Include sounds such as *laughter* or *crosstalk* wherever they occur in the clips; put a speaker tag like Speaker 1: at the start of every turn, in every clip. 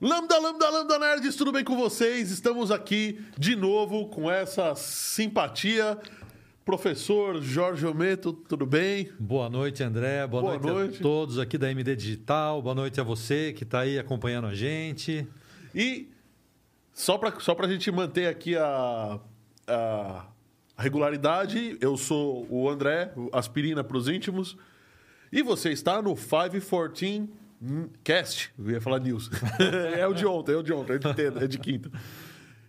Speaker 1: Lambda, lambda, lambda nerds, tudo bem com vocês? Estamos aqui de novo com essa simpatia. Professor Jorge Ometo, tudo bem?
Speaker 2: Boa noite, André. Boa,
Speaker 1: Boa
Speaker 2: noite,
Speaker 1: noite.
Speaker 2: a todos aqui da MD Digital. Boa noite a você que está aí acompanhando a gente.
Speaker 1: E só para só a gente manter aqui a, a regularidade, eu sou o André, aspirina para os íntimos, e você está no 514 Cast, eu ia falar news. *laughs* é o de ontem, é o de ontem, é de, é de quinta.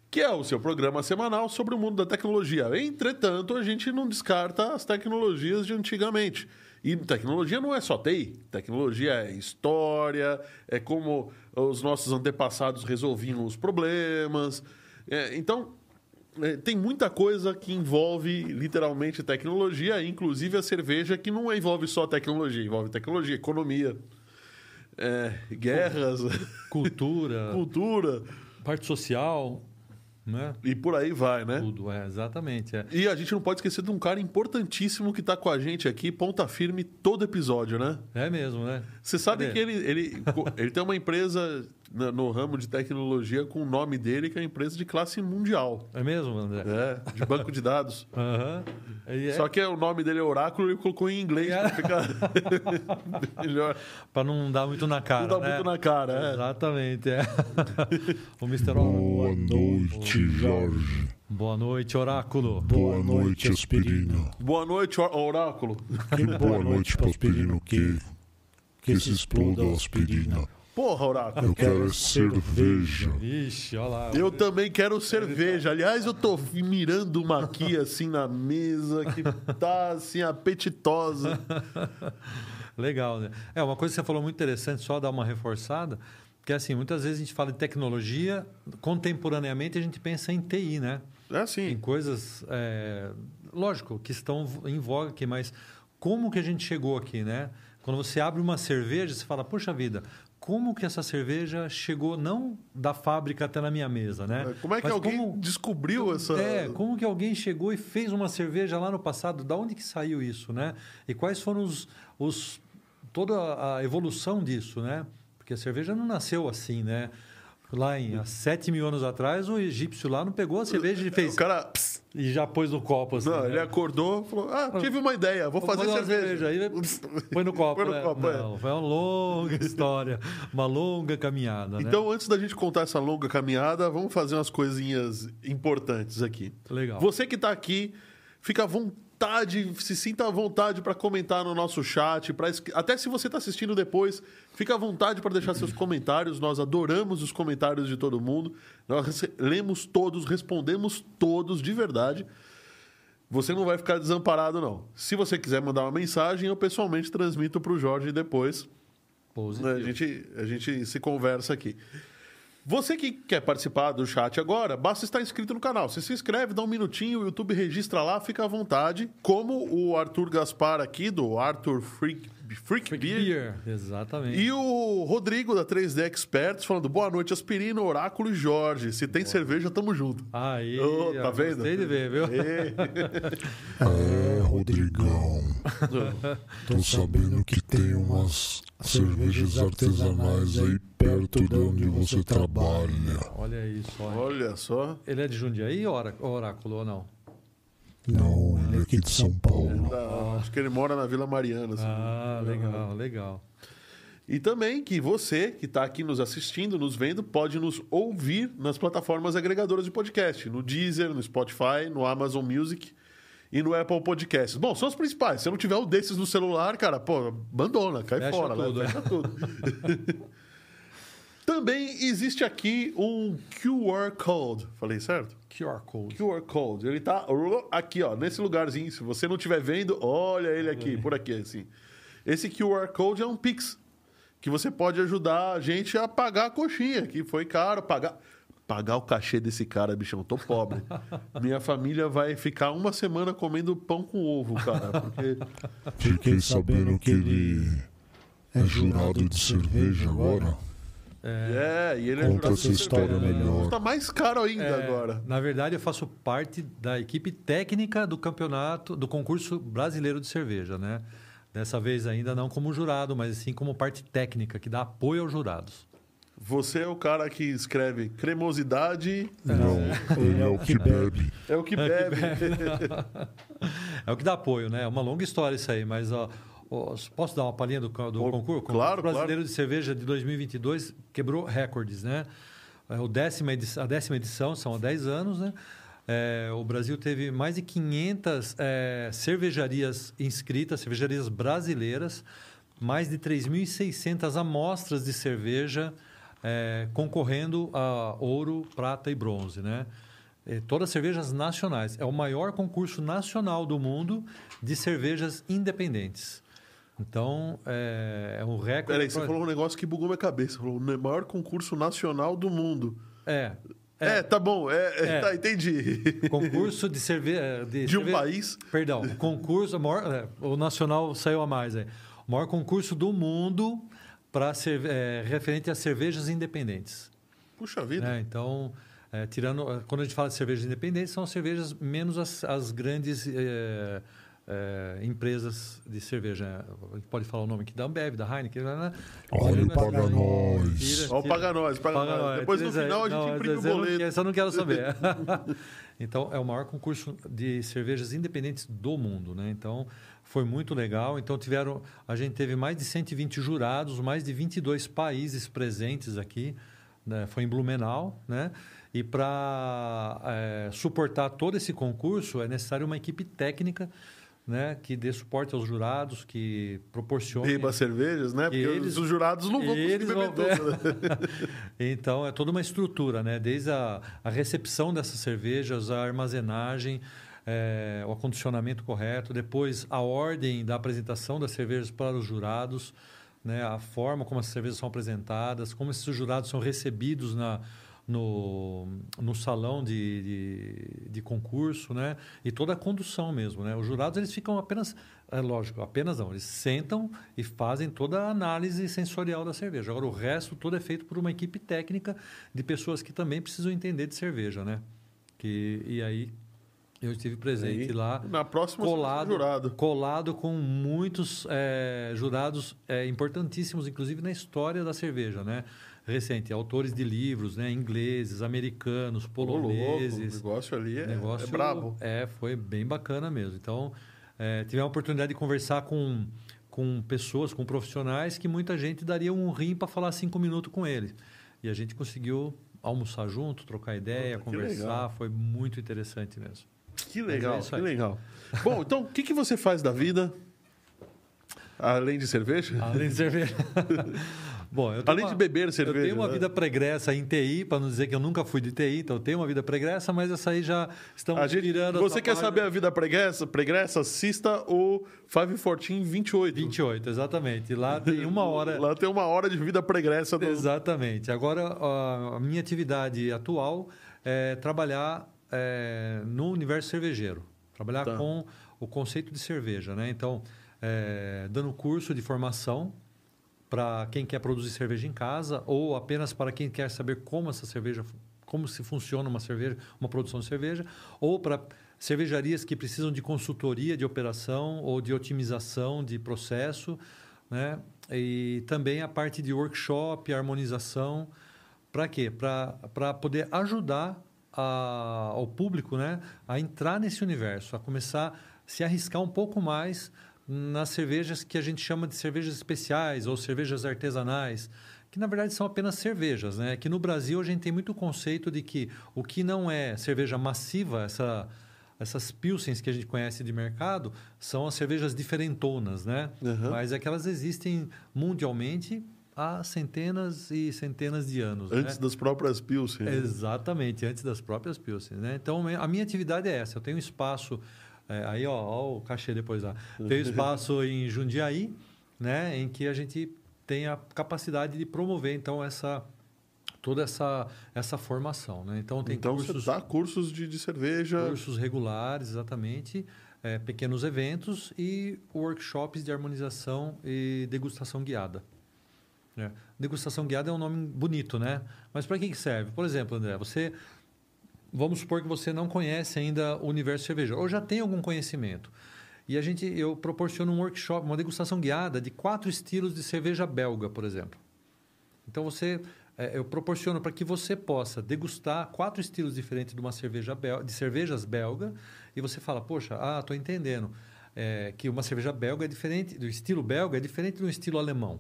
Speaker 1: Que é o seu programa semanal sobre o mundo da tecnologia. Entretanto, a gente não descarta as tecnologias de antigamente. E tecnologia não é só TI. Tecnologia é história, é como os nossos antepassados resolviam os problemas. É, então, tem muita coisa que envolve literalmente tecnologia, inclusive a cerveja, que não envolve só tecnologia, envolve tecnologia, economia, é, guerras, *laughs*
Speaker 2: Cultura,
Speaker 1: cultura
Speaker 2: parte social, né?
Speaker 1: e por aí vai, né?
Speaker 2: Tudo, é, exatamente. É.
Speaker 1: E a gente não pode esquecer de um cara importantíssimo que está com a gente aqui, ponta firme, todo episódio, né?
Speaker 2: é mesmo, né?
Speaker 1: Você sabe
Speaker 2: Cadê?
Speaker 1: que ele, ele, ele tem uma empresa no ramo de tecnologia com o nome dele, que é uma empresa de classe mundial.
Speaker 2: É mesmo, André?
Speaker 1: É, de banco de dados. *laughs*
Speaker 2: E é
Speaker 1: Só que o nome dele é Oráculo e ele colocou em inglês
Speaker 2: É.
Speaker 1: para ficar *laughs* melhor.
Speaker 2: Para não dar muito na cara,
Speaker 1: Não dá
Speaker 2: né?
Speaker 1: muito na cara, é.
Speaker 2: Exatamente, é. *laughs* o Mr.
Speaker 3: Boa
Speaker 2: Oráculo.
Speaker 3: noite, Jorge.
Speaker 2: Boa noite, Oráculo.
Speaker 3: Boa noite, Aspirina.
Speaker 1: Boa noite, Or- Oráculo.
Speaker 3: Que boa noite para Aspirina que que se exploda a aspirina.
Speaker 1: Porra, Oráculo.
Speaker 3: Eu quero cerveja.
Speaker 2: Ixi, olha lá.
Speaker 1: Eu também quero cerveja. Aliás, eu tô mirando uma aqui *laughs* assim na mesa que tá assim apetitosa.
Speaker 2: Legal, né? É, uma coisa que você falou muito interessante, só dar uma reforçada, que é assim, muitas vezes a gente fala de tecnologia, contemporaneamente a gente pensa em TI, né?
Speaker 1: É
Speaker 2: Em
Speaker 1: assim.
Speaker 2: coisas, é, lógico, que estão em voga aqui, mas como que a gente chegou aqui, né? Quando você abre uma cerveja, você fala, poxa vida, como que essa cerveja chegou não da fábrica até na minha mesa, né?
Speaker 1: Como é que
Speaker 2: Mas
Speaker 1: alguém
Speaker 2: como-
Speaker 1: descobriu essa.
Speaker 2: É, como que alguém chegou e fez uma cerveja lá no passado? Da onde que saiu isso, né? E quais foram os, os toda a evolução disso, né? Porque a cerveja não nasceu assim, né? Lá em há 7 mil anos atrás, o egípcio lá não pegou a cerveja e fez
Speaker 1: O cara. pss,
Speaker 2: e já pôs no copo assim.
Speaker 1: não,
Speaker 2: né?
Speaker 1: ele acordou e falou: Ah, tive uma ideia, vou
Speaker 2: Vou
Speaker 1: fazer
Speaker 2: uma
Speaker 1: cerveja.
Speaker 2: Aí põe *laughs* no copo.
Speaker 1: Põe no
Speaker 2: né?
Speaker 1: copo, é.
Speaker 2: não, foi uma longa *laughs* história, uma longa caminhada, né?
Speaker 1: Então, antes da gente contar essa longa caminhada, vamos fazer umas coisinhas importantes aqui.
Speaker 2: Legal.
Speaker 1: Você que está aqui, fica à vontade, se sinta à vontade para comentar no nosso chat. Pra, até se você está assistindo depois, fica à vontade para deixar seus comentários. Nós adoramos os comentários de todo mundo. Nós lemos todos, respondemos todos de verdade. Você não vai ficar desamparado, não. Se você quiser mandar uma mensagem, eu pessoalmente transmito para o Jorge depois.
Speaker 2: Positivo.
Speaker 1: A gente, a gente se conversa aqui. Você que quer participar do chat agora, basta estar inscrito no canal. Você se inscreve, dá um minutinho, o YouTube registra lá, fica à vontade. Como o Arthur Gaspar aqui, do Arthur Freak, Freak,
Speaker 2: Freak
Speaker 1: Beer.
Speaker 2: Beer, exatamente.
Speaker 1: E o Rodrigo, da 3D Experts, falando boa noite, Aspirina, Oráculo e Jorge. Se tem cerveja, tamo junto.
Speaker 2: Aí,
Speaker 1: Ô, tá vendo?
Speaker 2: Gostei de ver, viu?
Speaker 1: Ê. *laughs*
Speaker 3: É, Rodrigão. Tô sabendo que tem umas cervejas artesanais aí perto de onde você trabalha.
Speaker 2: Olha isso, olha.
Speaker 1: Olha só.
Speaker 2: Ele é de Jundiaí, Ora- Oráculo, ou não?
Speaker 3: Não, ele é aqui de São Paulo.
Speaker 1: Ah, acho que ele mora na Vila Mariana. assim.
Speaker 2: Ah, legal, legal.
Speaker 1: E também que você, que está aqui nos assistindo, nos vendo, pode nos ouvir nas plataformas agregadoras de podcast, no Deezer, no Spotify, no Amazon Music e no Apple Podcasts. Bom, são os principais. Se não tiver um desses no celular, cara, pô, abandona, cai
Speaker 2: Fecha
Speaker 1: fora,
Speaker 2: tudo,
Speaker 1: né?
Speaker 2: é.
Speaker 1: Fecha tudo. *laughs* Também existe aqui um QR Code. Falei certo?
Speaker 2: QR Code.
Speaker 1: QR Code. Ele tá aqui, ó, nesse lugarzinho. Se você não estiver vendo, olha ele aqui, por aqui, assim. Esse QR Code é um Pix. Que você pode ajudar a gente a pagar a coxinha, que foi caro. Pagar, pagar o cachê desse cara, bichão. Tô pobre. *laughs* Minha família vai ficar uma semana comendo pão com ovo, cara. Porque. *laughs*
Speaker 3: Fiquei sabendo que ele é jurado de cerveja agora.
Speaker 1: É, e ele é
Speaker 3: Conta
Speaker 1: jurado
Speaker 3: essa história
Speaker 1: cerveja.
Speaker 3: melhor.
Speaker 1: Está mais caro ainda
Speaker 2: É,
Speaker 1: agora.
Speaker 2: Na verdade, eu faço parte da equipe técnica do campeonato, do concurso brasileiro de cerveja, né? Dessa vez ainda não como jurado, mas sim como parte técnica, que dá apoio aos jurados.
Speaker 1: Você é o cara que escreve cremosidade,
Speaker 3: Não, ele é o que bebe.
Speaker 1: é o que bebe.
Speaker 2: É o que dá apoio, né? É uma longa história isso aí, mas ó, ó, posso dar uma palhinha do, do concurso? O
Speaker 1: claro,
Speaker 2: concurso brasileiro de cerveja de 2022 quebrou recordes, né? É o décima edição, a décima edição, são há 10 anos, né? É, o Brasil teve mais de 500 é, cervejarias inscritas, cervejarias brasileiras, mais de 3.600 amostras de cerveja é, concorrendo a ouro, prata e bronze, né? É, todas cervejas nacionais. É o maior concurso nacional do mundo de cervejas independentes. Então, é, é um recorde.
Speaker 1: Peraí, você falou um negócio que bugou minha cabeça. Você falou o maior concurso nacional do mundo.
Speaker 2: É.
Speaker 1: É, tá bom. É, é,
Speaker 2: É.
Speaker 1: Tá, entendi.
Speaker 2: Concurso de cerveja. De,
Speaker 1: De um
Speaker 2: cerve-
Speaker 1: país.
Speaker 2: Perdão, concurso. o maior- é, o nacional saiu a mais aí. O maior concurso do mundo para referente a cervejas independentes.
Speaker 1: Puxa vida.
Speaker 2: né? Então, é, tirando. é, Quando a gente fala de cervejas independentes, são cervejas menos as, as grandes é, é, empresas de cerveja. A gente pode falar o nome aqui da Ambev, da Heineken. Né?
Speaker 3: Olha o Paga Nós.
Speaker 1: Ó, paga nós, paga,
Speaker 2: Paga
Speaker 1: nós. Depois no
Speaker 2: aí.
Speaker 1: final a gente
Speaker 2: Não,
Speaker 1: imprime o boleto.
Speaker 2: quero- Isso eu não quero saber. *laughs* então, é o maior concurso de cervejas independentes do mundo, né? Então, foi muito legal. Então, tiveram... A gente teve mais de 120 jurados, mais de 22 países presentes aqui. né? Foi em Blumenau, né? E para suportar todo esse concurso, é necessário uma equipe técnica né, que dê suporte aos jurados, que proporcione...
Speaker 1: Beba cervejas, né? Porque
Speaker 2: Eles-
Speaker 1: os jurados não vão conseguir
Speaker 2: eles
Speaker 1: beber
Speaker 2: vão-
Speaker 1: todas. *laughs*
Speaker 2: Então, é toda uma estrutura, né? Desde a, a recepção dessas cervejas, a armazenagem, eh, o acondicionamento correto, depois a ordem da apresentação das cervejas para os jurados, né? a forma como as cervejas são apresentadas, como esses jurados são recebidos na, no, no salão de, de, de concurso, né? E toda a condução mesmo, né? Os jurados, eles ficam apenas, é lógico, apenas não, eles sentam e fazem toda a análise sensorial da cerveja. Agora, o resto todo é feito por uma equipe técnica de pessoas que também precisam entender de cerveja, né? Que, e aí, eu estive presente lá
Speaker 1: Na próxima
Speaker 2: colado,
Speaker 1: jurado.
Speaker 2: colado com muitos eh, jurados eh, importantíssimos, inclusive na história da cerveja, né? Recente, autores de livros, né? Ingleses, americanos,
Speaker 1: Ô, louco, o
Speaker 2: poloneses.
Speaker 1: negócio ali é,
Speaker 2: negócio
Speaker 1: é brabo.
Speaker 2: É, foi bem bacana mesmo. Então, eh, tive a oportunidade de conversar com, com pessoas, com profissionais que muita gente daria um rim para falar cinco minutos com eles. E a gente conseguiu almoçar junto, trocar ideia,
Speaker 1: Puta,
Speaker 2: conversar. Foi muito interessante mesmo.
Speaker 1: Que legal,
Speaker 2: isso
Speaker 1: que
Speaker 2: aí.
Speaker 1: legal. Bom, então, o que, que você faz da vida? Além de cerveja?
Speaker 2: Além de cerveja. *laughs* Bom,
Speaker 1: Além
Speaker 2: uma-
Speaker 1: de beber cerveja.
Speaker 2: Eu tenho uma
Speaker 1: né?
Speaker 2: vida pregressa em TI, para não dizer que eu nunca fui de TI, então eu tenho uma vida pregressa, mas essa aí já estamos
Speaker 1: A gente-
Speaker 2: virando.
Speaker 1: você quer saber a vida pregressa? Pregressa? Assista o 514 28.
Speaker 2: 28, exatamente. Lá tem uma *laughs* hora.
Speaker 1: Lá tem uma hora de vida pregressa. Do...
Speaker 2: Exatamente. Agora, a minha atividade atual é trabalhar é, no universo cervejeiro. Trabalhar
Speaker 1: Tá.
Speaker 2: com o conceito de cerveja, né? Então, é, dando curso de formação para quem quer produzir cerveja em casa ou apenas para quem quer saber como essa cerveja, como se funciona uma cerveja, uma produção de cerveja, ou para cervejarias que precisam de consultoria de operação ou de otimização de processo, né? E também a parte de workshop, harmonização, para quê? Para poder ajudar a- ao público né, a entrar nesse universo, a começar a se arriscar um pouco mais nas cervejas que a gente chama de cervejas especiais ou cervejas artesanais, que na verdade são apenas cervejas. Né? Que no Brasil a gente tem muito conceito de que o que não é cerveja massiva, essa, essas pilsens que a gente conhece de mercado, são as cervejas diferentonas, né?
Speaker 1: Uhum.
Speaker 2: Mas é que elas existem mundialmente há centenas e centenas de anos. né?
Speaker 1: Antes das próprias Pilsen. né?
Speaker 2: Exatamente, antes das próprias Pilsen. Né? Então, a minha atividade é essa. Eu tenho espaço, é, aí ó, ó o cachê depois lá. Tenho *laughs* espaço em Jundiaí, né, em que a gente tem a capacidade de promover, então, essa toda essa, essa formação. Né? Então, tem
Speaker 1: Então
Speaker 2: cursos,
Speaker 1: você dá cursos de, de cerveja.
Speaker 2: cursos regulares, exatamente, é, pequenos eventos e workshops de harmonização e degustação guiada. É. Degustação guiada é um nome bonito, né? Mas para que serve? Por exemplo, André, você vamos supor que você não conhece ainda o universo cerveja ou já tem algum conhecimento. E a gente eu proporciono um workshop, uma degustação guiada de quatro estilos de cerveja belga, por exemplo. Então você é, eu proporciono para que você possa degustar quatro estilos diferentes de uma cerveja belga, de cervejas belga e você fala, poxa, ah, estou entendendo é, que uma cerveja belga é diferente do estilo belga é diferente do estilo alemão,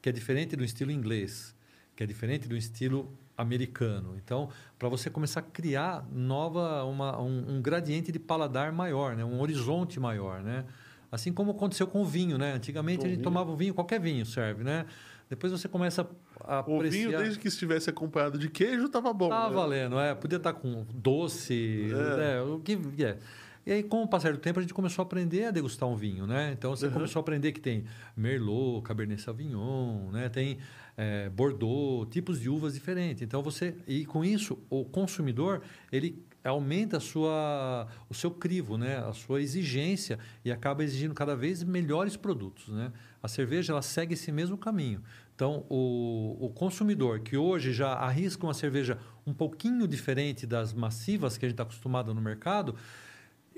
Speaker 2: que é diferente do estilo inglês, que é diferente do estilo americano. Então, para você começar a criar nova uma, um, um, gradiente de paladar maior, né? um horizonte maior, né? Assim como aconteceu com o vinho, né? Antigamente a gente tomava vinho, qualquer vinho serve, né? Depois você começa a
Speaker 1: o apreciar... vinho, desde que estivesse acompanhado de queijo, estava bom.
Speaker 2: Estava né? valendo, é. Podia estar tá com doce, é. Né? o que é. E aí, com o passar do tempo, a gente começou a aprender a degustar um vinho, né? Então, você uhum. começou a aprender que tem Merlot, Cabernet Sauvignon, né? Tem é, Bordeaux, tipos de uvas diferentes. Então, você... E com isso, o consumidor, ele aumenta a sua, o seu crivo, né? A sua exigência e acaba exigindo cada vez melhores produtos, né? A cerveja, ela segue esse mesmo caminho. Então, o, o consumidor que hoje já arrisca uma cerveja um pouquinho diferente das massivas que a gente está acostumado no mercado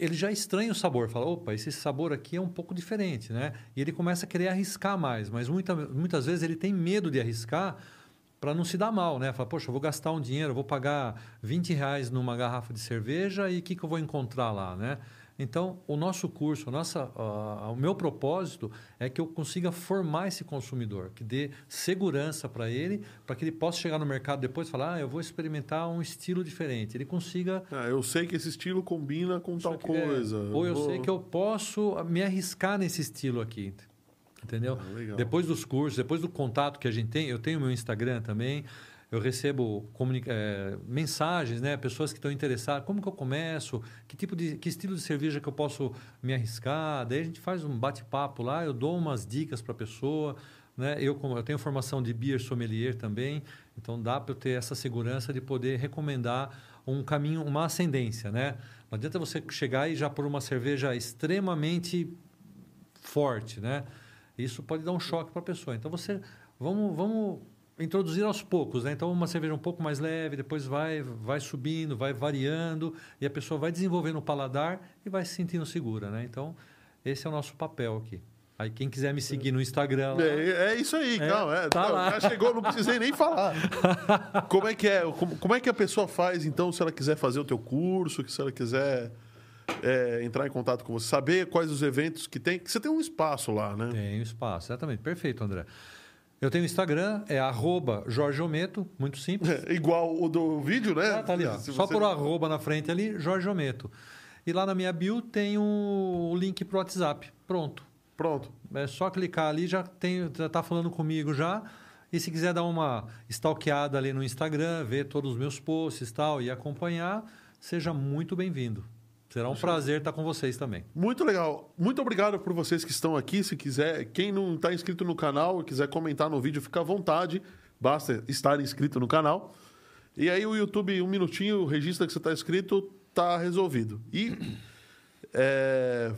Speaker 2: ele já estranha o sabor, fala, opa, esse sabor aqui é um pouco diferente, né? E ele começa a querer arriscar mais, mas muita, muitas vezes ele tem medo de arriscar para não se dar mal, né? Fala, poxa, eu vou gastar um dinheiro, vou pagar 20 reais numa garrafa de cerveja e o que, que eu vou encontrar lá, né? Então, o nosso curso, a nossa, uh, o meu propósito é que eu consiga formar esse consumidor, que dê segurança para ele, para que ele possa chegar no mercado depois e falar, ah, eu vou experimentar um estilo diferente. Ele consiga...
Speaker 1: Ah, eu sei que esse estilo combina com tal é. coisa.
Speaker 2: É. Ou eu vou... sei que eu posso me arriscar nesse estilo aqui. Entendeu? Ah, depois dos cursos, depois do contato que a gente tem, eu tenho meu Instagram também, eu recebo é, mensagens, né? Pessoas que estão interessadas, como que eu começo, que tipo de, que estilo de cerveja que eu posso me arriscar. Daí a gente faz um bate-papo lá, eu dou umas dicas para a pessoa, né? Eu eu tenho formação de beer sommelier também, então dá para eu ter essa segurança de poder recomendar um caminho, uma ascendência, né? Não adianta você chegar e já por uma cerveja extremamente forte, né? Isso pode dar um choque para a pessoa. Então você vamos vamos introduzir aos poucos, né? Então uma cerveja um pouco mais leve, depois vai vai subindo, vai variando e a pessoa vai desenvolvendo o paladar e vai se sentindo segura, né? Então esse é o nosso papel aqui. Aí quem quiser me seguir no Instagram. Lá,
Speaker 1: é, é, isso aí, é, calma. É, tá não, lá. Já chegou, não precisei nem falar. *laughs* como é que é? Como, como, é que a pessoa faz, então, se ela quiser fazer o teu curso, se ela quiser é, entrar em contato com você, saber quais os eventos que tem? Que você tem um espaço lá, né?
Speaker 2: Tem um espaço, exatamente. Perfeito, André. Eu tenho Instagram, é arroba Jorge Ometo, muito simples.
Speaker 1: É, *laughs* igual o do vídeo, né?
Speaker 2: Ah, tá ali, ó. Só por arroba na frente ali, Jorge Ometo. E lá na minha bio tem o link para o WhatsApp. Pronto.
Speaker 1: Pronto.
Speaker 2: É só clicar ali, já tem, já está falando comigo já. E se quiser dar uma stalkeada ali no Instagram, ver todos os meus posts e tal, e acompanhar, seja muito bem-vindo. Será um prazer estar com vocês também.
Speaker 1: Muito legal. Muito obrigado por vocês que estão aqui. Se quiser, quem não está inscrito no canal e quiser comentar no vídeo, fica à vontade. Basta estar inscrito no canal. E aí o YouTube, um minutinho, registra que você está inscrito, está resolvido. E *clears throat* é,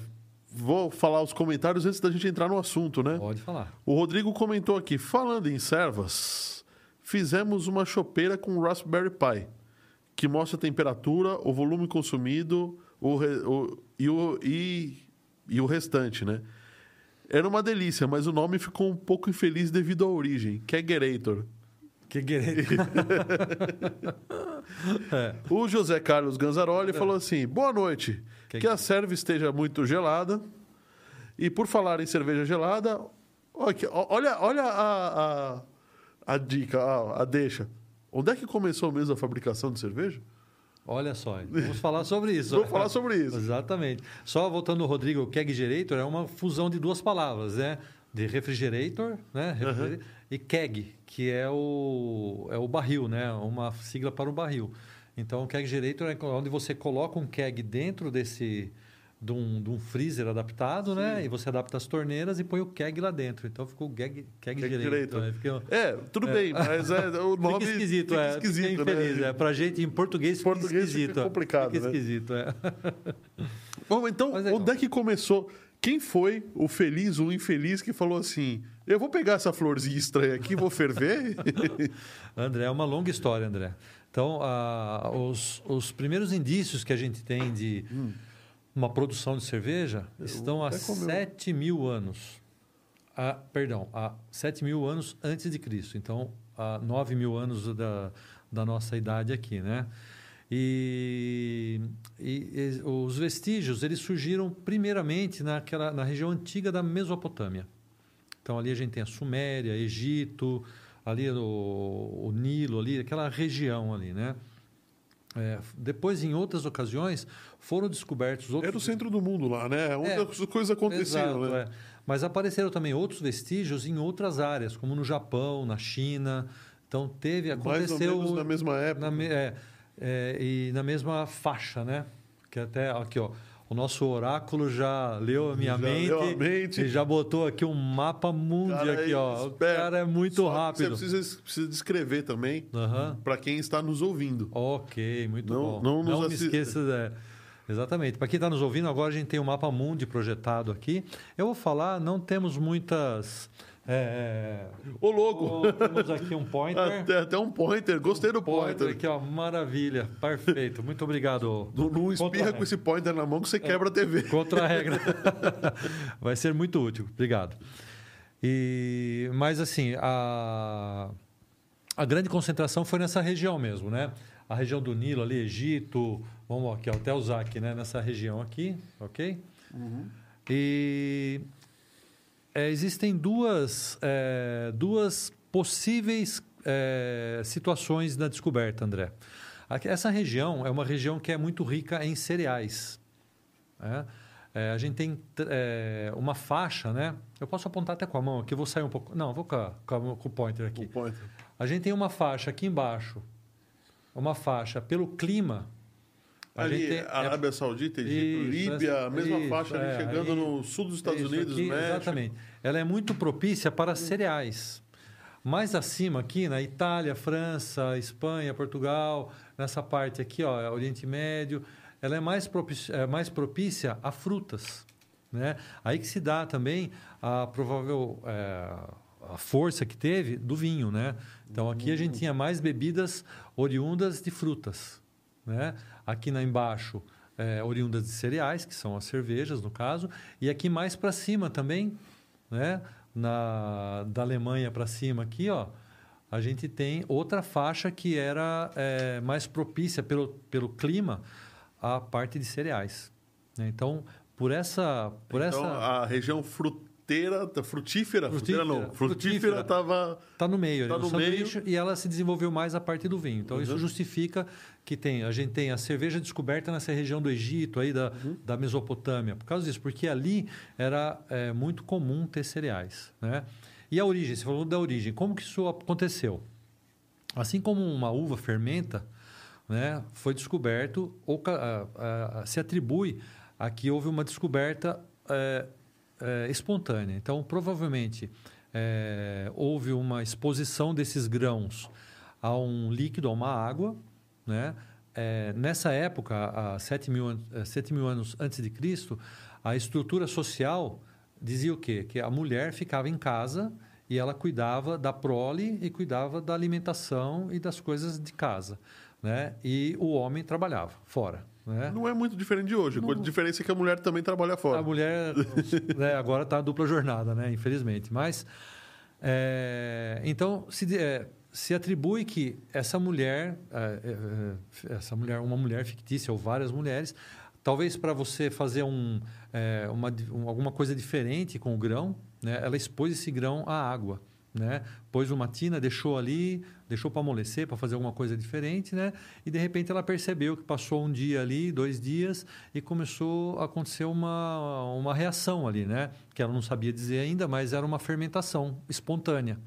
Speaker 1: vou falar os comentários antes da gente entrar no assunto, né?
Speaker 2: Pode falar.
Speaker 1: O Rodrigo comentou aqui, falando em servas, fizemos uma chopeira com Raspberry Pi, que mostra a temperatura, o volume consumido, o, o, e, o, e, e o restante, né? Era uma delícia, mas o nome ficou um pouco infeliz devido à origem. Kegerator.
Speaker 2: Kegerator. *laughs*
Speaker 1: é. O José Carlos Ganzaroli é. falou assim: boa noite. Que, que a serve esteja muito gelada. E por falar em cerveja gelada, olha, olha a, a, a dica, a, a deixa. Onde é que começou mesmo a fabricação de cerveja?
Speaker 2: Olha só, vamos falar sobre isso.
Speaker 1: vamos falar sobre isso.
Speaker 2: Exatamente. Só voltando no Rodrigo, Kegerator é uma fusão de duas palavras, né? De refrigerator, né? Refrigerator, uhum. E keg, que é o, é o barril, né? Uma sigla para o barril. Então, o kegerator é onde você coloca um keg dentro desse de um, de um freezer adaptado, né? Sim. né? E você adapta as torneiras e põe o keg lá dentro. Então ficou keg, keg, keg direito.
Speaker 1: Né? Fica... É, tudo é. bem, mas é, *laughs* o nome
Speaker 2: fica esquisito, fica
Speaker 1: é.
Speaker 2: Esquisito, fica infeliz, né? é. Pra gente, em português, português esquisito.
Speaker 1: Fica complicado,
Speaker 2: fica
Speaker 1: né?
Speaker 2: esquisito, é. *laughs*
Speaker 1: Bom, então, é onde é que começou? Quem foi o feliz ou infeliz que falou assim: eu vou pegar essa florzinha estranha aqui, vou ferver? *laughs*
Speaker 2: André, é uma longa história, André. Então, ah, os, os primeiros indícios que a gente tem de
Speaker 1: Hum.
Speaker 2: Uma produção de cerveja estão há
Speaker 1: comeu.
Speaker 2: 7 mil anos. Ah, perdão, há 7 mil anos antes de Cristo. Então, há 9 mil anos da, da nossa idade aqui, né? E, e- e os vestígios, eles surgiram primeiramente naquela, na região antiga da Mesopotâmia. Então, ali a gente tem a Suméria, Egito, ali o, o Nilo, ali, aquela região ali, né? É, depois, em outras ocasiões, foram descobertos outros...
Speaker 1: Era o centro do mundo lá, né? Onde
Speaker 2: É,
Speaker 1: as coisas aconteciam,
Speaker 2: Exato,
Speaker 1: né?
Speaker 2: é. Mas apareceram também outros vestígios em outras áreas, como no Japão, na China. Então, teve,
Speaker 1: Mais ou
Speaker 2: aconteceu...
Speaker 1: menos na mesma época.
Speaker 2: na é, é, e na mesma faixa, né? Que até aqui, ó, o nosso oráculo já leu a minha
Speaker 1: Já
Speaker 2: mente,
Speaker 1: leu a mente.
Speaker 2: e já botou aqui um mapa mundi
Speaker 1: Cara,
Speaker 2: aqui, ó. O
Speaker 1: espera.
Speaker 2: cara é muito
Speaker 1: Só
Speaker 2: rápido.
Speaker 1: Você precisa, precisa descrever também
Speaker 2: Aham.
Speaker 1: para quem está nos ouvindo.
Speaker 2: Ok, muito
Speaker 1: Não-
Speaker 2: bom.
Speaker 1: não nos
Speaker 2: me esqueça. é, exatamente. Para quem está nos ouvindo, agora a gente tem o mapa mundi projetado aqui. Eu vou falar, não temos muitas. É,
Speaker 1: Ô, louco!
Speaker 2: oh, temos aqui um pointer. *laughs*
Speaker 1: Até, até um pointer, gostei do
Speaker 2: pointer
Speaker 1: pointer.
Speaker 2: aqui, ó. Maravilha. Perfeito. Muito obrigado.
Speaker 1: Não, não espirra com esse pointer na mão que você quebra a TV.
Speaker 2: Contra a regra. *laughs* Vai ser muito útil. Obrigado. E, mas assim, a, a grande concentração foi nessa região mesmo, né? A região do Nilo ali, Egito, vamos aqui, ó, até usar aqui, né? Nessa região aqui, ok? E é, existem duas, é, duas possíveis é, situações da descoberta, André. Essa região é uma região que é muito rica em cereais. né? É, a gente tem é, uma faixa, né? Eu posso apontar até com a mão aqui, eu vou sair um pouco. Não, vou com, a- com o pointer aqui.
Speaker 1: O pointer.
Speaker 2: A gente tem uma faixa aqui embaixo, uma faixa pelo clima. A
Speaker 1: Ali,
Speaker 2: tem- é
Speaker 1: Arábia Saudita, Egito, Líbia, a mesma
Speaker 2: isso,
Speaker 1: faixa ali,
Speaker 2: é,
Speaker 1: chegando
Speaker 2: aí-
Speaker 1: no sul dos Estados
Speaker 2: Isso
Speaker 1: Unidos,
Speaker 2: aqui,
Speaker 1: México.
Speaker 2: Exatamente. Ela é muito propícia para cereais. Mais acima aqui, na Itália, França, Espanha, Portugal, nessa parte aqui, ó, Oriente Médio, ela é mais propícia, é mais propícia a frutas. Né? Aí que se dá também a provável é, a força que teve do vinho. Né? Então aqui a gente tinha mais bebidas oriundas de frutas. Né? Aqui na embaixo, é, oriundas de cereais, que são as cervejas, no caso, e aqui mais para cima também, né? na, da Alemanha para cima aqui, ó, a gente tem outra faixa que era é, mais propícia pelo, pelo clima à parte de cereais. né? Então, por essa... Por
Speaker 1: então,
Speaker 2: essa
Speaker 1: a região fruteira, frutífera, frutífera,
Speaker 2: Frutífera,
Speaker 1: não, frutífera estava...
Speaker 2: Está no meio,
Speaker 1: Tá
Speaker 2: ali, no
Speaker 1: no meio.
Speaker 2: e ela se desenvolveu mais a partir do vinho. Então, isso
Speaker 1: Uhum.
Speaker 2: justifica que tem, a gente tem a cerveja descoberta nessa região do Egito, aí da,
Speaker 1: Uhum.
Speaker 2: da Mesopotâmia, por causa disso, porque ali era é, muito comum ter cereais. Né? E a origem, você falou da origem, como que isso aconteceu? Assim como uma uva fermenta, né, foi descoberto, ou, ca- a- a- se atribui a que houve uma descoberta é, é, espontânea. Então, provavelmente, é, houve uma exposição desses grãos a um líquido, a uma água. Né? É, nessa época, há 7 mil, an- eh, 7 mil anos antes de Cristo, a estrutura social dizia o quê? Que a mulher ficava em casa e ela cuidava da prole e cuidava da alimentação e das coisas de casa. Né? E o homem trabalhava fora. Né?
Speaker 1: Não é muito diferente de hoje. A diferença é que a mulher também trabalha fora.
Speaker 2: A mulher *laughs* né, agora está dupla jornada, né? infelizmente. Mas, é, então, se, é, se atribui que essa mulher, é, é, essa mulher, uma mulher fictícia ou várias mulheres, talvez para você fazer um, é, uma, um- alguma coisa diferente com o grão, né, ela expôs esse grão à água. Né? Pôs uma tina, deixou ali, deixou para amolecer, para fazer alguma coisa diferente, né? E de repente ela percebeu que passou um dia ali, dois dias, e começou a acontecer uma, uma reação ali, né? Que ela não sabia dizer ainda, mas era uma fermentação espontânea.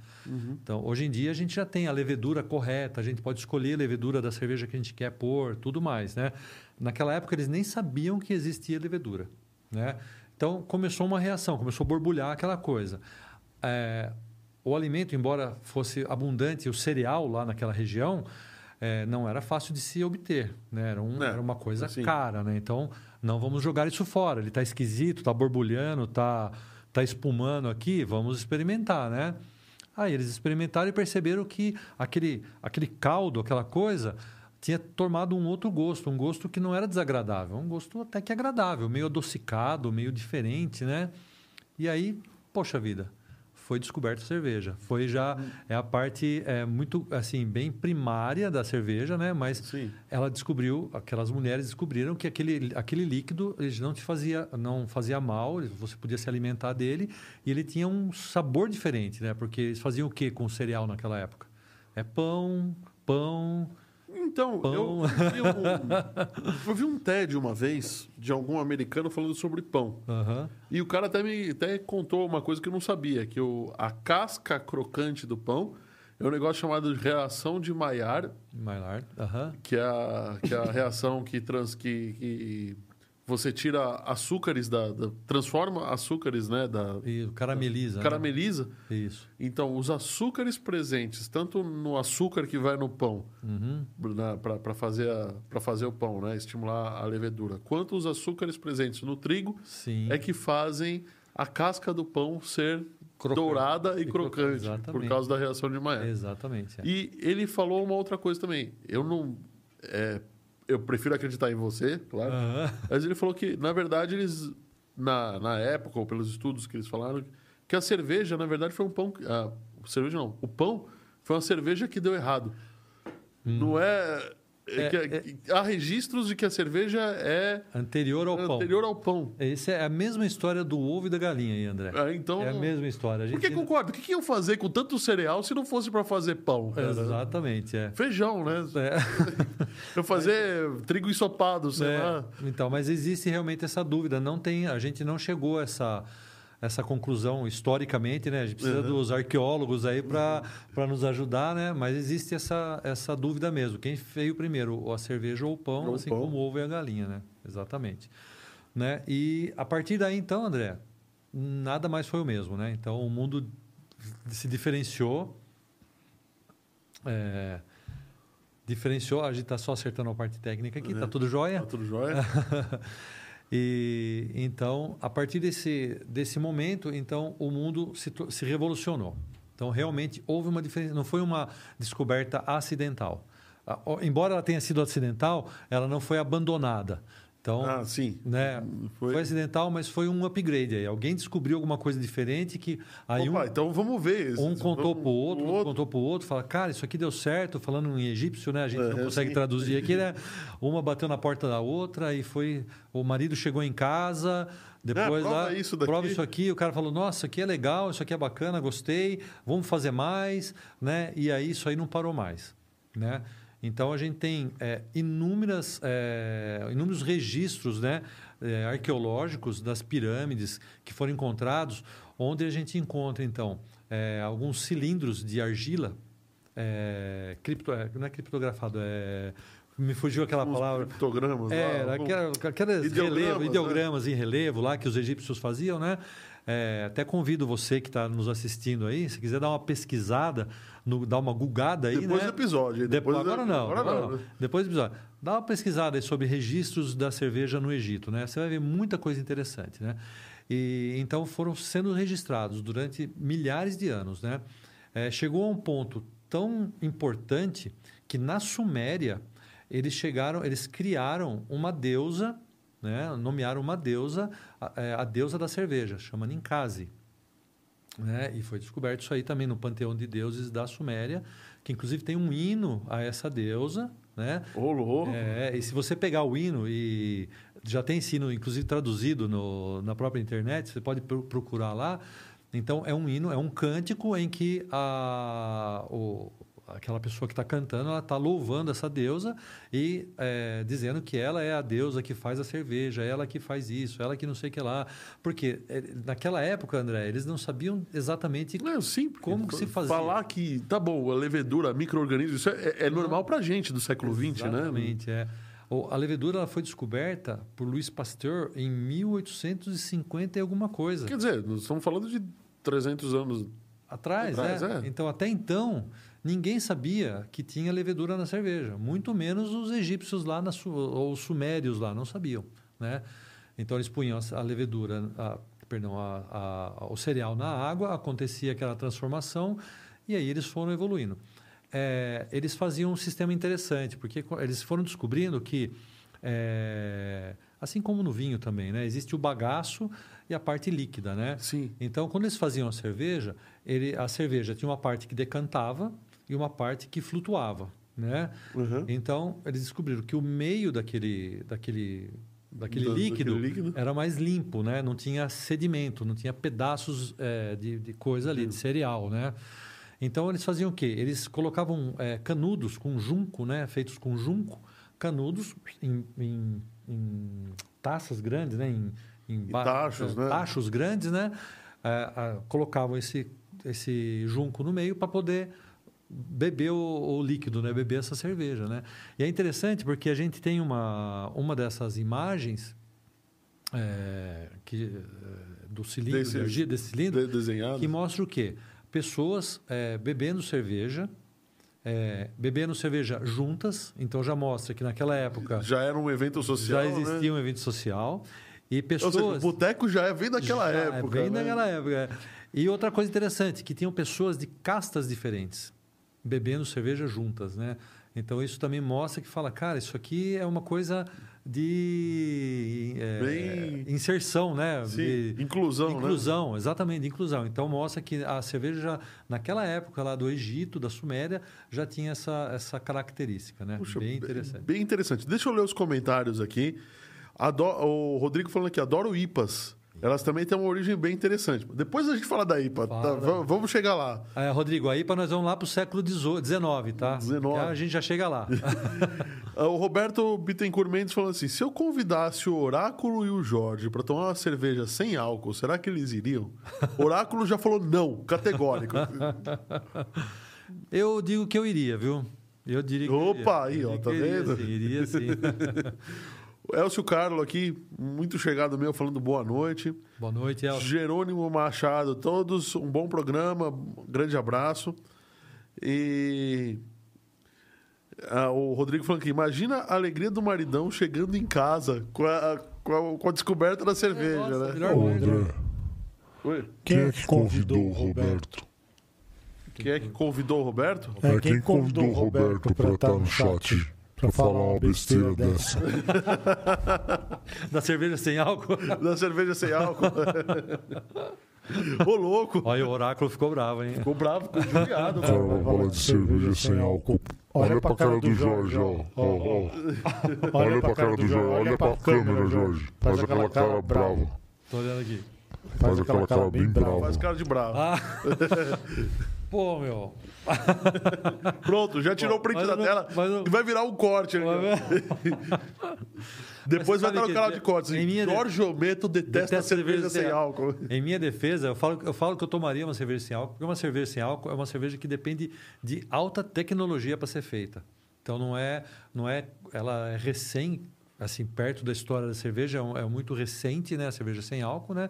Speaker 2: Então, hoje em dia a gente já tem a levedura correta, a gente pode escolher a levedura da cerveja que a gente quer pôr, tudo mais, né? Naquela época eles nem sabiam que existia levedura, né? Então começou uma reação, começou a borbulhar aquela coisa. É, o alimento, embora fosse abundante, o cereal lá naquela região, é, não era fácil de se obter, né? Era, um-
Speaker 1: É,
Speaker 2: era uma coisa
Speaker 1: sim.
Speaker 2: cara, né? Então Não vamos jogar isso fora. Ele está esquisito, está borbulhando, está tá espumando aqui. Vamos experimentar, né? Aí eles experimentaram e perceberam que aquele, aquele caldo, aquela coisa, tinha tomado um outro gosto, um gosto que não era desagradável, um gosto até que agradável, meio adocicado, meio diferente, né? E aí, poxa vida, foi descoberta a cerveja. Foi já é a parte é, muito assim bem primária da cerveja, né? Mas
Speaker 1: Sim.
Speaker 2: ela descobriu, aquelas mulheres descobriram que aquele, aquele líquido ele não te fazia não fazia mal, você podia se alimentar dele e ele tinha um sabor diferente, né? Porque eles faziam o que com o cereal naquela época? É pão, pão,
Speaker 1: Então, eu, vi um, *laughs* eu vi um TED uma vez de algum americano falando sobre pão.
Speaker 2: aham,
Speaker 1: E o cara até me até contou uma coisa que eu não sabia, que o, a casca crocante do pão é um negócio chamado de reação de Maillard,
Speaker 2: Maillard, aham,
Speaker 1: que é a, que é a reação que, trans, que, que você tira açúcares da, da- transforma açúcares, né, da
Speaker 2: carameliza. né?
Speaker 1: carameliza.
Speaker 2: Isso.
Speaker 1: Então, os açúcares presentes, tanto no açúcar que vai no pão,
Speaker 2: Uhum.
Speaker 1: para fazer, a- pra fazer o pão, né? estimular a levedura, quanto os açúcares presentes no trigo
Speaker 2: Sim.
Speaker 1: é que fazem a casca do pão ser
Speaker 2: Crocante.
Speaker 1: dourada e,
Speaker 2: E crocante,
Speaker 1: crocante, por causa da reação de Maillard.
Speaker 2: Exatamente. é.
Speaker 1: E ele falou uma outra coisa também. Eu não. é, eu prefiro acreditar em você, claro.
Speaker 2: Aham.
Speaker 1: Mas ele falou que, na verdade, eles. Na, na época, ou pelos estudos que eles falaram, que a cerveja, na verdade, foi um pão. A cerveja não. O pão foi uma cerveja que deu errado. Não é. É.
Speaker 2: É,
Speaker 1: que- que- há registros de que a cerveja é
Speaker 2: Anterior ao pão.
Speaker 1: anterior ao pão.
Speaker 2: Essa é a mesma história do ovo e da galinha aí, André.
Speaker 1: É, então.
Speaker 2: É a mesma história. A
Speaker 1: Por
Speaker 2: gente...
Speaker 1: que concordo? O que, que iam fazer com tanto cereal se não fosse para fazer pão? cara?
Speaker 2: Exatamente, é.
Speaker 1: Feijão, né? *laughs*
Speaker 2: É.
Speaker 1: Eu fazer trigo ensopado, sei
Speaker 2: É,
Speaker 1: lá.
Speaker 2: Então, mas existe realmente essa dúvida. Não tem, a gente não chegou a essa, essa conclusão historicamente, né? A gente precisa
Speaker 1: Uhum.
Speaker 2: dos arqueólogos aí para nos ajudar, né? Mas existe essa, essa dúvida mesmo. Quem veio primeiro, a cerveja ou o pão,
Speaker 1: Ou
Speaker 2: assim
Speaker 1: pão.
Speaker 2: como o ovo e a galinha, né? Exatamente. Né? E a partir daí, então, André, nada mais foi o mesmo, né? Então, o mundo se diferenciou. é, diferenciou, a gente está só acertando a parte técnica aqui,
Speaker 1: É.
Speaker 2: tá tudo jóia?
Speaker 1: Tá tudo jóia? *laughs*
Speaker 2: e então, a partir desse, desse momento, então o mundo se, se revolucionou. Então, realmente houve uma diferença, não foi uma descoberta acidental. Embora ela tenha sido acidental, ela não foi abandonada. Então,
Speaker 1: Ah, sim.
Speaker 2: né,
Speaker 1: Foi.
Speaker 2: foi... acidental, mas foi um upgrade aí. Alguém descobriu alguma coisa diferente que aí
Speaker 1: Opa,
Speaker 2: um,
Speaker 1: então vamos ver.
Speaker 2: um contou para o outro, outro contou para o outro, fala, cara, isso aqui deu certo, falando em egípcio, né? A gente não
Speaker 1: É,
Speaker 2: consegue
Speaker 1: sim.
Speaker 2: traduzir aqui, né? *laughs* Uma bateu na porta da outra e foi. O marido chegou em casa, depois
Speaker 1: É, prova
Speaker 2: lá.
Speaker 1: isso daqui.
Speaker 2: Prova isso aqui, o cara falou, nossa, isso aqui é legal, isso aqui é bacana, gostei, vamos fazer mais, né? E aí isso aí não parou mais, né? Então a gente tem é, inúmeras, é, inúmeros registros né, é, arqueológicos das pirâmides que foram encontrados, onde a gente encontra então é, alguns cilindros de argila, é, cripto, é, não é criptografado, é, me fugiu aquela
Speaker 1: Uns
Speaker 2: palavra.
Speaker 1: criptogramas
Speaker 2: É,
Speaker 1: lá,
Speaker 2: aquela- aquelas
Speaker 1: Ideogramas,
Speaker 2: relevo,
Speaker 1: né?
Speaker 2: ideogramas em relevo lá que os egípcios faziam, né? É, até convido você que está nos assistindo aí, se quiser dar uma pesquisada, no- dar uma gulgada aí,
Speaker 1: Depois
Speaker 2: né?
Speaker 1: do episódio.
Speaker 2: Depois,
Speaker 1: Depois
Speaker 2: agora
Speaker 1: da-
Speaker 2: não,
Speaker 1: Agora
Speaker 2: agora
Speaker 1: não.
Speaker 2: não.
Speaker 1: né?
Speaker 2: Depois do episódio. Dá uma pesquisada aí sobre registros da cerveja no Egito, né? Você vai ver muita coisa interessante, né? E então foram sendo registrados durante milhares de anos, né? É, chegou a um ponto tão importante que na Suméria eles chegaram, eles criaram uma deusa, né? Nomearam uma deusa, a, é, a deusa da cerveja, chama Ninkasi. Né? E foi descoberto isso aí também no panteão de deuses da Suméria, que inclusive tem um hino a essa deusa, né?
Speaker 1: Ô, louco.
Speaker 2: É, e se você pegar o hino e já tem esse hino, inclusive traduzido no, na própria internet, você pode pro- procurar lá. Então é um hino, é um cântico em que a, o- aquela pessoa que está cantando, ela está louvando essa deusa e é, dizendo que ela é a deusa que faz a cerveja, ela que faz isso, ela que não sei o que lá. Porque é, naquela época, André, eles não sabiam exatamente
Speaker 1: Não, sim,
Speaker 2: Como se fazia?
Speaker 1: Falar que, tá bom, a levedura, micro-organismo, isso é, é normal pra gente do século XX, né?
Speaker 2: Exatamente, é. A levedura ela foi descoberta por Louis Pasteur em 1850 e alguma coisa.
Speaker 1: Quer dizer, nós estamos falando de 300 anos.
Speaker 2: Atrás,
Speaker 1: Atrás,
Speaker 2: é.
Speaker 1: é.
Speaker 2: Então, até então, ninguém sabia que tinha levedura na cerveja. Muito menos os egípcios lá, na ou os sumérios lá, não sabiam. né? Então eles punham a levedura, a, perdão, a, a, o cereal na água, acontecia aquela transformação e aí eles foram evoluindo. É, eles faziam um sistema interessante, porque eles foram descobrindo que, é, assim como no vinho também, né, existe o bagaço e a parte líquida, né?
Speaker 1: Sim.
Speaker 2: Então, quando eles faziam a cerveja, ele, a cerveja tinha uma parte que decantava e uma parte que flutuava, né?
Speaker 1: Uhum.
Speaker 2: Então, eles descobriram que o meio daquele, daquele daquele, líquido,
Speaker 1: daquele líquido,
Speaker 2: era mais limpo, né? Não tinha sedimento, não tinha pedaços é, de, de, coisa ali, de cereal, né? Então eles faziam o quê? Eles colocavam é, canudos com junco, né? Feitos com junco, canudos em, em, em taças grandes, né? Em, em
Speaker 1: tachos, né?
Speaker 2: tachos grandes, né? É, colocavam esse esse junco no meio para poder beber o, o, líquido, né? Beber essa cerveja, né? E é interessante porque a gente tem uma, uma dessas imagens é, que, é, do cilindro, desse, energia, desse cilindro,
Speaker 1: de,
Speaker 2: que mostra o quê? Pessoas é, bebendo cerveja, é, bebendo cerveja juntas, então já mostra que naquela época...
Speaker 1: Já era um evento social,
Speaker 2: Já existia
Speaker 1: né?
Speaker 2: um evento social. E pessoas...
Speaker 1: Ou seja, o boteco já é vem daquela
Speaker 2: já
Speaker 1: época.
Speaker 2: É bem
Speaker 1: né?
Speaker 2: daquela época. E outra coisa interessante, que tinham pessoas de castas diferentes bebendo cerveja juntas, né? Então isso também mostra que fala, cara, isso aqui é uma coisa de é,
Speaker 1: Bem...
Speaker 2: inserção, né?
Speaker 1: Sim,
Speaker 2: de,
Speaker 1: inclusão,
Speaker 2: inclusão,
Speaker 1: né?
Speaker 2: exatamente, de inclusão. Então mostra que a cerveja já, naquela época lá do Egito, da Suméria, já tinha essa, essa característica, né?
Speaker 1: Puxa,
Speaker 2: bem interessante.
Speaker 1: Bem interessante. Deixa eu ler os comentários aqui. Adoro, o Rodrigo falando aqui, adoro IPAs. Elas também têm uma origem bem interessante. Depois a gente fala da IPA, tá? vamos chegar lá.
Speaker 2: É, Rodrigo, a IPA nós vamos lá para o século XIX, tá?
Speaker 1: 19.
Speaker 2: a gente já chega lá. *laughs*
Speaker 1: o Roberto Bittencourt Mendes falando assim: se eu convidasse o Oráculo e o Jorge para tomar uma cerveja sem álcool, será que eles iriam? O Oráculo já falou não, categórico. *laughs*
Speaker 2: eu digo que eu iria, viu? Eu diria que
Speaker 1: Opa, aí, ó, tá vendo?
Speaker 2: Iria sim. Iria, sim. *laughs*
Speaker 1: O Elcio Carlo aqui, muito chegado meu, falando boa noite.
Speaker 2: Boa noite, Elcio.
Speaker 1: Jerônimo Machado, todos, um bom programa, um grande abraço. E ah, o Rodrigo falando aqui, imagina a alegria do maridão chegando em casa com a, com a, com a descoberta da cerveja,
Speaker 2: Nossa,
Speaker 1: né?
Speaker 2: melhor
Speaker 3: Ô. André,
Speaker 1: Oi?
Speaker 3: quem é que convidou o Roberto?
Speaker 1: Quem é que convidou o Roberto?
Speaker 3: É, quem convidou o Roberto para estar no chat? Pra falar uma besteira dessa. *laughs*
Speaker 2: Da cerveja sem álcool?
Speaker 1: Da cerveja sem álcool. Ô, louco.
Speaker 2: Olha, o oráculo ficou bravo, hein?
Speaker 1: Ficou bravo, ficou judiado.
Speaker 3: Cara, vamos falar de cerveja sem álcool. Olha pra cara do Jorge, ó. ó, ó. Olha pra cara do Jorge, olha pra câmera, Jorge. Faz aquela cara brava.
Speaker 2: Tô olhando aqui.
Speaker 3: Faz aquela cara bem brava.
Speaker 1: Faz cara de bravo.
Speaker 2: Ah. *laughs* Pô, meu.
Speaker 1: Pronto, já tirou o print
Speaker 2: Mas
Speaker 1: da
Speaker 2: eu não-
Speaker 1: tela
Speaker 2: mas
Speaker 1: e vai virar um corte. ó. *laughs* Depois vai
Speaker 2: Mas
Speaker 1: estar no canal de cortes.
Speaker 2: em minha-
Speaker 1: Jorge Ometo detesta,
Speaker 2: Detesta
Speaker 1: cerveja
Speaker 2: cerveja
Speaker 1: sem
Speaker 2: sem
Speaker 1: álcool.
Speaker 2: Em minha defesa, eu falo, eu falo que eu tomaria uma cerveja sem álcool, porque uma cerveja sem álcool é uma cerveja que depende de alta tecnologia para ser feita. Então não é, não é, ela é recém, assim, perto da história da cerveja, é, um- é muito recente, né, a cerveja sem álcool, né?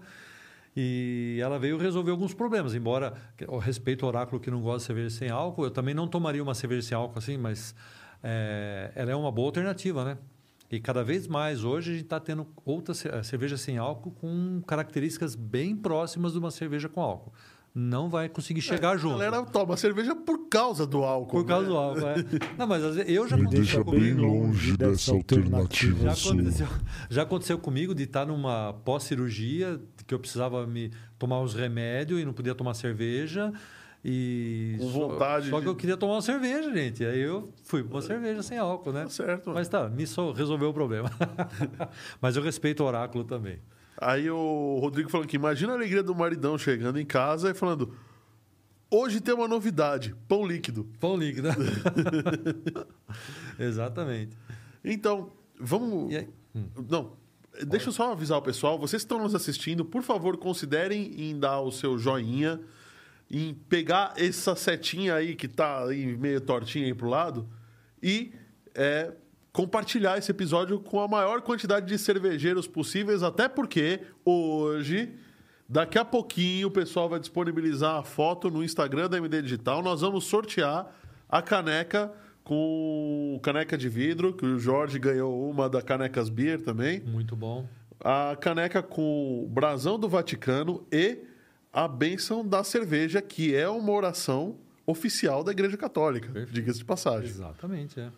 Speaker 2: E ela veio resolver alguns problemas, embora eu respeito o oráculo que não gosta de cerveja sem álcool, eu também não tomaria uma cerveja sem álcool assim, mas é, ela é uma boa alternativa, né? E cada vez mais hoje a gente está tendo outras ce- cerveja sem álcool com características bem próximas de uma cerveja com álcool. Não vai conseguir chegar
Speaker 1: A
Speaker 2: junto.
Speaker 1: galera toma cerveja por causa do álcool.
Speaker 2: Por causa
Speaker 1: né?
Speaker 2: do álcool, é. *laughs* Não, mas às vezes, eu já
Speaker 3: Me
Speaker 2: aconteceu
Speaker 3: deixa bem
Speaker 2: comigo.
Speaker 3: longe dessa alternativa
Speaker 2: Já aconteceu, *laughs* já aconteceu comigo de estar numa pós-cirurgia, que eu precisava me tomar uns remédios e não podia tomar cerveja. E
Speaker 1: Com
Speaker 2: só-
Speaker 1: vontade
Speaker 2: Só,
Speaker 1: de-
Speaker 2: que eu queria tomar uma cerveja, gente. Aí eu fui uma cerveja sem álcool, né?
Speaker 1: Tá certo.
Speaker 2: Mas tá, me só resolveu o problema. *laughs* Mas eu respeito o oráculo também.
Speaker 1: Aí o Rodrigo falando que imagina a alegria do maridão chegando em casa e falando: Hoje tem uma novidade, pão líquido.
Speaker 2: Pão líquido. *laughs* Exatamente.
Speaker 1: Então, vamos.
Speaker 2: E aí? Hum.
Speaker 1: Não, deixa eu só avisar o pessoal. Vocês que estão nos assistindo, por favor, considerem em dar o seu joinha, em pegar essa setinha aí que tá aí meio tortinha aí pro lado e é, compartilhar esse episódio com a maior quantidade de cervejeiros possíveis, até porque hoje, daqui a pouquinho, o pessoal vai disponibilizar a foto no Instagram da MD Digital. Nós vamos sortear a caneca com caneca de vidro, que o Jorge ganhou uma da Canecas Beer também.
Speaker 2: Muito bom.
Speaker 1: A caneca com o brasão do Vaticano e a bênção da cerveja, que é uma oração oficial da Igreja Católica, diga-se de passagem.
Speaker 2: Exatamente, é.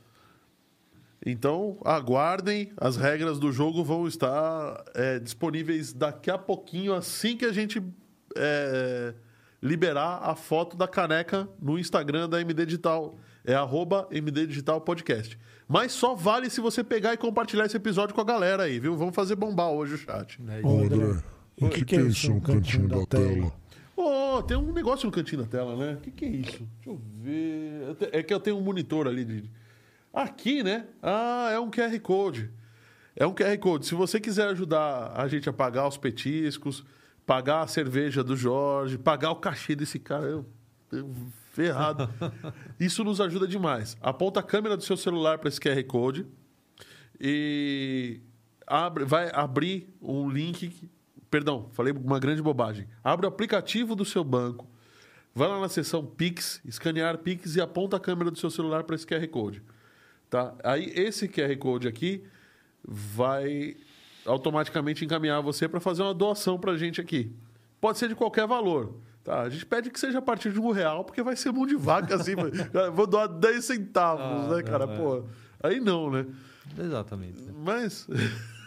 Speaker 1: Então, aguardem, as regras do jogo vão estar é, disponíveis daqui a pouquinho, assim que a gente é, liberar a foto da caneca no Instagram da MD Digital. É arroba MD Digital Podcast. Mas só vale se você pegar e compartilhar esse episódio com a galera aí, viu? Vamos fazer bombar hoje o chat.
Speaker 2: É
Speaker 3: Ô. André, o que, que é isso, um cantinho da tela?
Speaker 1: Ô, tem um negócio no cantinho da tela, né? O que, que é isso? Deixa eu ver. É que eu tenho um monitor ali. De... Aqui, né? Ah, é um QR Code. É um QR Code. Se você quiser ajudar a gente a pagar os petiscos, pagar a cerveja do Jorge, pagar o cachê desse cara, eu, eu ferrado. *laughs* Isso nos ajuda demais. Aponta a câmera do seu celular para esse QR Code e abre, vai abrir um link. Perdão, falei uma grande bobagem. Abre o aplicativo do seu banco, vai lá na seção Pix, escanear Pix e aponta a câmera do seu celular para esse QR Code. Tá? Aí esse QR Code aqui vai automaticamente encaminhar você para fazer uma doação para a gente aqui. Pode ser de qualquer valor. Tá? A gente pede que seja a partir de um real, porque vai ser mão de vaca assim. vou doar 10 centavos,
Speaker 2: Ah,
Speaker 1: né, cara?
Speaker 2: não, é.
Speaker 1: Pô, aí não, né?
Speaker 2: Exatamente.
Speaker 1: Mas.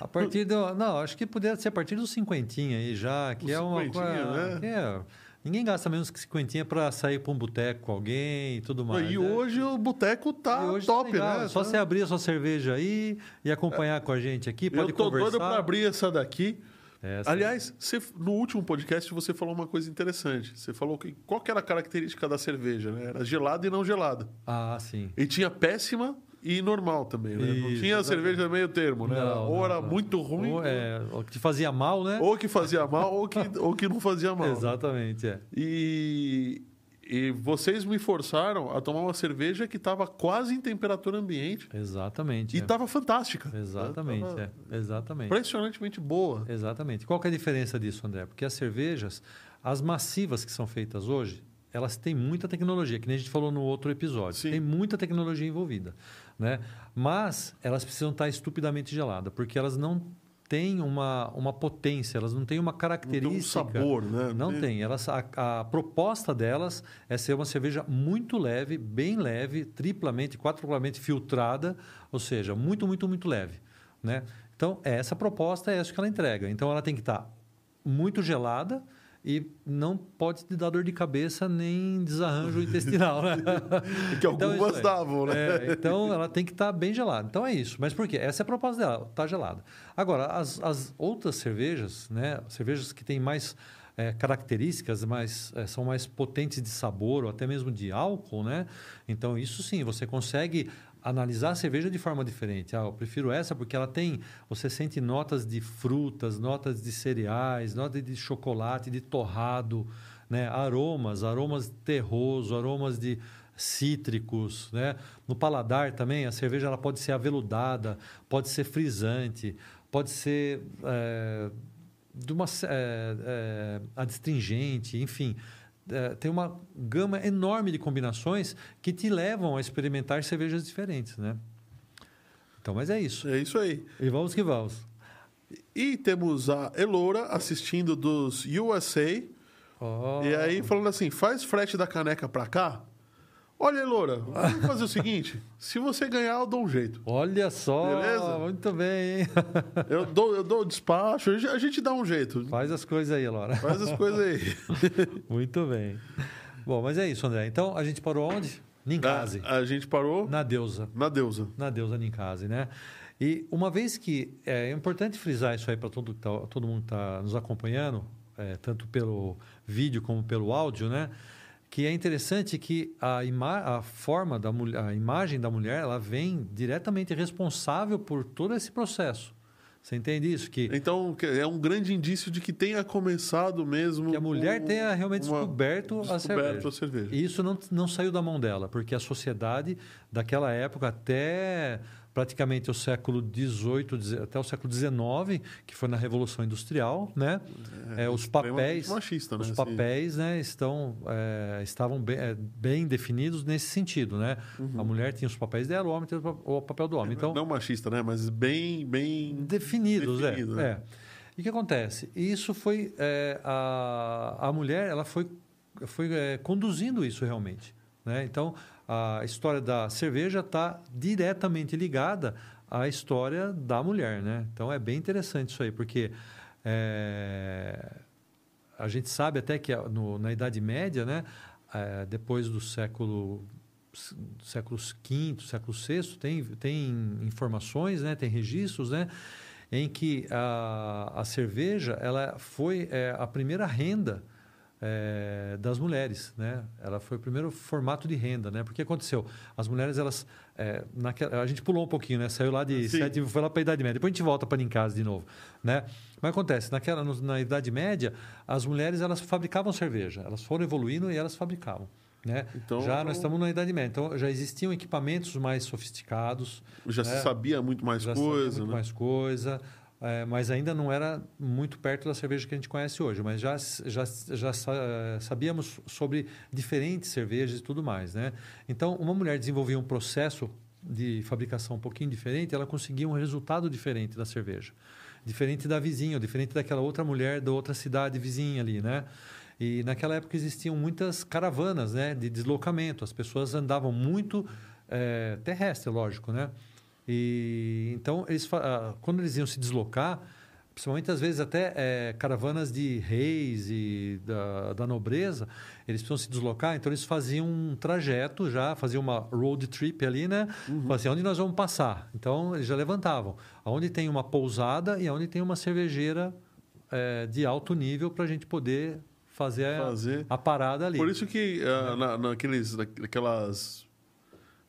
Speaker 2: A partir do. Não, acho que poderia ser a partir dos cinquentinha aí já, que
Speaker 1: Os
Speaker 2: é uma
Speaker 1: né?
Speaker 2: que é- ninguém gasta menos que cinquentinha para sair para um boteco com alguém e tudo mais.
Speaker 1: e
Speaker 2: né?
Speaker 1: hoje o boteco tá
Speaker 2: hoje
Speaker 1: top,
Speaker 2: legal,
Speaker 1: né?
Speaker 2: é Só você abrir a sua cerveja aí e acompanhar com a gente aqui, pode
Speaker 1: Eu tô
Speaker 2: conversar.
Speaker 1: doido para abrir essa daqui.
Speaker 2: Essa-
Speaker 1: Aliás, você- no último podcast você falou uma coisa interessante. Você falou que qual que era a característica da cerveja, né? Era gelada e não gelada.
Speaker 2: Ah, sim.
Speaker 1: E tinha péssima e normal também, né? não
Speaker 2: Isso,
Speaker 1: tinha
Speaker 2: exatamente.
Speaker 1: cerveja meio termo, né?
Speaker 2: Não,
Speaker 1: ou
Speaker 2: não,
Speaker 1: era
Speaker 2: não.
Speaker 1: muito ruim,
Speaker 2: Ou, é, o que fazia mal, né?
Speaker 1: ou que fazia mal, ou que, *laughs* ou que não fazia mal.
Speaker 2: Exatamente, é.
Speaker 1: E, e vocês me forçaram a tomar uma cerveja que estava quase em temperatura ambiente
Speaker 2: Exatamente.
Speaker 1: e
Speaker 2: é.
Speaker 1: estava fantástica.
Speaker 2: Exatamente,
Speaker 1: Tava
Speaker 2: é. Exatamente.
Speaker 1: Impressionantemente boa.
Speaker 2: Exatamente. Qual é a diferença disso, André? Porque as cervejas, as massivas que são feitas hoje, elas têm muita tecnologia, que nem a gente falou no outro episódio.
Speaker 1: Sim.
Speaker 2: Tem muita tecnologia envolvida, né? Mas elas precisam estar estupidamente geladas, porque elas não têm uma, uma potência, elas não têm uma
Speaker 1: Não tem
Speaker 2: característica.
Speaker 1: um sabor, né?
Speaker 2: Não tem. Elas, a, a proposta delas é ser uma cerveja muito leve, bem leve, triplamente, quadruplamente filtrada, ou seja, muito, muito, muito leve. Né? Então, essa proposta é isso que ela entrega. Então, ela tem que estar muito gelada e não pode te dar dor de cabeça nem desarranjo *laughs* intestinal. Né?
Speaker 1: Que
Speaker 2: Então,
Speaker 1: algumas
Speaker 2: é.
Speaker 1: davam, né?
Speaker 2: É, então ela tem que estar bem gelada. Então é isso. Mas por quê? Essa é a proposta dela, tá gelada. Agora, as, as outras cervejas, né? Cervejas que têm mais é, características, mais, é, são mais potentes de sabor ou até mesmo de álcool, né? Então, isso sim, você consegue analisar a cerveja de forma diferente. Ah, eu prefiro essa porque ela tem, você sente notas de frutas, notas de cereais, notas de chocolate, de torrado, né? aromas, aromas terroso, aromas de cítricos, né? No paladar também, a cerveja ela pode ser aveludada, pode ser frisante, pode ser é, de uma é, é, adstringente, enfim. É, tem uma gama enorme de combinações que te levam a experimentar cervejas diferentes, né? Então, mas é isso.
Speaker 1: É isso aí.
Speaker 2: E vamos que vamos.
Speaker 1: E temos a Elora assistindo dos USA.
Speaker 2: Oh,
Speaker 1: E aí falando assim, faz frete da caneca pra cá. Olha, Elora, vamos fazer o seguinte. Se você ganhar, eu dou um jeito.
Speaker 2: Olha só,
Speaker 1: Beleza?
Speaker 2: muito bem, hein? *laughs*
Speaker 1: Eu dou, eu dou o despacho, a gente dá um jeito.
Speaker 2: Faz as coisas aí, Laura.
Speaker 1: Faz as coisas aí. *laughs*
Speaker 2: Muito bem. Bom, mas é isso, André. Então, a gente parou onde? Ninkasi.
Speaker 1: A, a gente parou
Speaker 2: Na deusa.
Speaker 1: na deusa.
Speaker 2: Na deusa Ninkasi, né? E uma vez que... É importante frisar isso aí para todo, tá- todo mundo que está nos acompanhando, é, tanto pelo vídeo como pelo áudio, né? Que é interessante que a, ima a forma da mulher, a imagem da mulher, ela vem diretamente responsável por todo esse processo. Você entende isso? Que
Speaker 1: Então, é um grande indício de que tenha começado mesmo.
Speaker 2: que a mulher
Speaker 1: com
Speaker 2: tenha realmente
Speaker 1: uma-
Speaker 2: descoberto, a
Speaker 1: descoberto
Speaker 2: cerveja.
Speaker 1: a cerveja.
Speaker 2: E isso não, não saiu da mão dela, porque a sociedade daquela época até praticamente o século XVIII até o século XIX, que foi na Revolução Industrial, né? É, os papéis,
Speaker 1: machista, né?
Speaker 2: os papéis, né, estão é, estavam bem, é, bem, definidos nesse sentido, né? Uhum. A mulher tinha os papéis dela, o homem tinha o papel do homem. Então
Speaker 1: não machista, né? Mas bem, bem
Speaker 2: definidos, é, definido, né? é. E o que acontece? Isso foi é, a, a mulher, ela foi foi é, conduzindo isso realmente, né? Então a história da cerveja está diretamente ligada à história da mulher, né? Então é bem interessante isso aí, porque é, a gente sabe até que no, na Idade Média, né? É, depois do século séculos V, século VI, tem, tem informações, né? Tem registros, né? Em que a, a cerveja ela foi é, a primeira renda é, das mulheres, né? Ela foi o primeiro formato de renda, né? Porque aconteceu, as mulheres elas, é, naquela, a gente pulou um pouquinho, né? Saiu lá de sete, foi lá para a idade média. Depois a gente volta para em casa de novo, né? Mas acontece, naquela na idade média, as mulheres elas fabricavam cerveja, elas foram evoluindo e elas fabricavam. Né? Então, já nós estamos na Idade Média, então já existiam equipamentos mais sofisticados.
Speaker 1: Já né? se sabia muito mais
Speaker 2: já
Speaker 1: coisa.
Speaker 2: Muito
Speaker 1: né?
Speaker 2: mais coisa é, mas ainda não era muito perto da cerveja que a gente conhece hoje. Mas já, já, já sabíamos sobre diferentes cervejas e tudo mais. Né? Então, uma mulher desenvolvia um processo de fabricação um pouquinho diferente, ela conseguia um resultado diferente da cerveja. Diferente da vizinha, diferente daquela outra mulher da outra cidade vizinha ali, né? E naquela época existiam muitas caravanas né, de deslocamento. As pessoas andavam muito é, terrestre, lógico, né? E então eles ah, quando eles iam se deslocar, principalmente às vezes até é, caravanas de reis e da, da nobreza, eles precisam se deslocar, então eles faziam um trajeto já, faziam uma road trip ali, né? Uhum. Assim, onde nós vamos passar? Então eles já levantavam, aonde tem uma pousada e aonde tem uma cervejeira é, de alto nível para a gente poder fazer, fazer, A, parada ali.
Speaker 1: Por isso que uh, na, naqueles, naquelas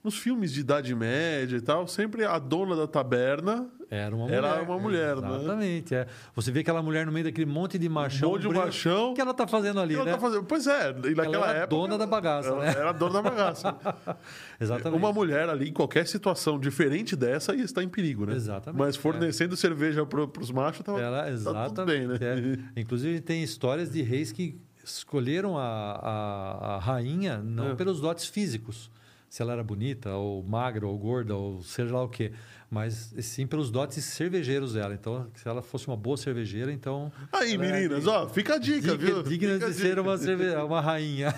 Speaker 1: nos filmes de Idade Média e tal, sempre a dona da taberna
Speaker 2: era uma mulher. Era
Speaker 1: uma mulher,
Speaker 2: né? Exatamente. É. Você vê aquela mulher no meio daquele monte de machão.
Speaker 1: Um monte de machão.
Speaker 2: O que ela está fazendo ali, né?
Speaker 1: Tá fazendo... Pois é, e naquela ela era época.
Speaker 2: dona da bagaça,
Speaker 1: ela,
Speaker 2: né?
Speaker 1: Era dona da bagaça. *laughs*
Speaker 2: Exatamente.
Speaker 1: Uma mulher ali, em qualquer situação diferente dessa, ia estar em perigo, né?
Speaker 2: Exatamente.
Speaker 1: Mas fornecendo é. cerveja para os machos, tava, ela, exatamente, tudo bem, né?
Speaker 2: É. Inclusive, tem histórias de reis que escolheram a, a, a rainha não é. pelos dotes físicos se ela era bonita, ou magra, ou gorda, ou seja lá o quê. Mas sim pelos dotes cervejeiros dela. Então, se ela fosse uma boa cervejeira, então.
Speaker 1: Aí, meninas, ó, fica a dica,
Speaker 2: dica
Speaker 1: viu?
Speaker 2: Digna de ser uma, cerve... uma rainha.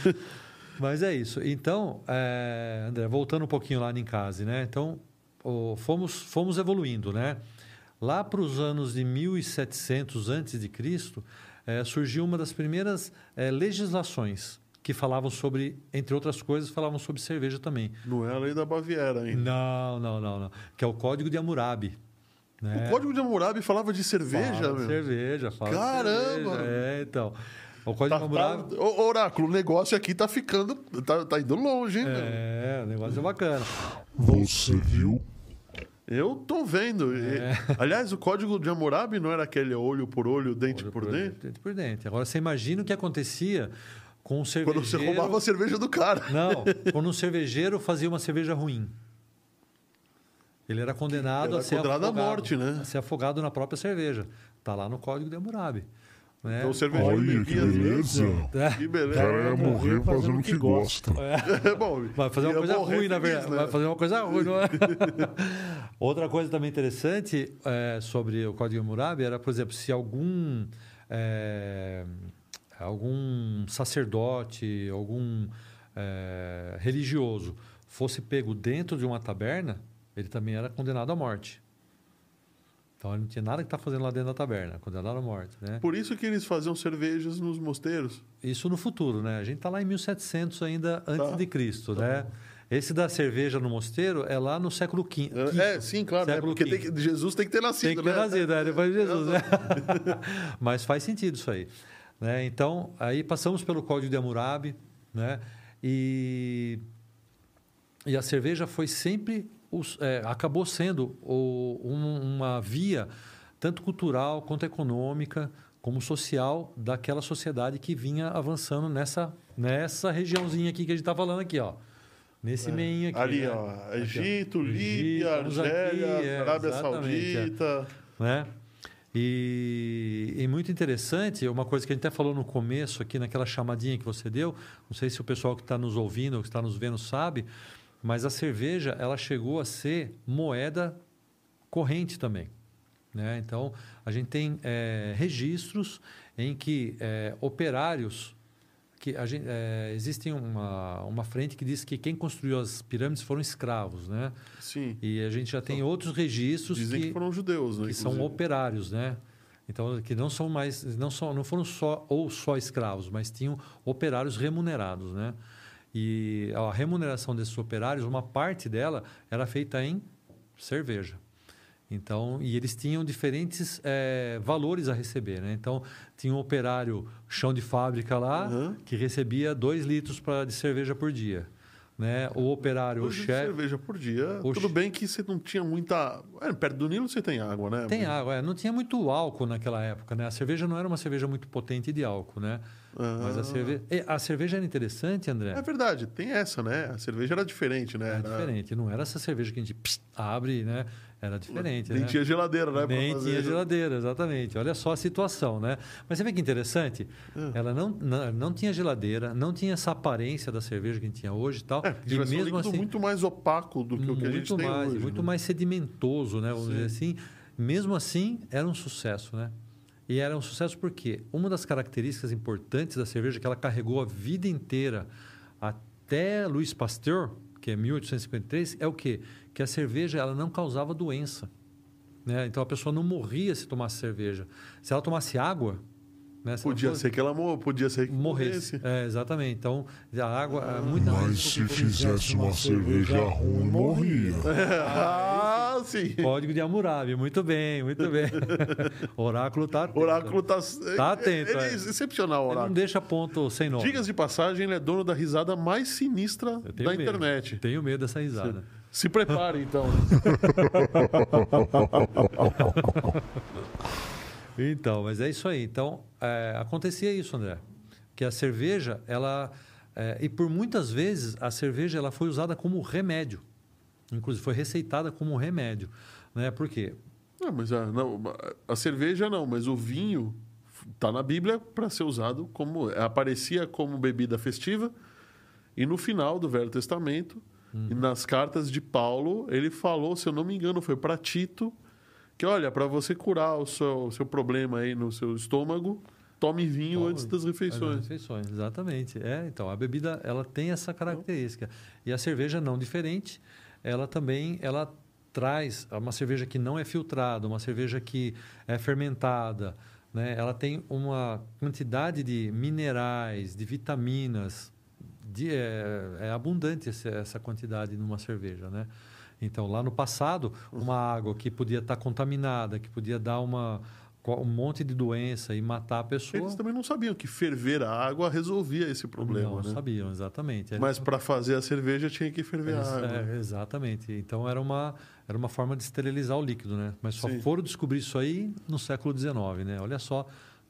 Speaker 2: *laughs* Mas é isso. Então, é, André, voltando um pouquinho lá em casa, né? Então, oh, fomos, fomos evoluindo, né? Lá para os anos de 1700 antes de Cristo, é, surgiu uma das primeiras é, legislações que falavam sobre, entre outras coisas, falavam sobre cerveja também.
Speaker 1: Não é a lei da Baviera ainda.
Speaker 2: Não, não, não, não. Que é o Código de Hammurabi.
Speaker 1: Né? O Código de Hammurabi falava de cerveja,
Speaker 2: fala
Speaker 1: meu?
Speaker 2: cerveja, fala
Speaker 1: Caramba!
Speaker 2: Cerveja. É, então. O Código tá, de Hammurabi...
Speaker 1: Tá, oráculo, o negócio aqui tá ficando... Tá, tá indo longe, hein?
Speaker 2: É, meu? o negócio é bacana.
Speaker 3: Você viu?
Speaker 1: Eu tô vendo. É. *laughs* aliás, o código de Hammurabi não era aquele olho por olho, dente olho por, por dente?
Speaker 2: Dente por dente. Agora, você imagina o que acontecia com um cervejeiro...
Speaker 1: Quando você roubava a cerveja do cara.
Speaker 2: Não, *laughs* quando um cervejeiro fazia uma cerveja ruim. Ele era condenado, era a, ser condenado afogado, à morte, né? A ser afogado na própria cerveja. Está lá no Código de Hammurabi.
Speaker 1: Né? Então o cervejeiro
Speaker 3: Olha, que beleza.
Speaker 1: É. Que beleza.
Speaker 3: O cara ia morrer fazendo o que, gosta.
Speaker 2: É. *laughs* Bom, vai fazer uma coisa ruim, na verdade. Né? Vai fazer uma coisa ruim, não é? *laughs* Outra coisa também interessante é, sobre o Código de Hammurabi era, por exemplo, se algum... É, algum sacerdote, algum é, religioso fosse pego dentro de uma taberna, ele também era condenado à morte. Então ele não tinha nada que estar tá fazendo lá dentro da taberna, condenado à morte. Né?
Speaker 1: Por isso que eles faziam cervejas nos mosteiros.
Speaker 2: Isso no futuro, né? A gente está lá em 1700 ainda antes tá. de Cristo, tá. né? Esse da cerveja no mosteiro é lá no século V.
Speaker 1: É, sim, claro. É porque tem que, Jesus tem que ter nascido,
Speaker 2: Tem que ter
Speaker 1: né?
Speaker 2: nascido, é, depois de Jesus. Né? *laughs* Mas faz sentido isso aí. Né? Então, aí passamos pelo Código de Hammurabi, né? e, e a cerveja foi sempre, os, é, acabou sendo o, um, uma via tanto cultural quanto econômica, como social daquela sociedade que vinha avançando nessa, nessa regiãozinha aqui que a gente está falando aqui, ó. Nesse meinho aqui.
Speaker 1: Ali,
Speaker 2: né?
Speaker 1: ó.
Speaker 2: Aqui,
Speaker 1: Egito,
Speaker 2: ó.
Speaker 1: Líbia, Argélia,
Speaker 2: aqui, é,
Speaker 1: Arábia
Speaker 2: é.
Speaker 1: Saudita.
Speaker 2: né? E, e muito interessante, uma coisa que a gente até falou no começo aqui, naquela chamadinha que você deu, não sei se o pessoal que está nos ouvindo ou que está nos vendo sabe, mas a cerveja ela chegou a ser moeda corrente também. Né? Então, a gente tem é, registros em que é, operários que a gente, é, existe uma, uma frente que diz que quem construiu as pirâmides foram escravos, né?
Speaker 1: Sim.
Speaker 2: E a gente já tem outros registros
Speaker 1: Dizem que, foram judeus, né?
Speaker 2: que são
Speaker 1: inclusive.
Speaker 2: operários, né? Então que não são mais não são não foram só ou só escravos, mas tinham operários remunerados, né? E a remuneração desses operários, uma parte dela era feita em cerveja. Então, e eles tinham diferentes eh, valores a receber, né? Então, tinha um operário chão de fábrica lá
Speaker 1: Uhum.
Speaker 2: que recebia 2 litros pra, de cerveja por dia, né? O operário, o
Speaker 1: Hoje,
Speaker 2: chefe
Speaker 1: cerveja por dia.
Speaker 2: o
Speaker 1: Tudo
Speaker 2: che-
Speaker 1: bem que você não tinha muita. É, perto do Nilo você tem água, né?
Speaker 2: Tem água, é, não tinha muito álcool naquela época, né? A cerveja não era uma cerveja muito potente de álcool, né? Mas a
Speaker 1: Ah.
Speaker 2: cerveja, a cerveja era interessante, André.
Speaker 1: É verdade, tem essa, né? A cerveja era diferente, né?
Speaker 2: Era diferente, não era essa cerveja que a gente pss, abre, né? Era diferente,
Speaker 1: Nem
Speaker 2: né?
Speaker 1: tinha geladeira, né?
Speaker 2: Nem tinha geladeira, exatamente. Olha só a situação, né? Mas você vê que interessante?
Speaker 1: Ah.
Speaker 2: Ela não, não, não tinha geladeira, não tinha essa aparência da cerveja que a gente tinha hoje e tal.
Speaker 1: É,
Speaker 2: e
Speaker 1: um
Speaker 2: mesmo
Speaker 1: líquido
Speaker 2: assim,
Speaker 1: muito mais opaco do que o que a gente
Speaker 2: muito
Speaker 1: tem
Speaker 2: mais,
Speaker 1: hoje.
Speaker 2: muito
Speaker 1: né?
Speaker 2: mais sedimentoso, né? Vamos
Speaker 1: Sim.
Speaker 2: dizer assim. Mesmo assim, era um sucesso, né? E era um sucesso porque uma das características importantes da cerveja que ela carregou a vida inteira até Louis Pasteur, que é 1853, é o quê? Que a cerveja ela não causava doença. Né? Então a pessoa não morria se tomasse cerveja. Se ela tomasse água, né? se
Speaker 1: Podia
Speaker 2: fosse-
Speaker 1: ser que ela mo- podia ser que
Speaker 2: morresse.
Speaker 1: morresse.
Speaker 2: É, exatamente. Então, a água, é muita
Speaker 3: Mas se fizesse uma cerveja ruim, morria.
Speaker 1: ah, *laughs* sim.
Speaker 2: Código de Hammurabi, muito bem, muito bem. *laughs* Oráculo tá atento.
Speaker 1: Oráculo tá.
Speaker 2: Tá atento,
Speaker 1: Ele é
Speaker 2: é.
Speaker 1: excepcional, o
Speaker 2: Ele não
Speaker 1: oráculo.
Speaker 2: deixa ponto sem nome.
Speaker 1: Digas de passagem, ele é dono da risada mais sinistra da
Speaker 2: medo.
Speaker 1: internet.
Speaker 2: Tenho medo dessa risada.
Speaker 1: Se prepare, então. *laughs*
Speaker 2: Então, mas é isso aí. Então, é, acontecia isso, André. Que a cerveja, ela... é, e por muitas vezes, a cerveja ela foi usada como remédio. Inclusive, foi receitada como remédio. Né? Por quê?
Speaker 1: Não, mas a, não, a cerveja não, mas o vinho tá na Bíblia para ser usado como aparecia como bebida festiva e no final do Velho Testamento e nas cartas de Paulo ele falou, se eu não me engano, foi para Tito que olha para você curar o seu, o seu problema aí no seu estômago tome vinho antes das
Speaker 2: As
Speaker 1: refeições.
Speaker 2: refeições, exatamente. É, então, a bebida ela tem essa característica. E a cerveja não diferente, ela também ela traz uma cerveja que não é filtrada, uma cerveja que é fermentada, né? Ela tem uma quantidade de minerais, de vitaminas, de, é, é abundante essa, quantidade numa cerveja, né? Então, lá no passado, uma água que podia estar contaminada, que podia dar uma, um monte de doença e matar a pessoa.
Speaker 1: Eles também não sabiam que ferver a água resolvia esse problema,
Speaker 2: não
Speaker 1: né?
Speaker 2: sabiam, exatamente.
Speaker 1: Mas para fazer a cerveja tinha que ferver a
Speaker 2: Eles-
Speaker 1: água.
Speaker 2: é, exatamente. Então era uma, era uma forma de esterilizar o líquido, né? Mas só
Speaker 1: Sim.
Speaker 2: foram descobrir isso aí no século XIX, né? Olha só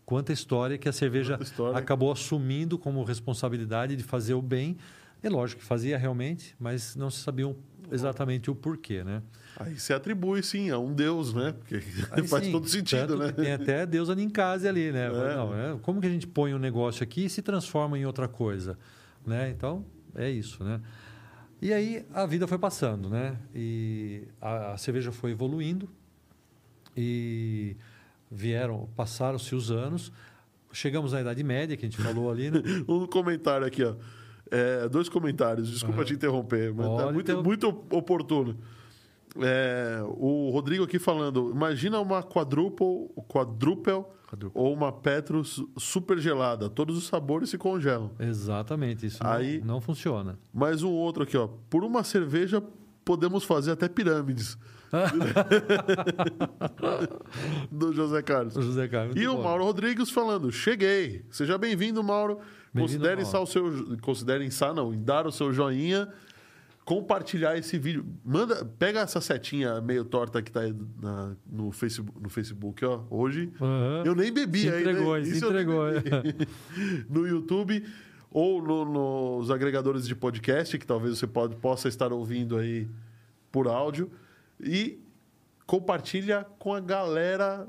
Speaker 2: quanta história que a cerveja acabou assumindo como responsabilidade de fazer o bem. É lógico que fazia realmente, mas não se sabiam exatamente o porquê, né?
Speaker 1: Aí se atribui, sim, a um deus, né? Porque *laughs*
Speaker 2: Aí
Speaker 1: faz
Speaker 2: sim,
Speaker 1: todo sentido, né?
Speaker 2: Tem até deusa Ninkasi ali, né?
Speaker 1: É.
Speaker 2: Não, é, como que a gente põe um negócio aqui e se transforma em outra coisa? Né? Então, é isso, né? E aí a vida foi passando, né? E a, a cerveja foi evoluindo e vieram, passaram-se os anos. Chegamos na Idade Média, que a gente falou ali, né? *laughs*
Speaker 1: Um comentário aqui, ó. É, dois comentários, desculpa te interromper, mas tá
Speaker 2: Pode
Speaker 1: muito,
Speaker 2: interrom-
Speaker 1: muito oportuno. É, o Rodrigo aqui falando: imagina uma quadruple, quadruple
Speaker 2: Quadruple.
Speaker 1: ou uma Petrus super gelada, todos os sabores se congelam.
Speaker 2: Exatamente, isso não-
Speaker 1: Aí-
Speaker 2: não, funciona.
Speaker 1: Mais um outro aqui, ó. Por uma cerveja podemos fazer até pirâmides. *laughs* Do José Carlos.
Speaker 2: O José Carlos.
Speaker 1: E o
Speaker 2: bom.
Speaker 1: Mauro Rodrigues falando: cheguei. Seja bem-vindo, Mauro.
Speaker 2: Bem-vindo,
Speaker 1: Considerem
Speaker 2: Mauro.
Speaker 1: o seu, considerem sa, não, em dar o seu joinha, compartilhar esse vídeo. Manda, pega essa setinha meio torta que tá aí na- no, Facebook, no Facebook, ó. Hoje
Speaker 2: Aham.
Speaker 1: eu nem bebi
Speaker 2: Se
Speaker 1: ainda.
Speaker 2: entregou, se entregou, é. *laughs*
Speaker 1: no YouTube. ou no- nos agregadores de podcast, que talvez você pode, possa estar ouvindo aí por áudio. E compartilha com a galera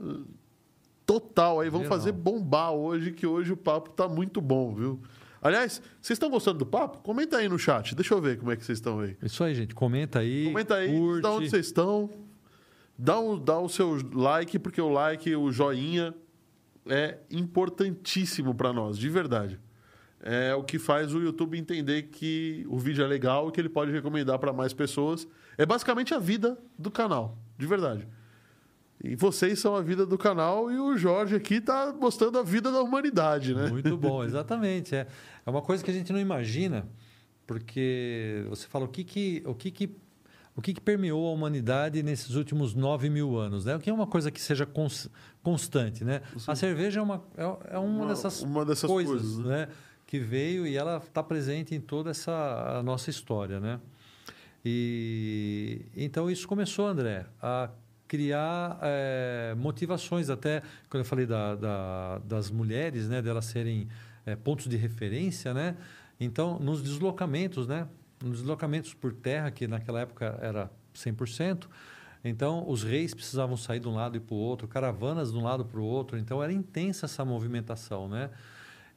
Speaker 1: total aí. Vamos
Speaker 2: Geral.
Speaker 1: fazer bombar hoje, que hoje o papo tá muito bom, viu? Aliás, vocês estão gostando do papo? Comenta aí no chat. Deixa eu ver como é que vocês estão aí.
Speaker 2: Isso aí, gente. Comenta aí.
Speaker 1: Comenta aí,
Speaker 2: curte.
Speaker 1: da onde vocês estão. Dá, um, dá o seu like, porque o like, o joinha é importantíssimo para nós, de verdade. É o que faz o YouTube entender que o vídeo é legal e que ele pode recomendar para mais pessoas. É basicamente a vida do canal, de verdade. E vocês são a vida do canal e o Jorge aqui está mostrando a vida da humanidade, né?
Speaker 2: Muito bom, *laughs* exatamente. É, é uma coisa que a gente não imagina, porque você fala o que que, o que, que, o que, que permeou a humanidade nesses últimos 9 mil anos, né? O que é uma coisa que seja cons- constante, né? A cerveja é uma, é, é uma,
Speaker 1: Uma-
Speaker 2: dessas,
Speaker 1: uma dessas
Speaker 2: coisas,
Speaker 1: coisas,
Speaker 2: né? Que veio e ela está presente em toda essa a nossa história, né? E então isso começou, André, a criar eh, motivações até quando eu falei da, da- das mulheres, né, delas serem eh, pontos de referência, né? Então nos deslocamentos, né? Nos deslocamentos por terra que naquela época era 100%. Então, os reis precisavam sair de um lado e para o outro, caravanas de um lado para o outro. Então, era intensa essa movimentação, né?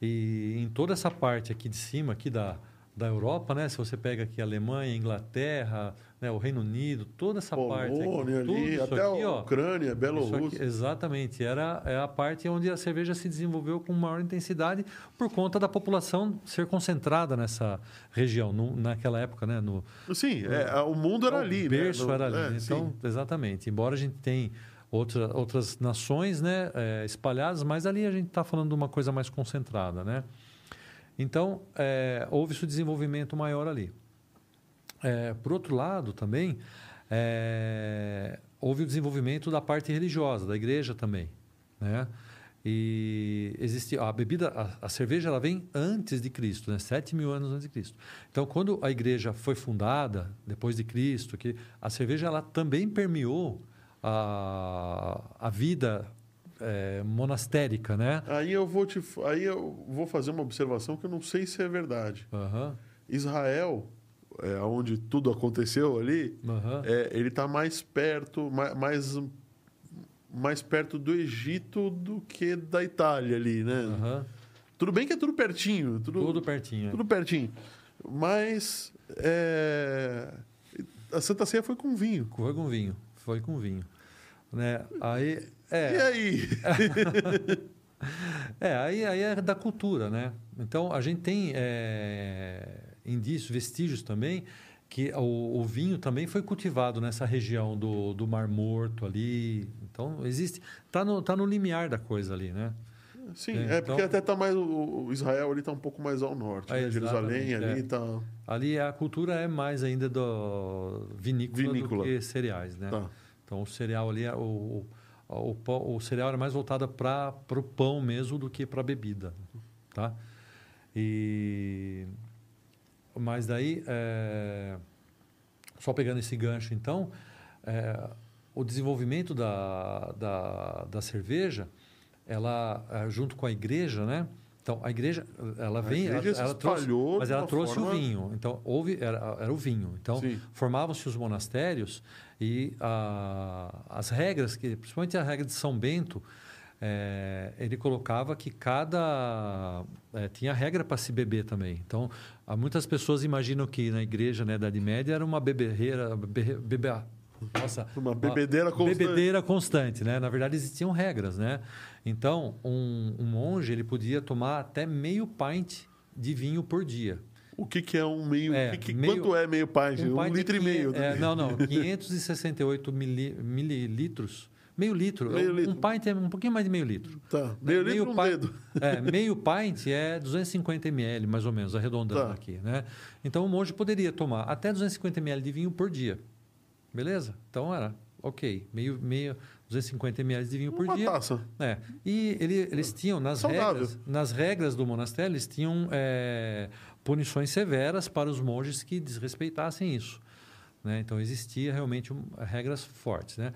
Speaker 2: E em toda essa parte aqui de cima, aqui da, da Europa, né? Se você pega aqui Alemanha, Inglaterra, né? o Reino Unido, toda essa parte aqui,
Speaker 1: Polônia ali, até
Speaker 2: aqui,
Speaker 1: a Ucrânia, Bielorrússia.
Speaker 2: exatamente. Era é a parte onde a cerveja se desenvolveu com maior intensidade por conta da população ser concentrada nessa região, no- naquela época, né? No,
Speaker 1: Sim, é, o mundo era
Speaker 2: o
Speaker 1: ali,
Speaker 2: berço
Speaker 1: né? No-
Speaker 2: era ali.
Speaker 1: é,
Speaker 2: né? Então,
Speaker 1: sim.
Speaker 2: exatamente. Embora a gente tenha outra, outras nações né, é, espalhadas, mas ali a gente está falando de uma coisa mais concentrada. Né? Então, é, houve esse desenvolvimento maior ali. É, por outro lado, também, é, houve o desenvolvimento da parte religiosa, da igreja também. Né? E existe a bebida, a, a cerveja, ela vem antes de Cristo, né? Sete mil anos antes de Cristo. Então, quando a igreja foi fundada depois de Cristo, que a cerveja ela também permeou a, a vida é, monastérica, né?
Speaker 1: Aí eu vou te, aí eu vou fazer uma observação que eu não sei se é verdade.
Speaker 2: Aham,
Speaker 1: Israel, é, onde tudo aconteceu ali,
Speaker 2: aham.
Speaker 1: é, ele está mais perto, ma- mais, mais perto do Egito do que da Itália ali, né?
Speaker 2: aham.
Speaker 1: Tudo bem que é tudo pertinho, tudo,
Speaker 2: Tudo pertinho. é.
Speaker 1: tudo pertinho, mas é, a Santa Ceia foi com vinho.
Speaker 2: Foi com vinho. Foi com vinho. Né? Aí, é,
Speaker 1: E aí? *laughs*
Speaker 2: É, aí, aí é da cultura, né? Então, a gente tem é, indícios, vestígios também, que o, o vinho também foi cultivado nessa região do, do Mar Morto ali. Então, existe... Está no, tá no limiar da coisa ali, né?
Speaker 1: Sim,
Speaker 2: É,
Speaker 1: é, porque
Speaker 2: então-
Speaker 1: até tá mais o, o Israel ali tá um pouco mais ao norte,
Speaker 2: É,
Speaker 1: né? Jerusalém ali
Speaker 2: é.
Speaker 1: tá,
Speaker 2: Ali a cultura é mais ainda do vinícola,
Speaker 1: Vinícola.
Speaker 2: do que cereais, né?
Speaker 1: tá.
Speaker 2: Então, o cereal ali, é o, o, o, o cereal era mais voltado para o pão mesmo do que para a bebida, tá? E... Mas daí, é, só pegando esse gancho, então, é, o desenvolvimento da, da, da cerveja, ela, é, junto com a igreja, né? Então, a igreja, ela vem...
Speaker 1: igreja
Speaker 2: ela, ela trouxe, mas ela trouxe
Speaker 1: forma-
Speaker 2: o vinho. Então, houve, era, era o vinho. Então, formavam-se os monastérios e ah, as regras, que, principalmente a regra de São Bento, eh, ele colocava que cada. eh, tinha regra para se beber também. Então, há muitas pessoas imaginam que na igreja né, da Idade Média era uma beberreira. Bebe, bebe, nossa,
Speaker 1: Uma bebedeira constante.
Speaker 2: bebedeira constante, né? Na verdade, existiam regras, né? Então, um, um monge ele podia tomar até meio pint de vinho por dia.
Speaker 1: O que, que é um meio,
Speaker 2: É,
Speaker 1: que que-
Speaker 2: meio-
Speaker 1: quanto é meio pint? Um,
Speaker 2: é
Speaker 1: litro e meio.
Speaker 2: quinhe- é, não, não, *laughs* 568 mili, mililitros. Meio litro.
Speaker 1: Meio
Speaker 2: um,
Speaker 1: litro.
Speaker 2: um pint é um pouquinho mais de meio litro.
Speaker 1: Tá, meio litro um
Speaker 2: pi-
Speaker 1: dedo.
Speaker 2: É, meio pint é 250 ml, mais ou menos, arredondando
Speaker 1: Tá.
Speaker 2: aqui. Né? Então, o monge poderia tomar até 250 ml de vinho por dia. Beleza? Então, era ok. Meio, meio 250 ml de vinho por
Speaker 1: Uma
Speaker 2: dia.
Speaker 1: taça.
Speaker 2: É. E ele- eles tinham, nas
Speaker 1: Saudável.
Speaker 2: regras, nas regras do monastério, eles tinham é, punições severas para os monges que desrespeitassem isso. né? Então, existia realmente um, regras fortes. Né?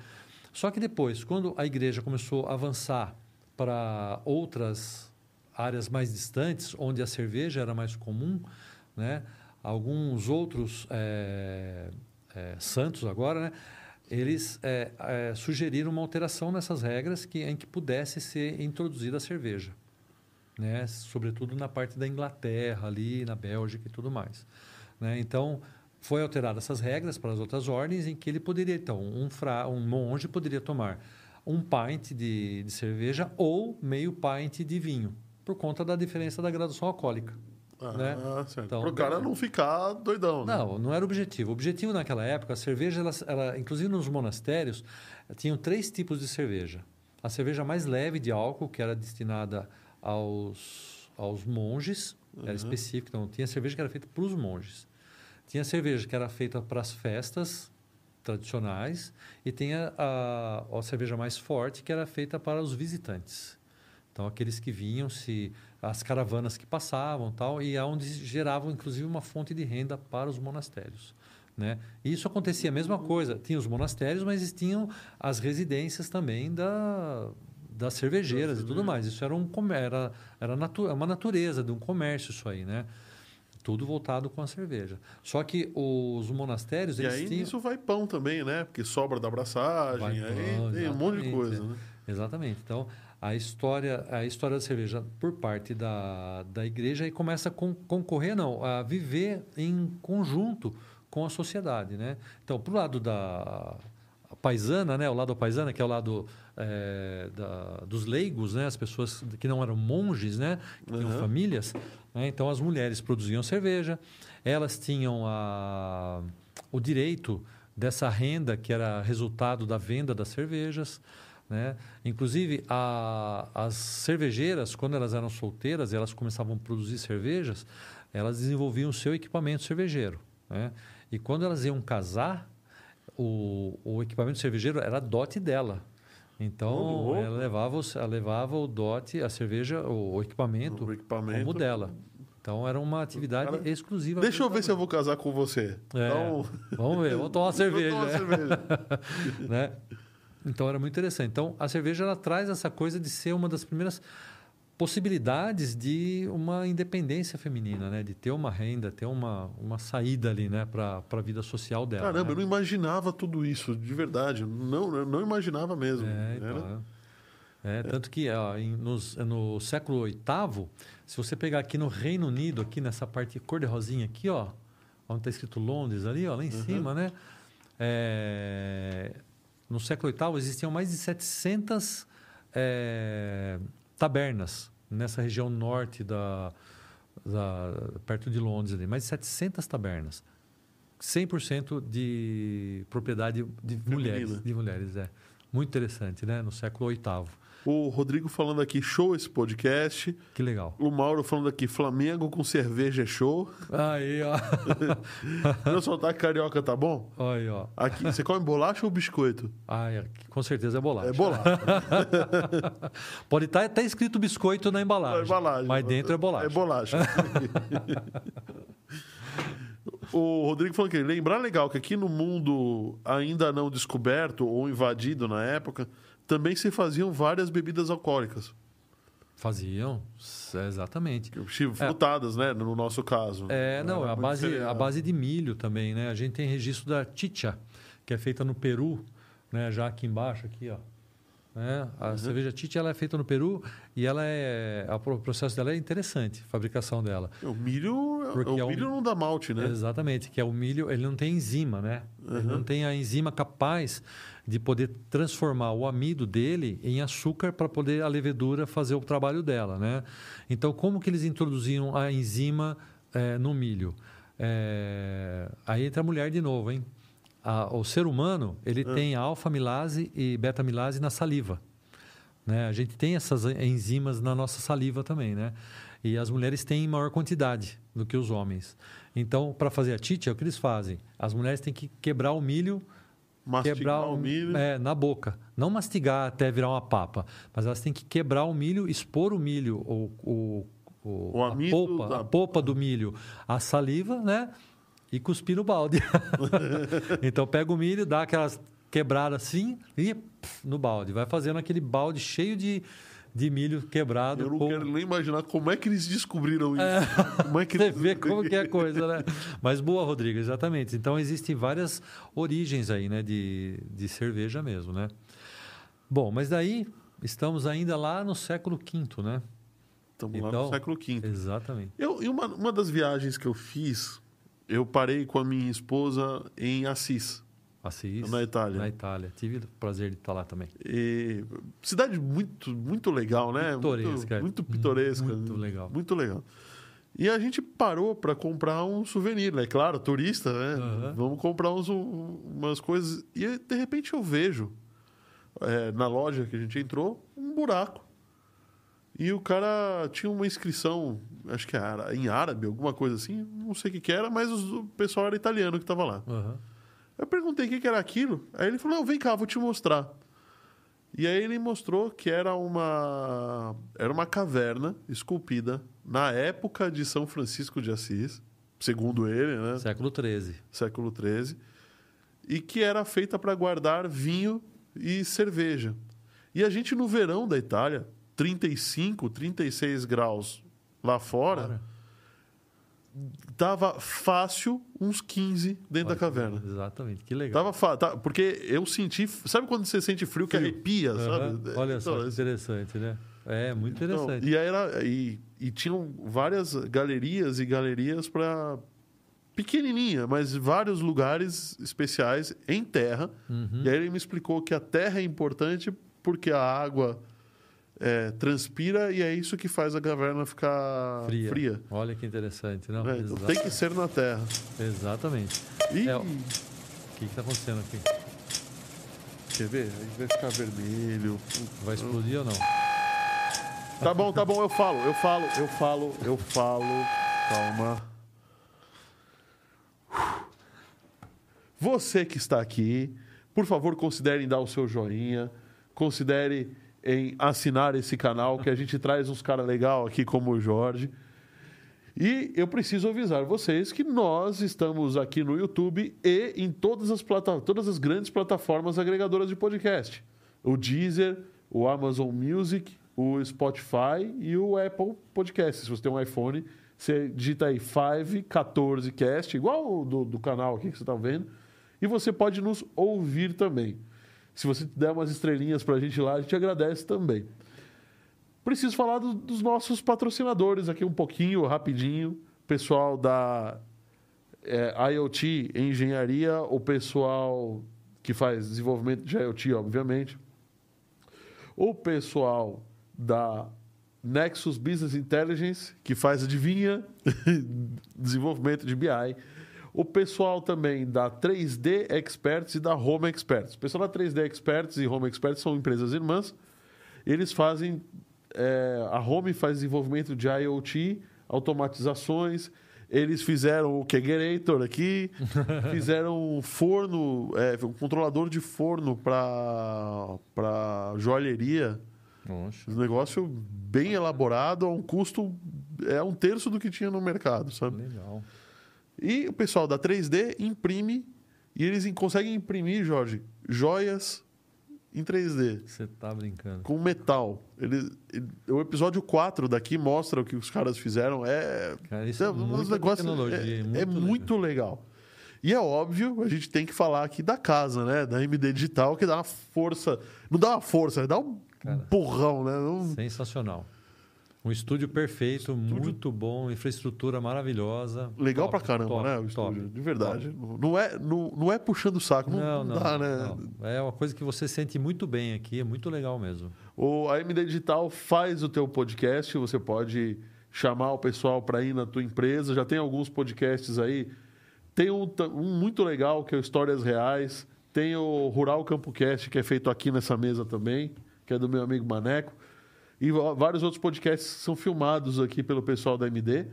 Speaker 2: Só que depois, quando a igreja começou a avançar para outras áreas mais distantes, onde a cerveja era mais comum, né? alguns outros é, é, santos agora, né? eles é, sugeriram uma alteração nessas regras que, em que pudesse ser introduzida a cerveja. Né? Sobretudo na parte da Inglaterra, ali na Bélgica e tudo mais. Né? Então, foi alterada essas regras para as outras ordens em que ele poderia, então, um, fra, um monge poderia tomar um pint de, de cerveja ou meio pint de vinho, por conta da diferença da graduação alcoólica.
Speaker 1: Ah,
Speaker 2: né?
Speaker 1: certo. Então, Para o cara não ficar doidão.
Speaker 2: Né? Não, não era o objetivo. O objetivo naquela época, a cerveja, ela, ela, inclusive nos monastérios, tinham três tipos de cerveja. A cerveja mais leve de álcool, que era destinada aos, aos monges, uhum. era específica. Então, tinha cerveja que era feita para os monges. Tinha cerveja que era feita para as festas tradicionais e tinha a, a cerveja mais forte, que era feita para os visitantes. Então, aqueles que vinham, se as caravanas que passavam tal, e aonde geravam, inclusive, uma fonte de renda para os monastérios. Né? E isso acontecia a mesma coisa. Tinha os monastérios, mas tinham as residências também da, das cervejeiras e tudo mais. Isso era, um, era, era natu uma natureza de um comércio isso aí, né? Tudo voltado com a cerveja. Só que os monastérios...
Speaker 1: E aí tinham... isso vai pão também, né? Porque sobra da abraçagem, vai aí pão, tem um monte de coisa,
Speaker 2: é.
Speaker 1: né?
Speaker 2: Exatamente. Então, a história, a história da cerveja por parte da, da igreja e começa a con concorrer, não, a viver em conjunto com a sociedade, né? Então, para o lado da paisana, né, o lado paisana, que é o lado é, da, dos leigos, né, as pessoas que não eram monges, né, que tinham uhum. famílias, né, então as mulheres produziam cerveja, elas tinham a, o direito dessa renda que era resultado da venda das cervejas, né? Inclusive, a, as cervejeiras, quando elas eram solteiras e elas começavam a produzir cervejas, elas desenvolviam o seu equipamento cervejeiro. Né? E quando elas iam casar, o, o equipamento cervejeiro era dote dela. Então, ela, levava, ela levava o dote, a cerveja, o, o equipamento, o equipamento como dela. Então era uma atividade Cara, exclusiva.
Speaker 1: Deixa eu ver se eu vou casar com você.
Speaker 2: É, então... Vamos ver, vamos tomar uma *laughs* cerveja. Tomar cerveja. *laughs* né? Então era muito interessante. Então a cerveja ela traz essa coisa de ser uma das primeiras possibilidades de uma independência feminina, né? De ter uma renda, ter uma, uma saída ali, né? Para a vida social dela.
Speaker 1: Caramba,
Speaker 2: né?
Speaker 1: eu não imaginava tudo isso, de verdade. Não, não imaginava mesmo.
Speaker 2: É, então, é. é, tanto que ó, em, nos, no século VIII, se você pegar aqui no Reino Unido, aqui nessa parte cor de rosinha aqui, ó, onde está escrito Londres ali, ó, lá em uhum. cima, né? É, no século VIII existiam mais de 700 é, tabernas nessa região norte da, da, perto de Londres ali, mais de 700 tabernas. 100% de propriedade de Feminina. mulheres, de mulheres, é. Muito interessante, né? No século VIII.
Speaker 1: O Rodrigo falando aqui, show esse podcast.
Speaker 2: Que legal.
Speaker 1: O Mauro falando aqui, Flamengo com cerveja é show.
Speaker 2: Aí, ó. *laughs*
Speaker 1: Meu sotaque carioca tá bom?
Speaker 2: Aí, ó.
Speaker 1: Aqui, você come bolacha ou biscoito?
Speaker 2: Ah, é, com certeza é bolacha.
Speaker 1: É bolacha. *laughs*
Speaker 2: Pode estar tá até escrito biscoito na embalagem. Na embalagem. Mas dentro é bolacha.
Speaker 1: É bolacha. *laughs* O Rodrigo falou que lembrar legal que aqui no mundo ainda não descoberto ou invadido na época, também se faziam várias bebidas alcoólicas.
Speaker 2: Faziam, exatamente.
Speaker 1: Frutadas, é. né? No nosso caso.
Speaker 2: É, não, a base, a base de milho também, né? A gente tem registro da chicha, que é feita no Peru, né? Já aqui embaixo, aqui, ó. É, a uhum. cerveja Tite ela é feita no Peru e ela é o processo dela é interessante, a fabricação dela.
Speaker 1: O milho, Porque o é milho não dá malte, né?
Speaker 2: Exatamente, que é o milho, ele não tem enzima, né? Uhum. Ele não tem a enzima capaz de poder transformar o amido dele em açúcar para poder a levedura fazer o trabalho dela, né? Então, como que eles introduziam a enzima é, no milho? É... Aí entra a mulher de novo, hein? A, o ser humano ele é. tem alfa-milase e beta-milase na saliva. Né? A gente tem essas enzimas na nossa saliva também, né? E as mulheres têm maior quantidade do que os homens. Então, para fazer a tite, é o que eles fazem. As mulheres têm que quebrar o milho
Speaker 1: Mastigar quebrar o milho.
Speaker 2: É, na boca. Não mastigar até virar uma papa, mas elas têm que quebrar o milho, expor o milho, o, o, o,
Speaker 1: o a, polpa,
Speaker 2: da... a polpa do milho, a saliva, né? E cuspir no balde. *laughs* então pega o milho, dá aquelas quebradas assim e pff, no balde. Vai fazendo aquele balde cheio de, de milho quebrado.
Speaker 1: Eu não
Speaker 2: com-
Speaker 1: quero nem imaginar como é que eles descobriram isso. Como é que *laughs*
Speaker 2: Você vê como que é a coisa, né? *laughs* Mas boa, Rodrigo, exatamente. Então existem várias origens aí, né, de, de cerveja mesmo, né? Bom, mas daí estamos ainda lá no século V, né?
Speaker 1: Estamos lá
Speaker 2: Então,
Speaker 1: no século V.
Speaker 2: Exatamente.
Speaker 1: Eu, e uma, uma das viagens que eu fiz, eu parei com a minha esposa em Assis,
Speaker 2: Assis.
Speaker 1: na Itália.
Speaker 2: Na Itália. Tive o prazer de estar lá também.
Speaker 1: E, cidade muito, muito legal, né?
Speaker 2: Pitoresca.
Speaker 1: Muito, muito pitoresca.
Speaker 2: Muito legal.
Speaker 1: Muito legal. E a gente parou para comprar um souvenir, né? Claro, turista, né?
Speaker 2: Aham.
Speaker 1: Vamos comprar uns, um- umas coisas. E de repente eu vejo, é, na loja que a gente entrou, um buraco. E o cara tinha uma inscrição, acho que era em árabe, alguma coisa assim, não sei o que, que era, mas o pessoal era italiano que estava lá.
Speaker 2: Aham.
Speaker 1: Eu perguntei o que, que era aquilo. Aí ele falou: Não, vem cá, vou te mostrar. E aí ele mostrou que era uma era uma caverna esculpida na época de São Francisco de Assis, segundo ele, né?
Speaker 2: Século XIII.
Speaker 1: século XIII, e que era feita para guardar vinho e cerveja. E a gente no verão da Itália, 35, 36 graus lá fora,
Speaker 2: Cara,
Speaker 1: tava fácil uns 15 dentro da
Speaker 2: olha que-
Speaker 1: caverna.
Speaker 2: Exatamente. Que legal.
Speaker 1: Tava fa- tá, porque eu senti. Sabe quando você sente frio que
Speaker 2: Frio.
Speaker 1: arrepia,
Speaker 2: Aham.
Speaker 1: sabe?
Speaker 2: Olha só
Speaker 1: Então,
Speaker 2: que interessante, né? É, muito
Speaker 1: então,
Speaker 2: interessante.
Speaker 1: e aí era e, e tinham várias galerias e galerias para pequenininha, mas vários lugares especiais em terra.
Speaker 2: Uhum.
Speaker 1: E aí ele me explicou que a terra é importante porque a água é, transpira e é isso que faz a caverna ficar
Speaker 2: Fria.
Speaker 1: fria.
Speaker 2: Olha que interessante. Não,
Speaker 1: né? Então, tem que ser na terra.
Speaker 2: Exatamente.
Speaker 1: E
Speaker 2: É, o- que está acontecendo aqui?
Speaker 1: quer ver? Aí vai ficar vermelho.
Speaker 2: Vai explodir ou não?
Speaker 1: Tá bom, tá bom, eu falo, eu falo, eu falo, eu falo. Calma. Você que está aqui, por favor, considere em dar o seu joinha, considere em assinar esse canal, que a gente traz uns caras legal aqui como o Jorge. E eu preciso avisar vocês que nós estamos aqui no YouTube e em todas as, plata todas as grandes plataformas agregadoras de podcast. O Deezer, o Amazon Music, o Spotify e o Apple Podcast. Se você tem um iPhone, você digita aí 514cast, igual do, do canal aqui que você está vendo, e você pode nos ouvir também. Se você der umas estrelinhas para a gente lá, a gente agradece também. Preciso falar do- dos nossos patrocinadores aqui um pouquinho, rapidinho. Pessoal da é, IoT Engenharia, o pessoal que faz desenvolvimento de IoT, obviamente. O pessoal da Nexus Business Intelligence, que faz, adivinha, *laughs* desenvolvimento de BI. O pessoal também da 3D Experts e da Home Experts. O pessoal da 3D Experts e Home Experts são empresas irmãs. Eles fazem. é, a Home faz desenvolvimento de IoT, automatizações. Eles fizeram o Kegerator aqui, *laughs* fizeram um forno, é, um controlador de forno para joalheria.
Speaker 2: Nossa.
Speaker 1: Um negócio bem elaborado, a um custo. É um terço do que tinha no mercado, sabe?
Speaker 2: Legal.
Speaker 1: E o pessoal da 3D imprime e eles conseguem imprimir, Jorge, joias em 3D
Speaker 2: Você tá brincando.
Speaker 1: com metal. Ele, ele- o episódio 4 daqui mostra o que os caras fizeram. É,
Speaker 2: Cara, isso é
Speaker 1: uns
Speaker 2: muita
Speaker 1: negócios-
Speaker 2: tecnologia,
Speaker 1: é,
Speaker 2: muito
Speaker 1: é
Speaker 2: legal.
Speaker 1: muito legal. E é óbvio, a gente tem que falar aqui da casa, né? Da MD Digital, que dá uma força. Não dá uma força, dá um
Speaker 2: Cara.
Speaker 1: empurrão, né? Não-
Speaker 2: Sensacional. Um estúdio perfeito, muito bom, infraestrutura maravilhosa.
Speaker 1: Legal
Speaker 2: Top,
Speaker 1: pra caramba,
Speaker 2: top,
Speaker 1: né? O
Speaker 2: top.
Speaker 1: estúdio, de verdade. Não é, não, não é puxando o saco, não,
Speaker 2: Não,
Speaker 1: não dá, né?
Speaker 2: não. É uma coisa que você sente muito bem aqui, é muito legal mesmo.
Speaker 1: O a MD Digital faz o teu podcast, você pode chamar o pessoal para ir na tua empresa. Já tem alguns podcasts aí. Tem um, um muito legal que é o Histórias Reais. Tem o Rural Campo Cast, que é feito aqui nessa mesa também, que é do meu amigo Maneco. E vários outros podcasts são filmados aqui pelo pessoal da MD.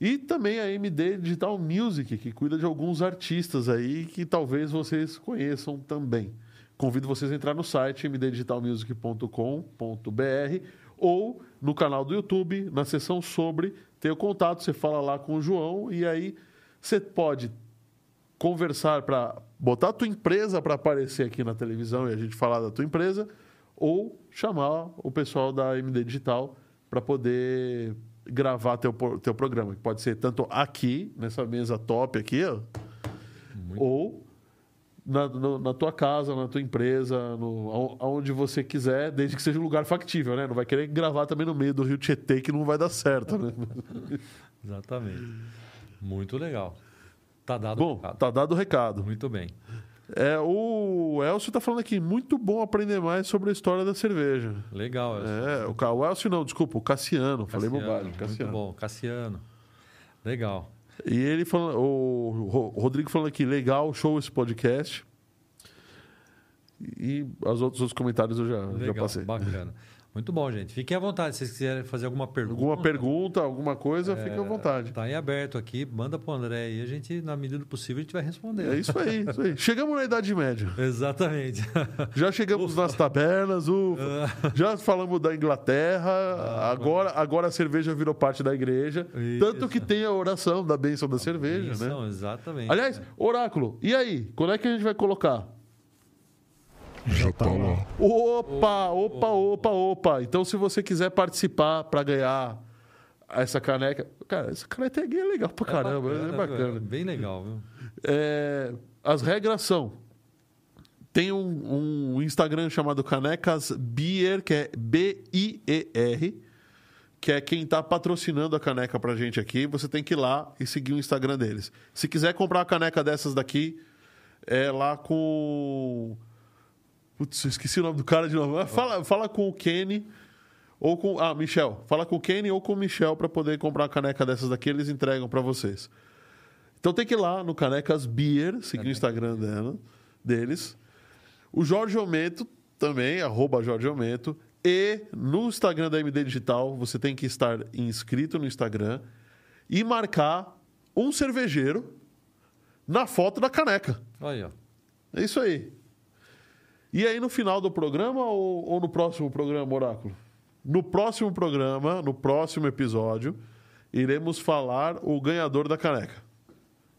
Speaker 1: E também a MD Digital Music, que cuida de alguns artistas aí que talvez vocês conheçam também. Convido vocês a entrar no site mddigitalmusic.com.br ou no canal do YouTube, na seção sobre, tem o contato, você fala lá com o João e aí você pode conversar para botar a tua empresa para aparecer aqui na televisão e a gente falar da tua empresa, ou chamar o pessoal da MD Digital para poder gravar teu, teu programa. que Pode ser tanto aqui, nessa mesa top aqui, ó, ou na, no- na tua casa, na tua empresa, no, ao- aonde você quiser, desde que seja um lugar factível, né? Não vai querer gravar também no meio do Rio Tietê, que não vai dar certo, né?
Speaker 2: Exatamente. Muito legal. Tá dado
Speaker 1: Bom,
Speaker 2: o recado.
Speaker 1: tá dado o recado.
Speaker 2: Muito bem.
Speaker 1: É, o Elcio tá falando aqui, muito bom aprender mais sobre a história da cerveja.
Speaker 2: Legal. Elcio.
Speaker 1: É, o, o Elcio não, desculpa, o Cassiano, falei bobagem,
Speaker 2: Muito
Speaker 1: Cassiano.
Speaker 2: bom. Cassiano. Legal.
Speaker 1: E ele falando, o Ro- Rodrigo falando aqui, legal, show esse podcast. E os outros, outros comentários eu já, já
Speaker 2: Legal.
Speaker 1: passei.
Speaker 2: Bacana. *laughs* Muito bom, gente. Fiquem à vontade. Se vocês quiserem fazer alguma pergunta.
Speaker 1: Alguma pergunta, alguma coisa, fica à vontade.
Speaker 2: Tá aí aberto aqui. Manda pro André e a gente, na medida do possível, a gente vai responder.
Speaker 1: É isso aí, isso aí. Chegamos na Idade Média. *laughs*
Speaker 2: Exatamente.
Speaker 1: Já chegamos nas tabernas, ufa. já falamos da Inglaterra, agora, agora a cerveja virou parte da igreja. Tanto que tem a oração da bênção da cerveja, né?
Speaker 2: Isso, exatamente.
Speaker 1: Aliás, oráculo, e aí? Quando é que a gente vai colocar?
Speaker 3: Já tá lá.
Speaker 1: Opa, opa, opa, opa. Então, se você quiser participar para ganhar essa caneca. Cara, essa caneca é legal pra caramba, é bacana.
Speaker 2: viu? Bem legal, viu?
Speaker 1: É, as regras são. Tem um, um Instagram chamado Canecas Beer, que é B-I-E-R, que é quem está patrocinando a caneca pra gente aqui. Você tem que ir lá e seguir o Instagram deles. Se quiser comprar uma caneca dessas daqui, é lá com. Putz, eu esqueci o nome do cara de novo. Fala, fala com o Kenny. Ou com. Ah, Michel. Fala com o Kenny ou com o Michel para poder comprar uma caneca dessas daqui, eles entregam para vocês. Então tem que ir lá no Canecas Beer, seguir o Instagram dela, deles. O Jorge Omento também, arroba Jorge Omento. E no Instagram da MD Digital, você tem que estar inscrito no Instagram e marcar um cervejeiro na foto da caneca.
Speaker 2: Olha, ó.
Speaker 1: É isso aí. E aí, no final do programa ou, ou no próximo programa, Oráculo? No próximo programa, no próximo episódio, iremos falar o ganhador da caneca.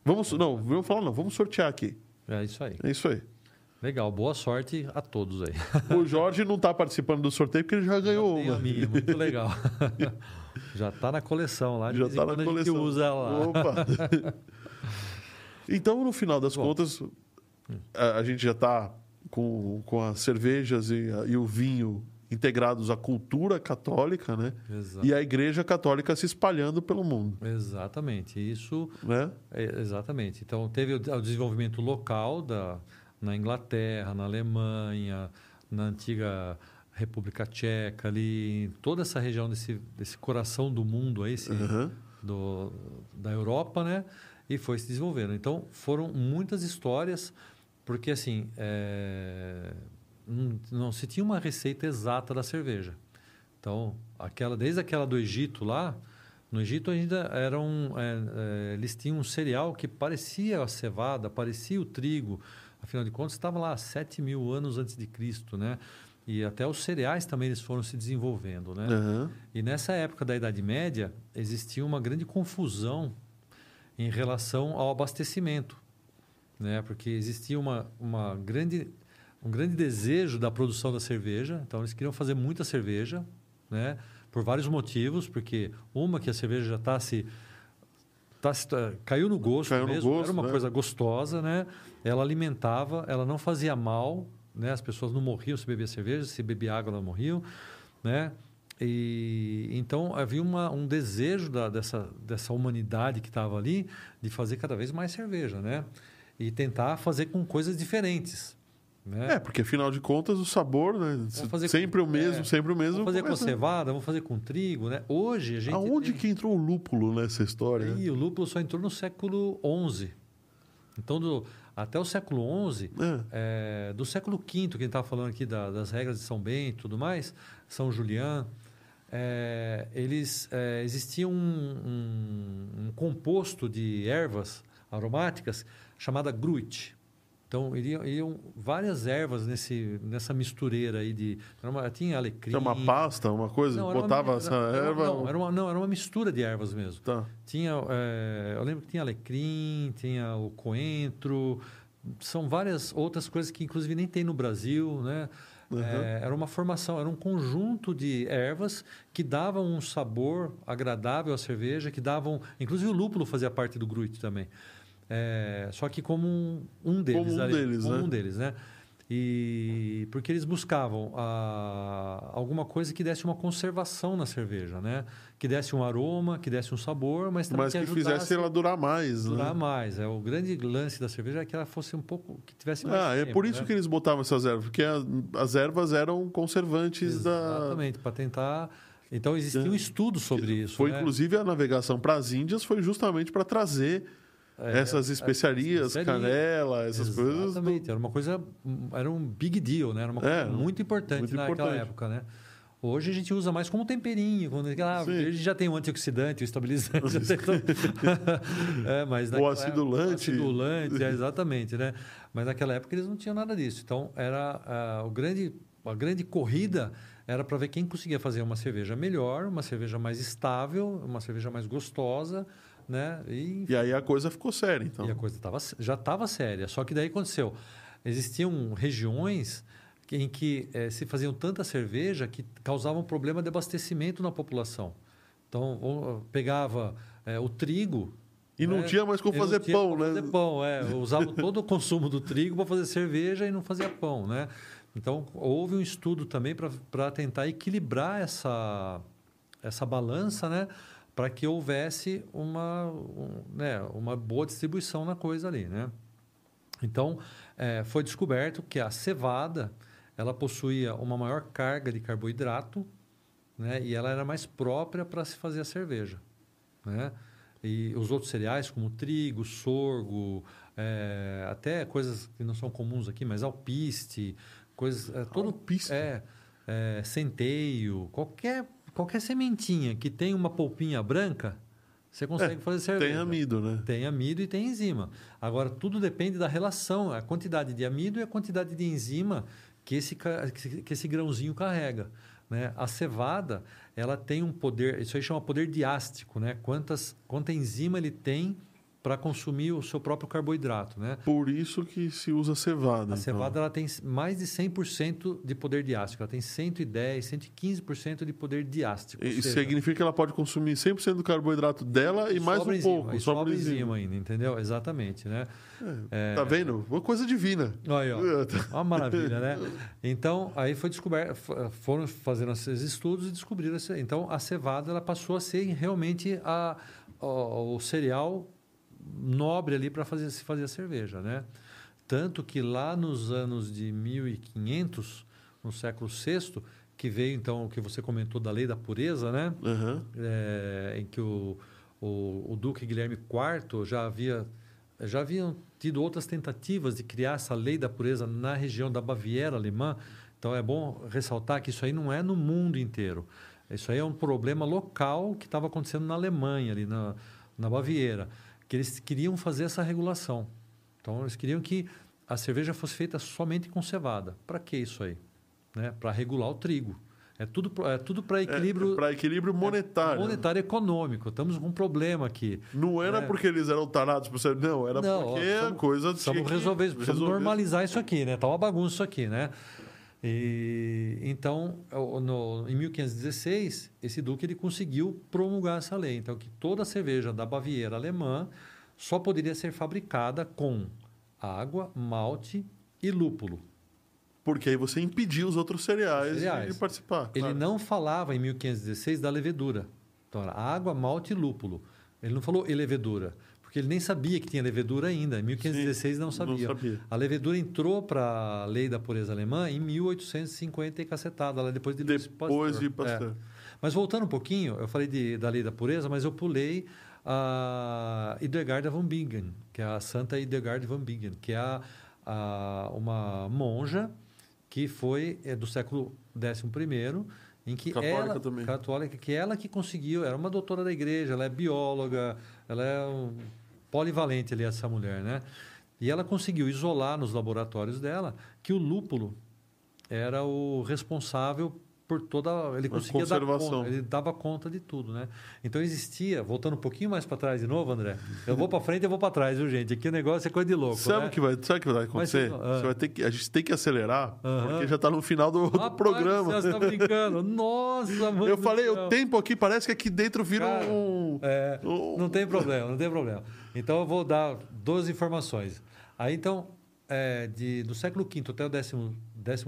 Speaker 1: Vamos, não, vamos falar não, vamos sortear aqui.
Speaker 2: É isso aí.
Speaker 1: É isso aí.
Speaker 2: Legal. Boa sorte a todos aí.
Speaker 1: O Jorge não está participando do sorteio porque ele já ganhou
Speaker 2: Tem
Speaker 1: uma.
Speaker 2: minha, muito legal. *laughs* Já tá na coleção lá.
Speaker 1: Já está na
Speaker 2: a gente
Speaker 1: coleção.
Speaker 2: usa lá.
Speaker 1: Opa! *laughs* então, no final das
Speaker 2: Bom.
Speaker 1: contas, a, a gente já está com, com as cervejas e, e o vinho integrados à cultura católica, né?
Speaker 2: Exato.
Speaker 1: E a igreja católica se espalhando pelo mundo,
Speaker 2: Exatamente. Isso
Speaker 1: né?
Speaker 2: É, exatamente. Então, teve o, o desenvolvimento local da, na Inglaterra, na Alemanha, na antiga República Tcheca, ali, toda essa região desse, desse coração do mundo aí, esse,
Speaker 1: Aham.
Speaker 2: do, da Europa, né? E foi se desenvolvendo. Então, foram muitas histórias, porque assim, é, não, se tinha uma receita exata da cerveja. Então, aquela, desde aquela do Egito lá, no Egito ainda era um, é, é, eles tinham um cereal que parecia a cevada, parecia o trigo. Afinal de contas, estava lá 7 mil anos antes de Cristo, né? E até os cereais também eles foram se desenvolvendo, né?
Speaker 1: Aham.
Speaker 2: E nessa época da Idade Média, existia uma grande confusão em relação ao abastecimento, né? Porque existia uma, uma grande, um grande desejo da produção da cerveja, então eles queriam fazer muita cerveja, né? Por vários motivos, porque uma que a cerveja já está se tá se- tá- caiu no gosto
Speaker 1: Caiu no
Speaker 2: mesmo,
Speaker 1: gosto,
Speaker 2: era uma
Speaker 1: né?
Speaker 2: coisa gostosa, né? Ela alimentava, ela não fazia mal, né? As pessoas não morriam se bebia cerveja, se bebia água elas morriam, né? E então havia uma, um desejo da, dessa, dessa humanidade que estava ali de fazer cada vez mais cerveja, né? E tentar fazer com coisas diferentes, né?
Speaker 1: É, porque afinal de contas o sabor, né? sempre
Speaker 2: com-
Speaker 1: o mesmo,
Speaker 2: é.
Speaker 1: sempre o mesmo.
Speaker 2: Vamos fazer com
Speaker 1: começa-
Speaker 2: cevada, vamos fazer com trigo, né? Hoje a gente
Speaker 1: Aonde
Speaker 2: tem...
Speaker 1: que entrou o lúpulo nessa história? né?
Speaker 2: E o lúpulo só entrou no século XI. Então, do- até o século XI,
Speaker 1: É.
Speaker 2: é, do século V, que a gente estava falando aqui da- das regras de São Bento e tudo mais, São Julián, é, eles é, existia um, um- um composto de ervas aromáticas chamada gruit. Então, iriam, iriam várias ervas nesse, nessa mistureira aí de... era uma- tinha alecrim...
Speaker 1: Tinha uma pasta, uma coisa,
Speaker 2: Não, era uma-
Speaker 1: botava
Speaker 2: era-
Speaker 1: essa
Speaker 2: era-
Speaker 1: erva.
Speaker 2: Não era, uma, não, era uma mistura de ervas mesmo.
Speaker 1: Tá.
Speaker 2: Tinha, eh, eu lembro que tinha alecrim, tinha o coentro, são várias outras coisas que inclusive nem tem no Brasil, né? É, era uma formação, era um conjunto de ervas que davam um sabor agradável à cerveja, que davam. Inclusive o lúpulo fazia parte do gruit também. É, só que como um, um deles.
Speaker 1: Como um
Speaker 2: ali,
Speaker 1: deles,
Speaker 2: como
Speaker 1: né?
Speaker 2: um deles, né? E porque eles buscavam ah, alguma coisa que desse uma conservação na cerveja, né? Que desse um aroma, que desse um sabor, mas também
Speaker 1: Mas que
Speaker 2: ajudasse
Speaker 1: fizesse ela durar mais,
Speaker 2: durar
Speaker 1: né?
Speaker 2: mais. É o grande lance da cerveja é que ela fosse um pouco que tivesse mais
Speaker 1: Ah, é
Speaker 2: tempo,
Speaker 1: por isso
Speaker 2: né?
Speaker 1: que eles botavam essas ervas, porque a- as ervas eram conservantes da.
Speaker 2: Exatamente, para tentar. Então existia um estudo sobre isso.
Speaker 1: Foi
Speaker 2: né?
Speaker 1: inclusive a navegação para as Índias foi justamente para trazer
Speaker 2: É,
Speaker 1: essas especiarias,
Speaker 2: especiaria.
Speaker 1: canela, essas coisas. do-
Speaker 2: Exatamente, era uma coisa, era um big deal, né? Era uma coisa
Speaker 1: É,
Speaker 2: muito importante
Speaker 1: muito
Speaker 2: naquela
Speaker 1: importante.
Speaker 2: época, né? Hoje a gente usa mais como temperinho, quando ah,
Speaker 1: Sim.
Speaker 2: a gente já tem o antioxidante, o estabilizante, *laughs* todo... *laughs* é, mas naquela época-
Speaker 1: acidulante.
Speaker 2: acidulante, é, exatamente, né? Mas naquela época eles não tinham nada disso. Então era ah, o grande, a grande corrida era para ver quem conseguia fazer uma cerveja melhor, uma cerveja mais estável, uma cerveja mais gostosa, né? E
Speaker 1: E aí a coisa ficou séria, então.
Speaker 2: e a coisa tava, já estava séria. Só que daí aconteceu. Existiam regiões em que eh, se faziam tanta cerveja que causavam problema de abastecimento na população. Então, pegava eh, o trigo.
Speaker 1: E não
Speaker 2: né?
Speaker 1: tinha mais como fazer pão, né?
Speaker 2: Fazer pão, é. Usava todo o consumo do trigo para fazer cerveja e não fazia pão, né? Então, houve um estudo também para tentar equilibrar essa, essa balança, né? Para que houvesse uma, um, né? uma boa distribuição na coisa ali, né? Então, eh, foi descoberto que a cevada ela possuía uma maior carga de carboidrato né? e ela era mais própria para se fazer a cerveja. Né? E os outros cereais, como trigo, sorgo, eh, até coisas que não são comuns aqui, mas alpiste, coisas. eh, todo,
Speaker 1: Alpiste?
Speaker 2: É, é, centeio, qualquer, qualquer sementinha que tem uma polpinha branca, você consegue fazer cerveja.
Speaker 1: Tem amido, né?
Speaker 2: Tem amido e tem enzima. Agora, tudo depende da relação, a quantidade de amido e a quantidade de enzima que esse, que esse grãozinho carrega. Né? A cevada, ela tem um poder, isso aí chama poder diástico, né? Quantas, quanta enzima ele tem para consumir o seu próprio carboidrato, né?
Speaker 1: Por isso que se usa cevada.
Speaker 2: A
Speaker 1: então.
Speaker 2: cevada ela tem mais de 100% de poder diástico. Ela tem 110, 115% de poder diástico.
Speaker 1: Isso
Speaker 2: seja,
Speaker 1: significa que ela pode consumir 100% do carboidrato dela e mais um
Speaker 2: enzima,
Speaker 1: pouco.
Speaker 2: E
Speaker 1: sobra
Speaker 2: sobra
Speaker 1: enzima.
Speaker 2: enzima ainda, entendeu? Exatamente, né? É,
Speaker 1: Tá vendo? Uma coisa divina.
Speaker 2: Olha, ó, uma maravilha, né? *laughs* Então, aí foi descoberto, foram fazendo esses estudos e descobriram. Então, a cevada ela passou a ser realmente a, o, o cereal nobre ali para fazer, se fazer a cerveja, né? Tanto que lá nos anos de 1500, no século VI, que veio então o que você comentou da lei da pureza, né?
Speaker 1: Aham.
Speaker 2: é, em que o, o, o Duque Guilherme IV já havia já haviam tido outras tentativas de criar essa lei da pureza na região da Baviera alemã. Então é bom ressaltar que isso aí não é no mundo inteiro. Isso aí é um problema local que estava acontecendo na Alemanha, ali na, na Baviera, que eles queriam fazer essa regulação. Então eles queriam que a cerveja fosse feita somente com cevada. Para que isso aí? Né? Para regular o trigo. É tudo, é tudo para equilíbrio
Speaker 1: para equilíbrio monetário.
Speaker 2: monetário e econômico. Estamos com um problema aqui.
Speaker 1: Não era
Speaker 2: É.
Speaker 1: porque eles eram tarados por ser. Não, era
Speaker 2: Não, ó,
Speaker 1: porque a
Speaker 2: precisamos-
Speaker 1: coisa tinha
Speaker 2: Precisamos resolver isso, precisamos
Speaker 1: resolver.
Speaker 2: normalizar isso aqui, né? Tá uma bagunça isso aqui, né? E, então, no, em 1516, esse duque ele conseguiu promulgar essa lei. Então, que toda cerveja da Baviera alemã só poderia ser fabricada com água, malte e lúpulo.
Speaker 1: Porque aí você impediu os outros cereais,
Speaker 2: Cereais.
Speaker 1: de participar.
Speaker 2: Ele
Speaker 1: claro.
Speaker 2: não falava em 1516 da levedura. Então era água, malte e lúpulo. Ele não falou e levedura, porque ele nem sabia que tinha levedura ainda. Em 1516 não
Speaker 1: não
Speaker 2: sabia.
Speaker 1: sabia.
Speaker 2: A levedura entrou para a lei da pureza alemã em 1850 e cacetada, lá depois de
Speaker 1: Depois de
Speaker 2: Pasteur.
Speaker 1: Pasteur.
Speaker 2: É. Mas voltando um pouquinho, eu falei de, da lei da pureza, mas eu pulei a Hildegard von Bingen, que é a Santa Hildegard von Bingen, que é a, a- uma monja que foi é, do século XI, em que
Speaker 1: Católica
Speaker 2: ela,
Speaker 1: também.
Speaker 2: católica, que ela que conseguiu, era uma doutora da igreja, ela é bióloga, ela é um, polivalente ali essa mulher, né? E ela conseguiu isolar nos laboratórios dela que o lúpulo era o responsável por toda. Ele conseguia dar conta, ele dava conta de tudo, né? Então existia, voltando um pouquinho mais para trás de novo, André. Eu vou para frente e eu vou para trás, viu, gente? Aqui o negócio é coisa de louco.
Speaker 1: Sabe o
Speaker 2: né?
Speaker 1: que vai, sabe o que vai acontecer?
Speaker 2: Mas, ah.
Speaker 1: Você vai ter que, a gente tem que acelerar,
Speaker 2: Aham.
Speaker 1: porque já está no final do, do
Speaker 2: Rapaz,
Speaker 1: programa.
Speaker 2: Você está brincando. Nossa, mano.
Speaker 1: Eu falei, o tempo aqui parece que aqui dentro vira
Speaker 2: Cara,
Speaker 1: um.
Speaker 2: É,
Speaker 1: um-
Speaker 2: não tem problema, não tem problema. Então eu vou dar duas informações. Aí então, é, de, do século V até o décimo,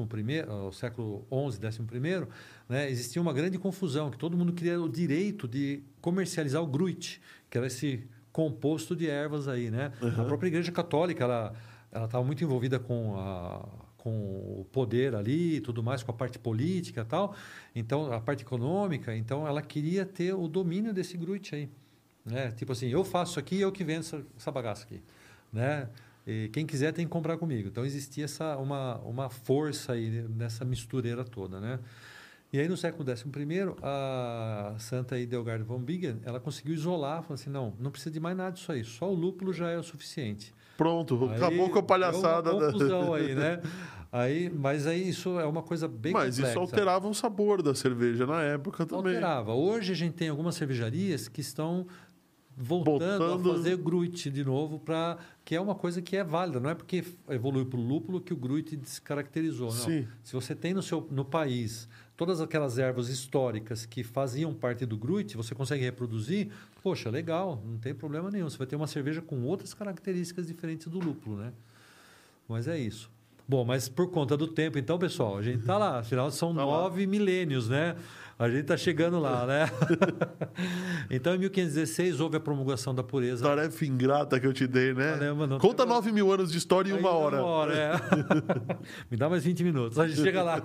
Speaker 2: primeiro, o século XI, primeiro, né, existia uma grande confusão, que todo mundo queria o direito de comercializar o gruit, que era esse composto de ervas aí, né? A própria Igreja Católica, ela ela estava muito envolvida com a com o poder ali e tudo mais, com a parte política e tal, então a parte econômica, então ela queria ter o domínio desse gruit aí, né? Tipo assim, eu faço isso aqui, eu que vendo essa, essa bagaça aqui, né? E quem quiser tem que comprar comigo. Então existia essa uma, uma força aí nessa mistureira toda, né? E aí no século XI, a Santa Idelgard von Bingen, ela conseguiu isolar, falou assim, não, não precisa de mais nada disso aí, só o lúpulo já é o suficiente.
Speaker 1: Pronto,
Speaker 2: Aí
Speaker 1: acabou com a palhaçada.
Speaker 2: deu uma
Speaker 1: da-
Speaker 2: confusão aí, né? *laughs* Aí, mas aí isso é uma coisa bem
Speaker 1: Mas isso
Speaker 2: complexa.
Speaker 1: alterava o sabor da cerveja na época também.
Speaker 2: Alterava. Hoje a gente tem algumas cervejarias que estão voltando a fazer gruit de novo para que é uma coisa que é válida. Não é porque evoluiu para o lúpulo que o gruit descaracterizou. Não.
Speaker 1: Sim.
Speaker 2: Se você tem no seu no país todas aquelas ervas históricas que faziam parte do gruit, você consegue reproduzir. Poxa, legal, não tem problema nenhum. Você vai ter uma cerveja com outras características diferentes do lúpulo, né? Mas é isso. Bom, mas por conta do tempo, então, pessoal, a gente tá lá. Afinal, são
Speaker 1: Tá lá.
Speaker 2: nove milênios, né? A gente tá chegando lá, né? *laughs* então, em 1516, houve a promulgação da pureza.
Speaker 1: Tarefa ingrata que eu te dei, né?
Speaker 2: Caramba, não
Speaker 1: Conta
Speaker 2: tem-
Speaker 1: 9 mil anos de história em uma hora.
Speaker 2: Uma hora, é. *laughs* Me dá mais 20 minutos, a gente chega lá.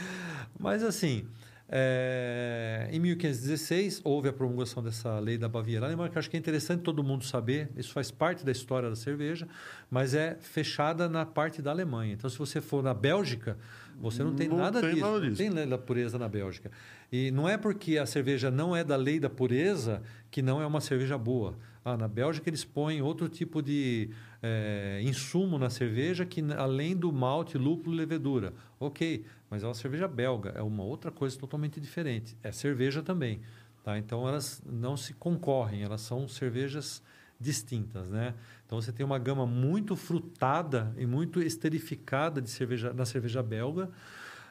Speaker 2: *laughs* Mas assim, é, em 1516 houve a promulgação dessa lei da Baviera Alemã, que acho que é interessante todo mundo saber, isso faz parte da história da cerveja, mas é fechada na parte da Alemanha. Então, se você for na Bélgica, você não tem
Speaker 1: Não
Speaker 2: nada
Speaker 1: tem
Speaker 2: disso,
Speaker 1: nada
Speaker 2: não
Speaker 1: disso.
Speaker 2: tem lei da pureza na Bélgica. E não é porque a cerveja não é da lei da pureza que não é uma cerveja boa. Ah, na Bélgica eles põem outro tipo de eh, insumo na cerveja que além do malte, lúpulo e levedura. Ok, mas é uma cerveja belga, é uma outra coisa totalmente diferente. É cerveja também. Tá? Então elas não se concorrem, elas são cervejas distintas, né? Então você tem uma gama muito frutada e muito esterificada de cerveja na cerveja belga,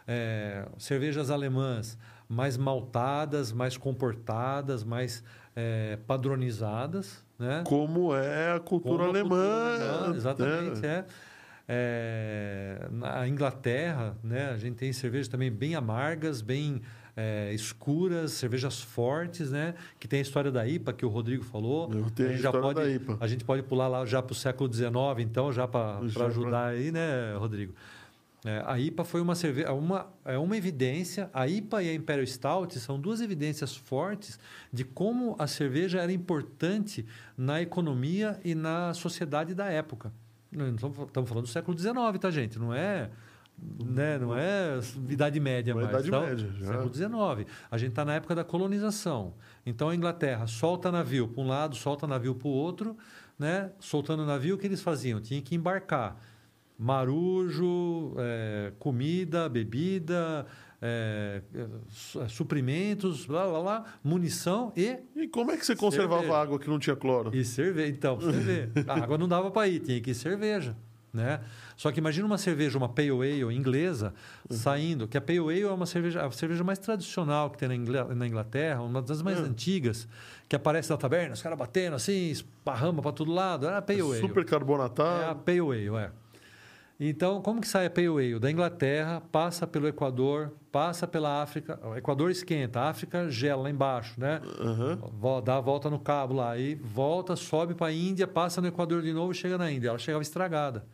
Speaker 2: É, cervejas alemãs mais maltadas, mais comportadas, mais é, padronizadas, né?
Speaker 1: Como é a cultura
Speaker 2: Como a
Speaker 1: alemã.
Speaker 2: cultura alemã,
Speaker 1: né?
Speaker 2: exatamente, é. É, na Inglaterra, né, a gente tem cervejas também bem amargas, bem é, escuras, cervejas fortes, né, que tem a história da IPA que o Rodrigo falou.
Speaker 1: Eu tenho a
Speaker 2: gente já
Speaker 1: história
Speaker 2: pode,
Speaker 1: da IPA.
Speaker 2: A gente pode pular lá já para o século XIX, então, já para ajudar aí, né, Rodrigo? É, a IPA foi uma cerveja, uma, é uma evidência. A IPA e a Imperial Stout são duas evidências fortes de como a cerveja era importante na economia e na sociedade da época. Estamos falando do século XIX, tá, gente? Não é, né, não é Idade Média
Speaker 1: Não é
Speaker 2: mais.
Speaker 1: Idade
Speaker 2: Então,
Speaker 1: Média, já.
Speaker 2: Século XIX. A gente está na época da colonização. Então a Inglaterra solta navio para um lado, solta navio para o outro, né? Soltando navio, o que eles faziam? Tinha que embarcar marujo, é, comida, bebida, é, é, su- suprimentos, blá, blá, blá, munição e,
Speaker 1: E como é que você conservava
Speaker 2: Cerveja.
Speaker 1: água que não tinha cloro?
Speaker 2: e cerveja. Então, você vê, a água não dava para ir, tinha que ir cerveja. Né? Só que imagina uma cerveja, uma Pale Ale inglesa, saindo, que a Pale Ale é uma cerveja, a cerveja mais tradicional que tem na Ingla- na Inglaterra, uma das mais
Speaker 1: Hum.
Speaker 2: antigas, que aparece na taberna, os caras batendo assim, esparrama para todo lado, era a Pale Ale.
Speaker 1: Super
Speaker 2: É a. Pale Ale, é. Então, como que sai a Pale Ale? Da Inglaterra, passa pelo Equador, passa pela África. O Equador esquenta, a África gela lá embaixo, né? Vo- Dá a volta no cabo lá, aí volta, sobe para a Índia, passa no Equador de novo e chega na Índia. Ela chegava estragada.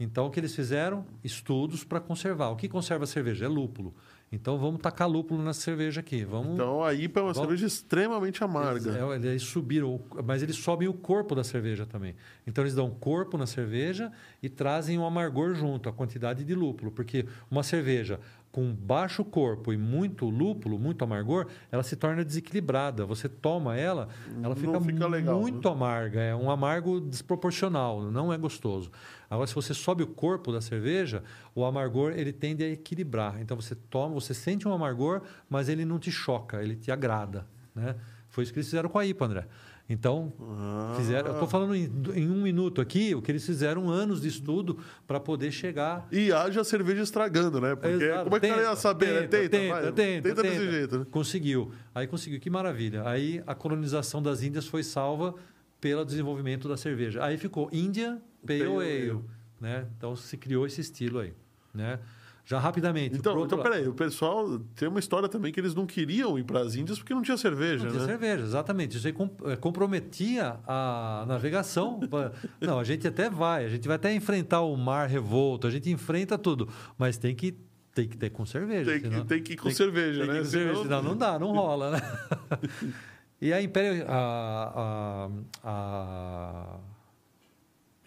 Speaker 2: Então, o que eles fizeram? Estudos para conservar. O que conserva a cerveja? É lúpulo. Então, vamos tacar lúpulo na cerveja aqui. Vamos
Speaker 1: Então a IPA é uma
Speaker 2: Vamos-
Speaker 1: cerveja extremamente amarga.
Speaker 2: eles, é, eles subiram, o- mas eles sobem o corpo da cerveja também. Então eles dão corpo na cerveja e trazem um amargor junto, a quantidade de lúpulo. Porque uma cerveja com baixo corpo e muito lúpulo, muito amargor, ela se torna desequilibrada. Você toma ela, ela fica,
Speaker 1: fica legal,
Speaker 2: muito
Speaker 1: né?
Speaker 2: amarga. É um amargo desproporcional, não é gostoso. Agora, se você sobe o corpo da cerveja, o amargor ele tende a equilibrar. Então você toma, você sente um amargor, mas ele não te choca, ele te agrada. Né? Foi isso que eles fizeram com a IPA, André. Então,
Speaker 1: Ah.
Speaker 2: fizeram, eu estou falando em, em um minuto aqui, o que eles fizeram anos de estudo para poder chegar
Speaker 1: E haja cerveja estragando, né? Porque
Speaker 2: Exato.
Speaker 1: como é que o cara ia
Speaker 2: Tenta,
Speaker 1: saber, né?
Speaker 2: tenta, tenta,
Speaker 1: vai,
Speaker 2: tenta,
Speaker 1: desse
Speaker 2: tenta.
Speaker 1: jeito, né?
Speaker 2: Conseguiu. Aí conseguiu, que maravilha. Aí a colonização das Índias foi salva pelo desenvolvimento da cerveja. Aí ficou Índia Pale Ale, né? Então se criou esse estilo aí, né? Já rapidamente.
Speaker 1: Então, então peraí, o pessoal tem uma história também que eles não queriam ir para as Índias porque não tinha cerveja,
Speaker 2: Não tinha
Speaker 1: né?
Speaker 2: cerveja, exatamente. Isso aí eh, comprometia a navegação. *laughs* Não, a gente até vai, a gente vai até enfrentar o mar revolto, a gente enfrenta tudo, mas tem que, tem que ter com cerveja.
Speaker 1: Tem que-
Speaker 2: senão-
Speaker 1: tem que ir com
Speaker 2: tem
Speaker 1: cerveja,
Speaker 2: tem que
Speaker 1: né?
Speaker 2: ir com cerveja,
Speaker 1: Senão-
Speaker 2: senão não dá, não rola, né? *laughs* e a Imperial, a, a, a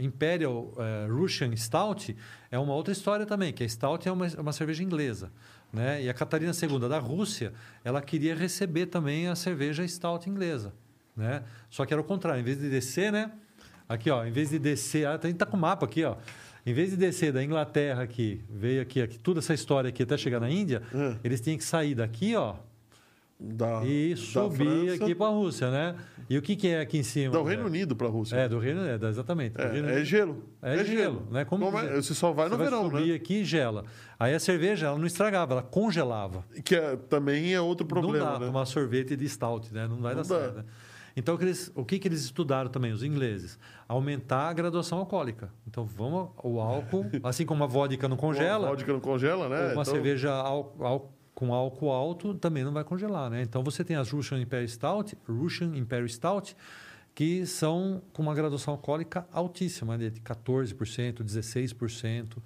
Speaker 2: Imperial eh, Russian Stout é uma outra história também, que a Stout é uma, uma cerveja inglesa. Né? E a Catarina II da Rússia, ela queria receber também a cerveja Stout inglesa. Né? Só que era o contrário, em vez de descer, né? Aqui, ó, em vez de descer, ah, tem tá com o mapa aqui, ó. Em vez de descer da Inglaterra aqui, veio aqui, aqui toda essa história aqui até chegar na Índia,
Speaker 1: Hum.
Speaker 2: eles tinham que sair daqui, ó,
Speaker 1: Da,
Speaker 2: e
Speaker 1: da
Speaker 2: subir
Speaker 1: França,
Speaker 2: aqui para a Rússia, né? E o que, que é aqui em cima?
Speaker 1: do
Speaker 2: né?
Speaker 1: Reino Unido para a Rússia.
Speaker 2: É, do Reino Unido, exatamente. do Reino
Speaker 1: É, é
Speaker 2: Unido.
Speaker 1: gelo.
Speaker 2: É, gelo, né? Como,
Speaker 1: Como é? Você só vai no
Speaker 2: Você
Speaker 1: verão,
Speaker 2: subir
Speaker 1: né?
Speaker 2: aqui e gela. Aí a cerveja, ela não estragava, ela congelava.
Speaker 1: Que é- também é outro problema,
Speaker 2: não dá
Speaker 1: né?
Speaker 2: tomar sorvete de stout, né? Não vai
Speaker 1: Não
Speaker 2: dar
Speaker 1: dá.
Speaker 2: certo. né? Então, o que eles- o que, que eles estudaram também, os ingleses? Aumentar a graduação alcoólica. Então, vamos o álcool, assim como a vodka não congela,
Speaker 1: A vodka não congela, né?
Speaker 2: uma
Speaker 1: Então,
Speaker 2: cerveja al- al- com álcool alto também não vai congelar, né? Então você tem as Russian Imperial Stout, Russian Imperial Stout, que são com uma graduação alcoólica altíssima, né? de 14%, 16%,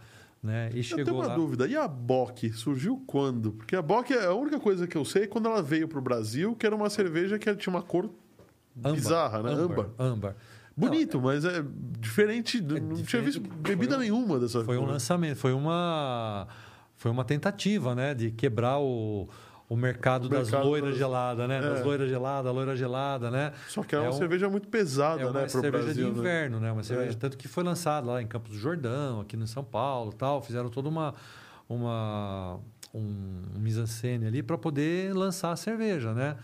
Speaker 2: né? E
Speaker 1: Eu tenho
Speaker 2: chegou
Speaker 1: uma
Speaker 2: lá.
Speaker 1: dúvida. E a Bock surgiu quando? Porque a Bock é a única coisa que eu sei quando ela veio para o Brasil, que era uma cerveja que tinha uma cor
Speaker 2: Âmbar,
Speaker 1: bizarra, né? Âmbar.
Speaker 2: Âmbar.
Speaker 1: Bonito, mas é diferente. não tinha
Speaker 2: diferente,
Speaker 1: visto
Speaker 2: foi
Speaker 1: bebida
Speaker 2: um-
Speaker 1: nenhuma dessa
Speaker 2: Foi um lançamento, foi uma foi uma tentativa, né, de quebrar o, o mercado,
Speaker 1: O
Speaker 2: das
Speaker 1: mercado
Speaker 2: loiras
Speaker 1: das-
Speaker 2: geladas, né?
Speaker 1: é.
Speaker 2: Das loiras geladas, loira gelada, né?
Speaker 1: Só que é uma
Speaker 2: um-
Speaker 1: cerveja muito pesada,
Speaker 2: É uma
Speaker 1: né,
Speaker 2: cerveja
Speaker 1: Brasil.
Speaker 2: de
Speaker 1: né?
Speaker 2: inverno, né? Uma cerveja
Speaker 1: É.
Speaker 2: tanto que foi lançada lá em Campos do Jordão, aqui no São Paulo, tal, fizeram toda uma uma um mise-en-scène ali para poder lançar a cerveja, né?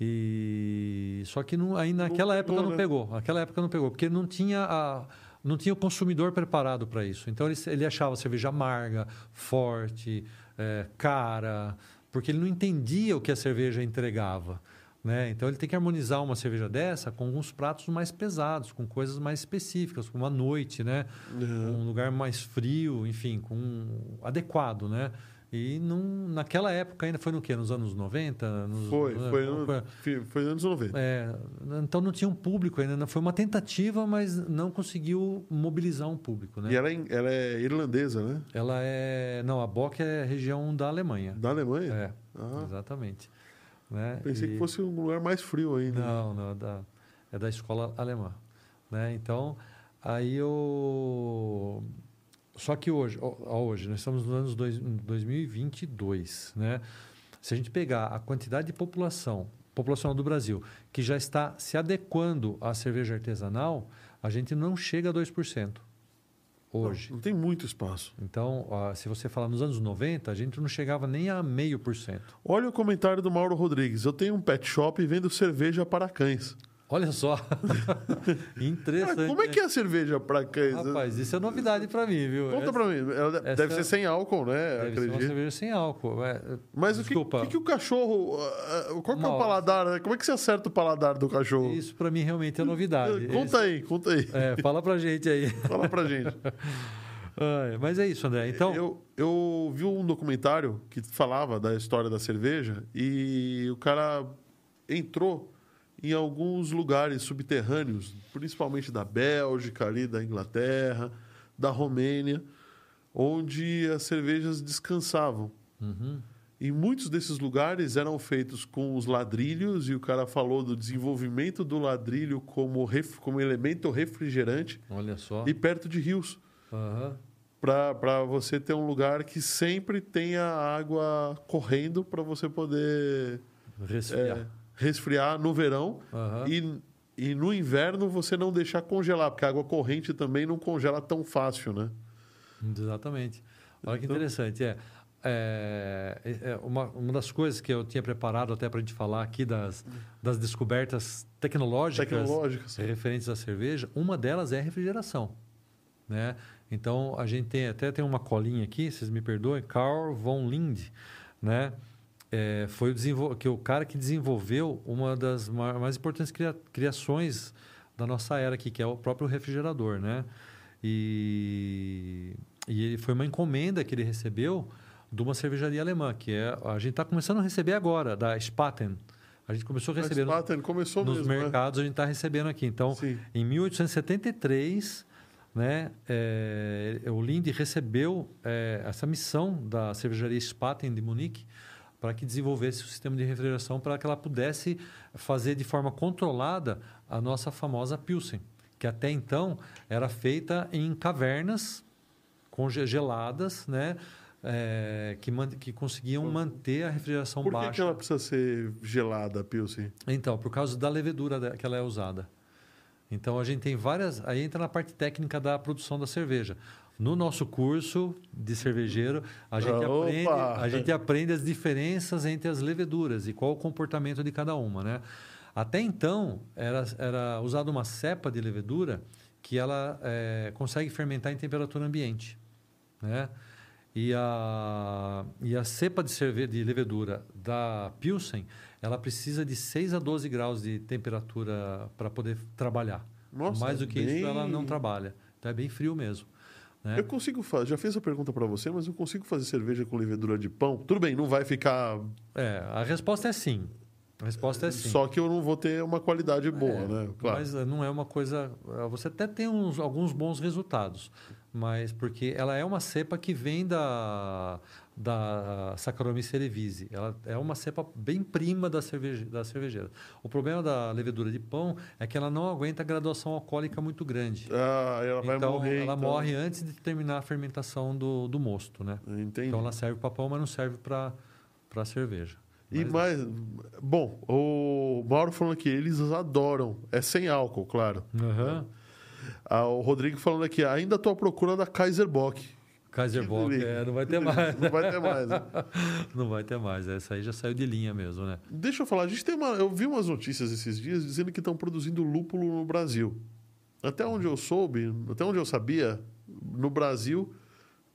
Speaker 2: E só que não, aí naquela
Speaker 1: Não
Speaker 2: época
Speaker 1: pegou,
Speaker 2: não
Speaker 1: né?
Speaker 2: pegou, naquela época não pegou, porque não tinha a não tinha o consumidor preparado para isso. Então ele, ele achava a cerveja amarga, forte, é, cara, porque ele não entendia o que a cerveja entregava. Né? Então ele tem que harmonizar uma cerveja dessa com alguns pratos mais pesados, com coisas mais específicas, como a noite, né?
Speaker 1: Uhum.
Speaker 2: um lugar mais frio, enfim, com adequado, né? E não, naquela época ainda foi no quê? Nos anos 90? Nos,
Speaker 1: Foi,
Speaker 2: né?
Speaker 1: foi, no, foi nos anos 90.
Speaker 2: É, então não tinha um público ainda. não- Foi uma tentativa, mas não conseguiu mobilizar um público, né?
Speaker 1: E ela é, ela é irlandesa, né?
Speaker 2: Ela é... Não, a Bock é região da Alemanha.
Speaker 1: Da Alemanha?
Speaker 2: É,
Speaker 1: Ah,
Speaker 2: exatamente. Né?
Speaker 1: pensei
Speaker 2: E-
Speaker 1: que fosse um lugar mais frio ainda.
Speaker 2: Não, não, é da, é da escola alemã. Né? Então, aí eu. Só que hoje, ó, hoje, nós estamos nos anos dois, 2022. Né? Se a gente pegar a quantidade de população, população do Brasil, que já está se adequando à cerveja artesanal, a gente não chega a 2% hoje.
Speaker 1: Não, não tem muito espaço.
Speaker 2: Então, ó, se você falar nos anos 90, a gente não chegava nem a meio por cento.
Speaker 1: Olha o comentário do Mauro Rodrigues. Eu tenho um pet shop e vendo cerveja para cães.
Speaker 2: Olha só. *laughs* Interessante.
Speaker 1: Cara, como é
Speaker 2: né?
Speaker 1: que é a cerveja para cães?
Speaker 2: Rapaz, isso é novidade para mim, viu?
Speaker 1: Conta pra mim.
Speaker 2: Essa-
Speaker 1: deve ser sem álcool, né?
Speaker 2: Deve ser uma
Speaker 1: Acredito.
Speaker 2: cerveja sem álcool. é,
Speaker 1: Mas o que,
Speaker 2: desculpa.
Speaker 1: que, que o cachorro. ah, ah, Qual que é o paladar? né? Como é que você acerta o paladar do cachorro?
Speaker 2: Isso para mim realmente é novidade. *laughs*
Speaker 1: Conta aí, conta aí.
Speaker 2: É, fala pra gente aí. *laughs*
Speaker 1: Fala pra gente.
Speaker 2: Mas é isso, André. Então,
Speaker 1: Eu, eu vi um documentário que falava da história da cerveja e o cara entrou em alguns lugares subterrâneos, principalmente da Bélgica, ali da Inglaterra, da Romênia, onde as cervejas descansavam.
Speaker 2: uhum,
Speaker 1: E muitos desses lugares eram feitos com os ladrilhos, e o cara falou do desenvolvimento do ladrilho como, ref- como elemento refrigerante
Speaker 2: olha só.
Speaker 1: e perto de rios.
Speaker 2: Aham.
Speaker 1: para você ter um lugar que sempre tenha água correndo para você poder
Speaker 2: Resfriar.
Speaker 1: é, resfriar no verão
Speaker 2: Aham.
Speaker 1: e, e no inverno você não deixar congelar, porque a água corrente também não congela tão fácil, né?
Speaker 2: Exatamente. Olha que
Speaker 1: Então-
Speaker 2: interessante. É, é, é uma, uma das coisas que eu tinha preparado até para a gente falar aqui das, das descobertas tecnológicas,
Speaker 1: Tecnológicas.
Speaker 2: referentes à cerveja, uma delas é a refrigeração. Né? Então, a gente tem até tem uma colinha aqui, vocês me perdoem, Carl von Linde, né? É, foi o, que o cara que desenvolveu uma das ma- mais importantes cria- criações da nossa era aqui, que é o próprio refrigerador, né? E, e ele foi uma encomenda que ele recebeu de uma cervejaria alemã, que é a gente está começando a receber agora, da Spaten. A gente começou a receber no-
Speaker 1: Spaten começou
Speaker 2: nos
Speaker 1: mesmo, né?
Speaker 2: mercados, a gente está recebendo aqui. Então,
Speaker 1: Sim.
Speaker 2: em 1873, né, é, o Linde recebeu é, essa missão da cervejaria Spaten de Munique para que desenvolvesse o sistema de refrigeração para que ela pudesse fazer de forma controlada a nossa famosa Pilsen, que até então era feita em cavernas congeladas, né, é, que, que conseguiam manter a refrigeração
Speaker 1: Por que,
Speaker 2: baixa.
Speaker 1: que ela precisa ser gelada, a Pilsen?
Speaker 2: Então, por causa da levedura que ela é usada. Então, a gente tem várias. Aí entra na parte técnica da produção da cerveja. No nosso curso de cervejeiro, a gente,
Speaker 1: Opa!
Speaker 2: aprende, a gente aprende as diferenças entre as leveduras e qual o comportamento de cada uma. Né? Até então, era, era usada uma cepa de levedura que ela eh, consegue fermentar em temperatura ambiente. Né? E a, e a cepa de, cerve de levedura da Pilsen, ela precisa de 6 a 12 graus de temperatura para poder trabalhar.
Speaker 1: Nossa,
Speaker 2: Mais do que
Speaker 1: bem-
Speaker 2: isso, ela não trabalha. Então é bem frio mesmo. Né?
Speaker 1: Eu consigo fazer, já fiz a pergunta para você, mas eu consigo fazer cerveja com levedura de pão? Tudo bem, não vai ficar.
Speaker 2: É, a resposta é sim. A resposta é sim.
Speaker 1: Só que eu não vou ter uma qualidade boa,
Speaker 2: É,
Speaker 1: né? Claro.
Speaker 2: Mas não é uma coisa. Você até tem uns, alguns bons resultados, mas porque ela é uma cepa que vem da, da Saccharomyces cerevisiae. Ela é uma cepa bem prima da, cerveje, da cervejeira. O problema da levedura de pão é que ela não aguenta graduação alcoólica muito grande.
Speaker 1: Ah, ela vai
Speaker 2: então,
Speaker 1: morrer.
Speaker 2: ela
Speaker 1: então.
Speaker 2: morre antes de terminar a fermentação do, do mosto, né?
Speaker 1: Entendi.
Speaker 2: Então ela serve para pão, mas não serve para cerveja.
Speaker 1: E
Speaker 2: Mas-
Speaker 1: mais. Bom, o Mauro falando aqui, eles adoram. É sem álcool, claro.
Speaker 2: Aham.
Speaker 1: Ah, o Rodrigo falando aqui, ainda estou à procura da Kaiser Bock.
Speaker 2: Kaiser Bock, é, não vai ter mais. *laughs*
Speaker 1: Não vai ter mais. né? *laughs*
Speaker 2: Não vai ter mais. Essa aí já saiu de linha mesmo, né?
Speaker 1: Deixa eu falar, a gente tem uma. Eu vi umas notícias esses dias dizendo que estão produzindo lúpulo no Brasil. Até onde eu soube, até onde eu sabia, no Brasil,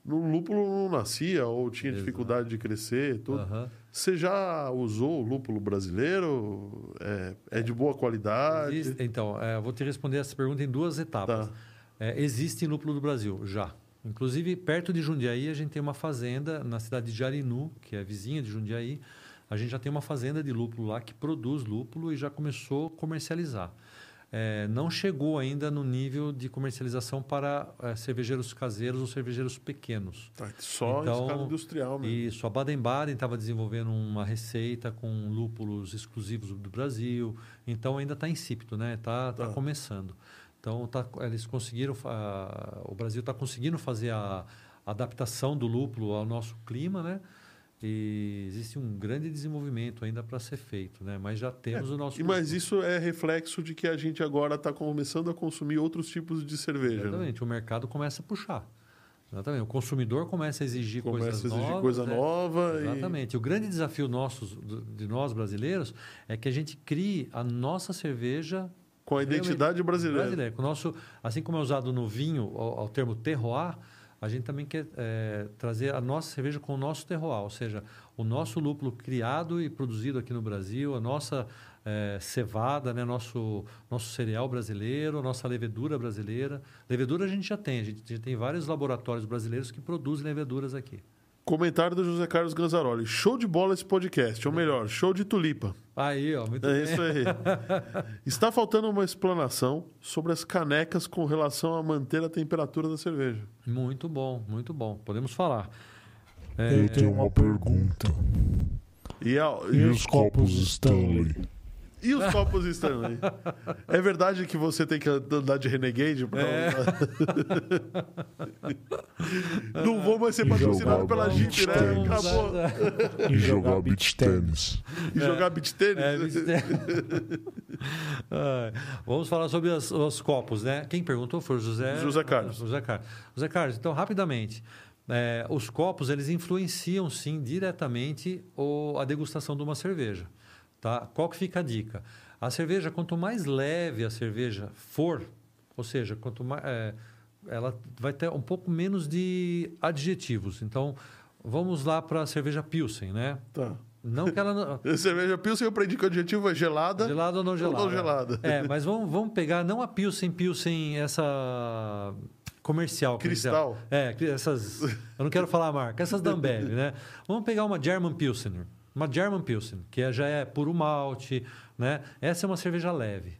Speaker 1: no lúpulo não nascia ou tinha
Speaker 2: Exato.
Speaker 1: dificuldade de crescer, tudo.
Speaker 2: Aham.
Speaker 1: Você já usou o lúpulo brasileiro? É, é de boa qualidade?
Speaker 2: Existe- então, é, vou te responder essa pergunta em duas etapas.
Speaker 1: Tá.
Speaker 2: É, existe lúpulo do Brasil? Já. Inclusive, perto de Jundiaí, a gente tem uma fazenda na cidade de Jarinu, que é vizinha de Jundiaí. A gente já tem uma fazenda de lúpulo lá que produz lúpulo e já começou a comercializar. É, não chegou ainda no nível de comercialização para é, cervejeiros caseiros ou cervejeiros pequenos.
Speaker 1: Tá, só
Speaker 2: Então,
Speaker 1: em escala industrial mesmo.
Speaker 2: Isso, a Baden-Baden estava desenvolvendo uma receita com lúpulos exclusivos do Brasil, então ainda está insípido, né? Está tá
Speaker 1: Tá.
Speaker 2: começando. Então tá, eles conseguiram, o Brasil está conseguindo fazer a adaptação do lúpulo ao nosso clima, né? E existe um grande desenvolvimento ainda para ser feito, né? Mas já temos o nosso
Speaker 1: E, mas isso é reflexo de que a gente agora está começando a consumir outros tipos de cerveja. Né?
Speaker 2: Exatamente, o mercado começa a puxar. Exatamente, o consumidor começa a exigir
Speaker 1: Começa
Speaker 2: coisas
Speaker 1: a exigir
Speaker 2: novas,
Speaker 1: coisa
Speaker 2: né?
Speaker 1: nova. e-
Speaker 2: Exatamente. O grande desafio nosso, de nós brasileiros é que a gente crie a nossa cerveja
Speaker 1: Com a identidade brasileira.
Speaker 2: brasileira. Com o nosso, assim como é usado no vinho ao, ao termo terroir, a gente também quer é, trazer a nossa cerveja com o nosso terroir, ou seja, o nosso lúpulo criado e produzido aqui no Brasil, a nossa é, cevada, né, nosso, nosso cereal brasileiro, a nossa levedura brasileira. Levedura a gente já tem, a gente já tem vários laboratórios brasileiros que produzem leveduras aqui.
Speaker 1: Comentário do José Carlos Ganzaroli. Show de bola esse podcast. Ou melhor, show de tulipa.
Speaker 2: Aí, ó, muito
Speaker 1: É
Speaker 2: bem.
Speaker 1: isso aí. *laughs* Está faltando uma explanação sobre as canecas com relação a manter a temperatura da cerveja.
Speaker 2: Muito bom, muito bom. Podemos falar.
Speaker 3: Eu tenho uma pergunta.
Speaker 1: E, a-
Speaker 3: E os copos Stanley?
Speaker 1: E os copos Stanley? É verdade que você tem que andar de Renegade? Pra...
Speaker 2: É.
Speaker 1: Não vou mais ser patrocinado pela. Jeep, né?
Speaker 3: Tênis.
Speaker 1: Acabou.
Speaker 3: E jogar beach tênis.
Speaker 1: E jogar beach tênis?
Speaker 2: É, Ai, *laughs* Vamos falar sobre as- os copos, né? Quem perguntou foi o José...
Speaker 1: José Carlos.
Speaker 2: José Carlos. José Carlos, então, rapidamente. é, os copos, eles influenciam, sim, diretamente o- a degustação de uma cerveja. Tá? Qual que fica a dica? A cerveja, quanto mais leve a cerveja for, ou seja, quanto mais... é, ela vai ter um pouco menos de adjetivos. Então, vamos lá para a cerveja Pilsen, né?
Speaker 1: Tá.
Speaker 2: Não que ela... não- *laughs*
Speaker 1: Cerveja Pilsen, eu aprendi que o adjetivo é gelada.
Speaker 2: Gelada ou não gelada?
Speaker 1: não gelada.
Speaker 2: É, mas vamos, vamos pegar não a Pilsen, Pilsen, essa comercial.
Speaker 1: Cristal.
Speaker 2: É, essas. Eu não quero falar a marca, essas da Ambev, né? Vamos pegar uma German Pilsener. Uma German Pilsen, que é- já é puro malte, né? Essa é uma cerveja leve.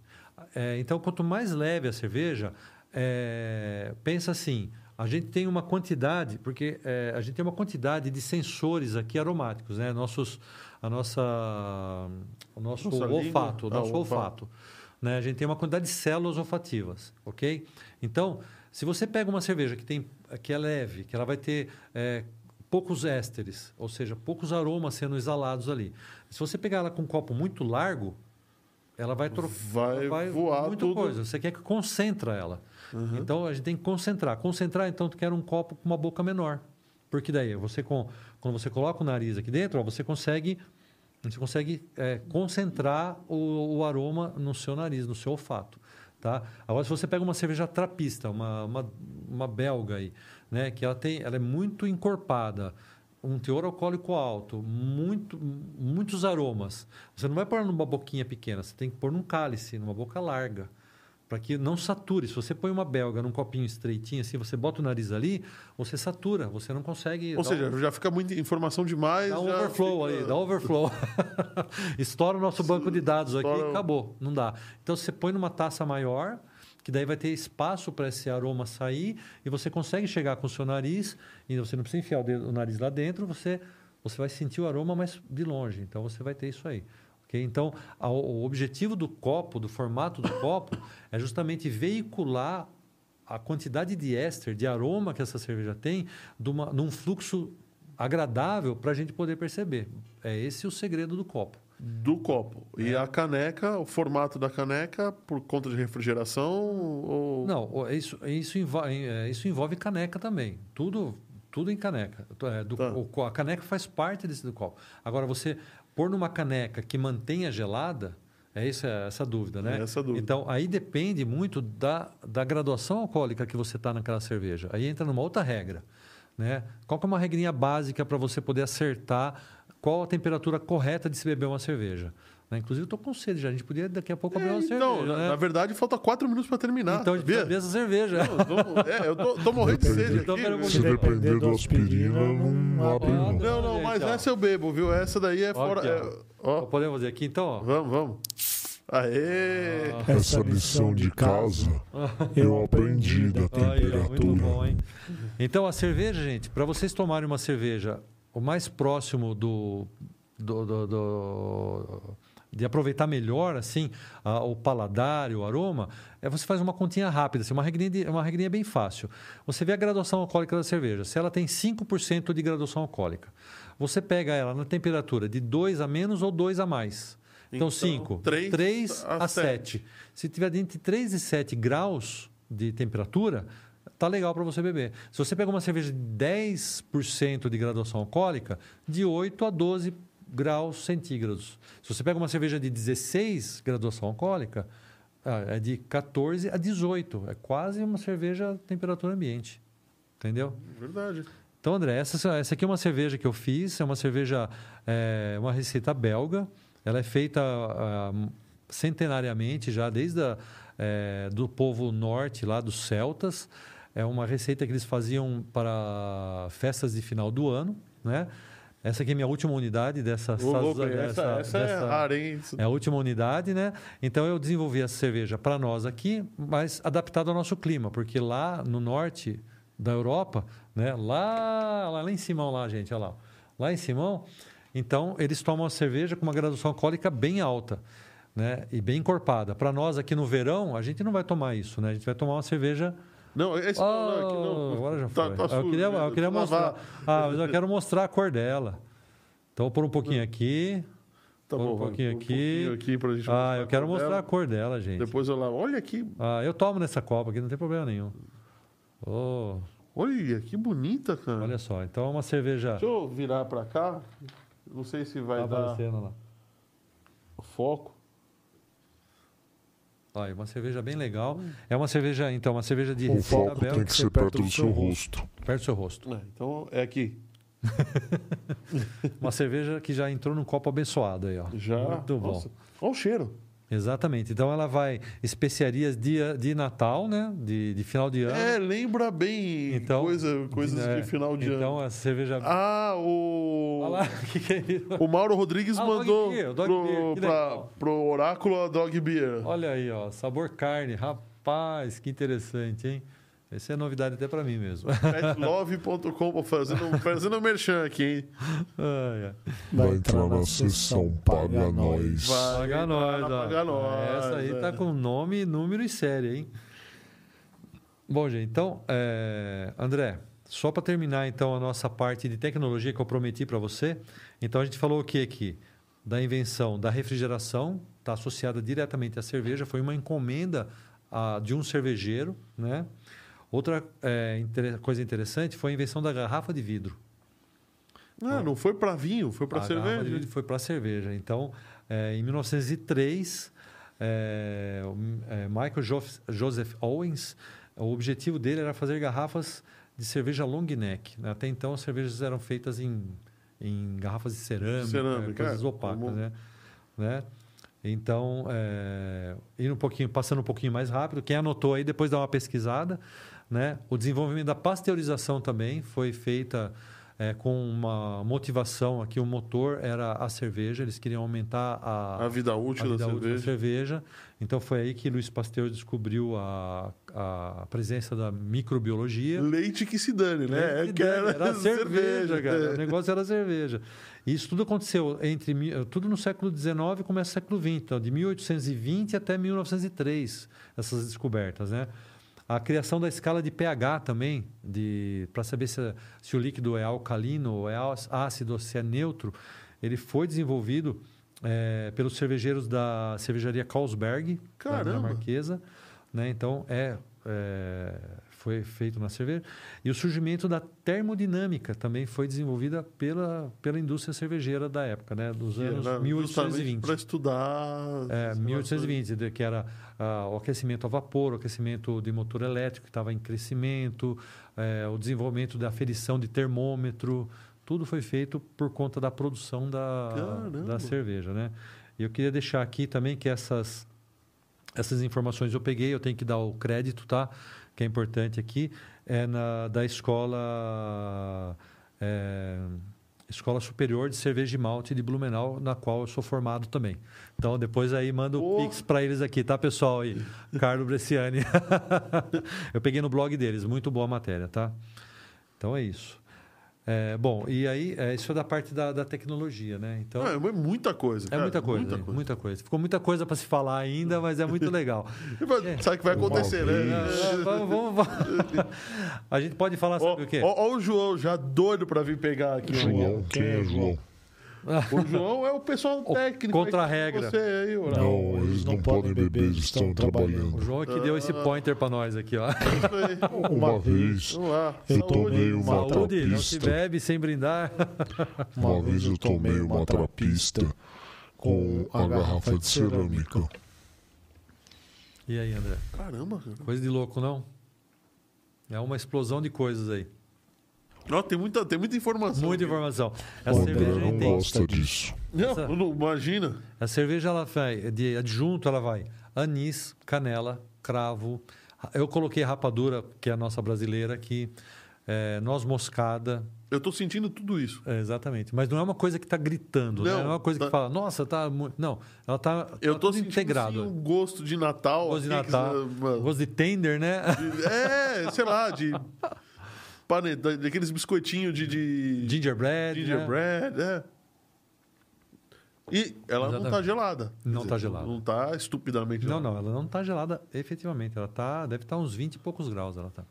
Speaker 2: É, então, quanto mais leve a cerveja, é, pensa assim. A gente tem uma quantidade, porque é, a gente tem uma quantidade de sensores aqui aromáticos, né? Nossos, a nossa, o nosso
Speaker 1: Nossa língua.
Speaker 2: olfato, o
Speaker 1: Ah,
Speaker 2: nosso
Speaker 1: olfato.
Speaker 2: olfato. Né? A gente tem uma quantidade de células olfativas, ok? Então, se você pega uma cerveja que, tem, que é leve, que ela vai ter é, poucos ésteres, ou seja, poucos aromas sendo exalados ali. Se você pegar ela com um copo muito largo, ela vai, tro-
Speaker 1: Vai
Speaker 2: ela
Speaker 1: voar
Speaker 2: muita
Speaker 1: tudo.
Speaker 2: coisa. Você quer que concentra ela. Então a gente tem que concentrar. Concentrar, então, tu quer um copo com uma boca menor. Porque daí, você com, quando você coloca o nariz aqui dentro, ó, você consegue, você consegue é, concentrar o, o aroma no seu nariz, no seu olfato. Tá? Agora, se você pega uma cerveja trapista, uma, uma, uma belga aí, né, que ela, tem, ela é muito encorpada, um teor alcoólico alto, muito, muitos aromas. Você não vai pôr numa boquinha pequena, você tem que pôr num cálice, numa boca larga, para que não sature. Se você põe uma belga num copinho estreitinho assim, você bota o nariz ali, você satura, você não consegue.
Speaker 1: Ou seja,
Speaker 2: um-
Speaker 1: já fica muita informação demais.
Speaker 2: Dá um overflow
Speaker 1: fica-
Speaker 2: ali, dá overflow. *laughs* Estoura o nosso banco de dados aqui
Speaker 1: Estoura
Speaker 2: acabou. Não dá. Então você põe numa taça maior, que daí vai ter espaço para esse aroma sair e você consegue chegar com o seu nariz e você não precisa enfiar o, dedo- o nariz lá dentro, você, você vai sentir o aroma, mas de longe. Então você vai ter isso aí. ok? Então, a- o objetivo do copo, do formato do copo, é justamente veicular a quantidade de éster, de aroma que essa cerveja tem, de uma, num fluxo agradável para a gente poder perceber. É esse o segredo do copo.
Speaker 1: Do copo.
Speaker 2: É.
Speaker 1: E a caneca, o formato da caneca, por conta de refrigeração ou.
Speaker 2: Não, isso, isso, envolve, isso envolve caneca também. Tudo, tudo em caneca. É, do-
Speaker 1: Tá.
Speaker 2: o a caneca faz parte desse do copo. Agora, você pôr numa caneca que mantenha gelada, é essa, essa dúvida, né?
Speaker 1: É essa dúvida.
Speaker 2: Então, aí depende muito da, da graduação alcoólica que você está naquela cerveja. Aí entra numa outra regra. Né? Qual que é uma regrinha básica para você poder acertar qual a temperatura correta de se beber uma cerveja? Né? Inclusive, eu estou com sede já. A gente podia daqui a pouco
Speaker 1: É,
Speaker 2: abrir uma
Speaker 1: então,
Speaker 2: cerveja. né?
Speaker 1: na verdade, falta quatro minutos para terminar.
Speaker 2: Então a gente
Speaker 1: sabia?
Speaker 2: essa cerveja.
Speaker 1: Eu tô, é, eu tô, tô morrendo de sede
Speaker 2: Então,
Speaker 1: aqui. viu?
Speaker 3: Se depender do aspirina, não abre não.
Speaker 1: Não, não, mas
Speaker 2: Então.
Speaker 1: essa eu bebo, viu? Essa daí é fora. É- ó,
Speaker 2: Podemos fazer aqui então? ó?
Speaker 1: vamos, vamos. Aê!
Speaker 3: Essa lição de casa eu aprendi da
Speaker 2: Aí, ó, muito
Speaker 3: temperatura.
Speaker 2: bom, hein? Então a cerveja, gente, para vocês tomarem uma cerveja o mais próximo do, do- do- do- de aproveitar melhor assim a- o paladar e o aroma, é você faz uma continha rápida, assim, uma regrinha, uma regrinha bem fácil. Você vê a graduação alcoólica da cerveja. Se ela tem 5% de graduação alcoólica, você pega ela na temperatura de 2 a menos ou 2 a mais. Então,
Speaker 1: Então,
Speaker 2: 5,
Speaker 1: três
Speaker 2: 3
Speaker 1: a
Speaker 2: a 7. Se tiver entre 3 e 7 graus de temperatura, tá legal para você beber. Se você pega uma cerveja de 10% de graduação alcoólica, de 8 a 12 graus centígrados. Se você pega uma cerveja de 16 graduação alcoólica, ah, é de 14 a 18. É quase uma cerveja temperatura ambiente. Entendeu?
Speaker 1: Verdade.
Speaker 2: Então, André, essa, essa aqui é uma cerveja que eu fiz, é uma cerveja, é, uma receita belga. Ela é feita ah, centenariamente já desde a, é, do povo norte lá dos celtas. É uma receita que eles faziam para festas de final do ano, né? Essa aqui é a minha última unidade dessa,
Speaker 1: Ô, louco,
Speaker 2: dessa-
Speaker 1: essa, essa é
Speaker 2: dessa-
Speaker 1: rara, hein? Isso-
Speaker 2: é a última unidade, né? Então eu desenvolvi essa cerveja para nós aqui, mas adaptada ao nosso clima, porque lá no norte da Europa, né? Lá, lá, lá em Simão, lá, gente, olha lá. Lá em Simão, então eles tomam a cerveja com uma graduação alcoólica bem alta. né? E bem encorpada. Para nós aqui no verão, a gente não vai tomar isso, né? A gente vai tomar uma cerveja
Speaker 1: Não, esse
Speaker 2: Oh,
Speaker 1: não, aqui não.
Speaker 2: agora já
Speaker 1: Tá-
Speaker 2: foi.
Speaker 1: tá
Speaker 2: eu
Speaker 1: sujo,
Speaker 2: queria, eu queria mostrar. Ah, mas eu quero mostrar a cor dela. Então, vou pôr um pouquinho aqui.
Speaker 1: Tá
Speaker 2: Põe um
Speaker 1: bom, vai.
Speaker 2: pouquinho
Speaker 1: Um
Speaker 2: aqui.
Speaker 1: pouquinho aqui
Speaker 2: Ah, eu quero
Speaker 1: a
Speaker 2: mostrar a
Speaker 1: dela.
Speaker 2: cor dela, gente.
Speaker 1: Depois eu lavo. Olha aqui.
Speaker 2: Ah, eu tomo nessa copa aqui, não tem problema nenhum. Oh,
Speaker 1: Olha que bonita, cara.
Speaker 2: olha só, então é uma cerveja.
Speaker 1: Deixa eu virar pra cá. Não sei se vai
Speaker 2: Tá
Speaker 1: dar
Speaker 2: aparecendo lá.
Speaker 1: foco.
Speaker 2: Olha, uma cerveja bem legal. É uma cerveja, então, uma cerveja de
Speaker 3: O foco
Speaker 2: Bela,
Speaker 3: tem que ser perto do seu rosto.
Speaker 2: perto do seu rosto.
Speaker 1: É, então é aqui. *laughs*
Speaker 2: Uma cerveja que já entrou num copo abençoado aí, ó.
Speaker 1: Já.
Speaker 2: Muito bom.
Speaker 1: Nossa, Olha o cheiro.
Speaker 2: Exatamente. Então ela vai especiarias de, de Natal, né? De, de final de ano.
Speaker 1: É, lembra bem
Speaker 2: Então,
Speaker 1: coisa, coisas
Speaker 2: É,
Speaker 1: de final de
Speaker 2: então,
Speaker 1: ano.
Speaker 2: a cerveja.
Speaker 1: Ah, o.
Speaker 2: Olha lá, *laughs* o que, que é isso?
Speaker 1: O Mauro Rodrigues
Speaker 2: Ah,
Speaker 1: mandou
Speaker 2: Beer,
Speaker 1: pro, pra- pro Oráculo a Dog Beer.
Speaker 2: Olha aí, ó, sabor carne. Rapaz, que interessante, hein? Essa é novidade até para mim mesmo.
Speaker 1: Petlove.com fazendo, *laughs* fazendo merchan aqui, hein?
Speaker 2: Ai.
Speaker 3: Vai entrar na sessão Paga Nós.
Speaker 2: Paga nós.
Speaker 1: Paga nós,
Speaker 2: Essa aí
Speaker 1: é.
Speaker 2: tá com nome, número e série, hein? Bom, gente, então, é, André, só para terminar então a nossa parte de tecnologia que eu prometi para você. Então a gente falou o que aqui? Da invenção da refrigeração, está associada diretamente à cerveja, foi uma encomenda ah, de um cervejeiro, né? Outra é, inter- coisa interessante foi a invenção da garrafa de vidro.
Speaker 1: Ah, não foi pra vinho, foi pra
Speaker 2: A garrafa de
Speaker 1: cerveja.
Speaker 2: foi para cerveja. Então, é, em 1903, é, é, Michael Jo- Joseph Owens, o objetivo dele era fazer garrafas de cerveja long neck. né? Até então, as cervejas eram feitas em, em garrafas de cerâmica,
Speaker 1: Cerâmica,
Speaker 2: coisas
Speaker 1: é,
Speaker 2: opacas, né? né? Então, é, indo um pouquinho, passando um pouquinho mais rápido, quem anotou aí, depois dá uma pesquisada. Né? O desenvolvimento da pasteurização também foi feita é, com uma motivação aqui. O motor era a cerveja, eles queriam aumentar a,
Speaker 1: A vida
Speaker 2: a
Speaker 1: útil
Speaker 2: vida
Speaker 1: da
Speaker 2: útil da
Speaker 1: cerveja.
Speaker 2: cerveja. Então, foi aí que Luiz Pasteur descobriu a, a presença da microbiologia.
Speaker 1: Leite que se dane, né? É que
Speaker 2: dane, era *laughs* cerveja, cara.
Speaker 1: é.
Speaker 2: O negócio era cerveja. E isso tudo aconteceu entre tudo no século XIX e começo do século XX, então, de 1820 até 1903, essas descobertas, né? A criação da escala de pH também, de para saber se, se o líquido é alcalino ou é ácido ou se é neutro, ele foi desenvolvido eh, pelos cervejeiros da cervejaria Carlsberg, da
Speaker 1: Caramba!
Speaker 2: dinamarquesa. Né? Então, é, é, foi feito na cerveja. E o surgimento da termodinâmica também foi desenvolvida pela, pela indústria cervejeira da época, né? dos anos 1820.
Speaker 1: Para estudar.
Speaker 2: É,
Speaker 1: esse
Speaker 2: 1820, de- que era ah, o aquecimento a vapor, o aquecimento de motor elétrico que estava em crescimento, eh, o desenvolvimento da aferição de termômetro, tudo foi feito por conta da produção da,
Speaker 1: Caramba!
Speaker 2: da cerveja, né? E eu queria deixar aqui também que essas essas informações eu peguei, eu tenho que dar o crédito, tá? Que é importante aqui, é na, da escola é, Escola Superior de Cerveja e Malte de Blumenau, na qual eu sou formado também. Então, depois aí manda o
Speaker 1: Oh.
Speaker 2: pix para eles aqui, tá, pessoal? Aí, Carlos Bresciani. *laughs* eu peguei no blog deles, muito boa a matéria, tá? Então é isso. É, bom, e aí, é, isso é da parte da, da tecnologia, né? Então,
Speaker 1: Ah, é muita coisa.
Speaker 2: é
Speaker 1: cara,
Speaker 2: muita coisa,
Speaker 1: Muita
Speaker 2: hein?
Speaker 1: coisa.
Speaker 2: muita coisa. Ficou muita coisa para se falar ainda, mas é muito legal. *laughs*
Speaker 1: Sabe o que vai acontecer, né?
Speaker 2: É, vamos, vamos- vamos- *laughs* A gente pode falar
Speaker 1: Ó,
Speaker 2: sobre o quê?
Speaker 1: ó o João já doido pra vir pegar aqui.
Speaker 3: João, quem é João? *laughs*
Speaker 1: O João é o pessoal técnico.
Speaker 2: contra a regra.
Speaker 1: Você aí.
Speaker 3: Não, eles não podem beber, eles estão trabalhando.
Speaker 2: O João é que deu esse pointer para nós aqui, ó. *laughs*
Speaker 3: Uma vez. Eu tomei uma
Speaker 2: Saúde, não se
Speaker 3: trapista.
Speaker 2: bebe sem brindar. *laughs*
Speaker 3: Uma vez eu tomei uma trapista com a garrafa de cerâmica.
Speaker 2: E aí, André?
Speaker 1: Caramba, cara.
Speaker 2: Coisa de louco, não? É uma explosão de coisas aí.
Speaker 1: Não, tem, muita, tem muita informação.
Speaker 2: Muita
Speaker 1: aqui.
Speaker 2: informação. Essa
Speaker 3: André
Speaker 2: cerveja
Speaker 3: não
Speaker 2: tem.
Speaker 3: gosta disso.
Speaker 1: Não, não, imagina.
Speaker 2: A cerveja ela vai de adjunto, ela vai anis, canela, cravo. Eu coloquei rapadura, que é a nossa brasileira aqui, é, noz moscada,
Speaker 1: Eu tô sentindo tudo isso.
Speaker 2: É, exatamente. Mas não é uma coisa que está gritando, né?
Speaker 1: Não,
Speaker 2: Não é uma coisa
Speaker 1: tá-
Speaker 2: que fala, nossa, tá muito. Não, ela está
Speaker 1: Eu tô
Speaker 2: tudo
Speaker 1: sentindo
Speaker 2: integrado.
Speaker 1: assim, um gosto de Natal.
Speaker 2: Gosto de
Speaker 1: que
Speaker 2: Natal,
Speaker 1: mano,
Speaker 2: gosto de tender, né?
Speaker 1: de- É, sei lá, de. *laughs* daqueles biscoitinhos de. de
Speaker 2: Gingerbread. né?
Speaker 1: gingerbread, é. E ela não está
Speaker 2: Exatamente.
Speaker 1: gelada.
Speaker 2: Não tá
Speaker 1: dizer,
Speaker 2: gelada.
Speaker 1: Não está estupidamente
Speaker 2: Não,
Speaker 1: gelada.
Speaker 2: não, ela não está gelada efetivamente. Ela tá, deve estar uns 20 e poucos graus. Ela tá.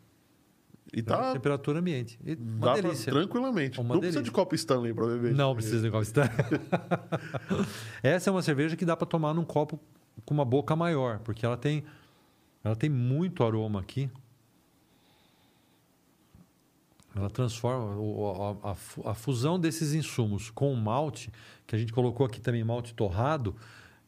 Speaker 1: E tá.
Speaker 2: Temperatura ambiente. E
Speaker 1: Dá pra, tranquilamente.
Speaker 2: Uma
Speaker 1: não precisa
Speaker 2: delícia.
Speaker 1: de copo Stanley para beber.
Speaker 2: Não precisa de copo Stanley. *laughs* Essa é uma cerveja que dá para tomar num copo com uma boca maior, porque ela tem, ela tem muito aroma aqui. Ela transforma a, a a fusão desses insumos com o malte, que a gente colocou aqui também malte torrado.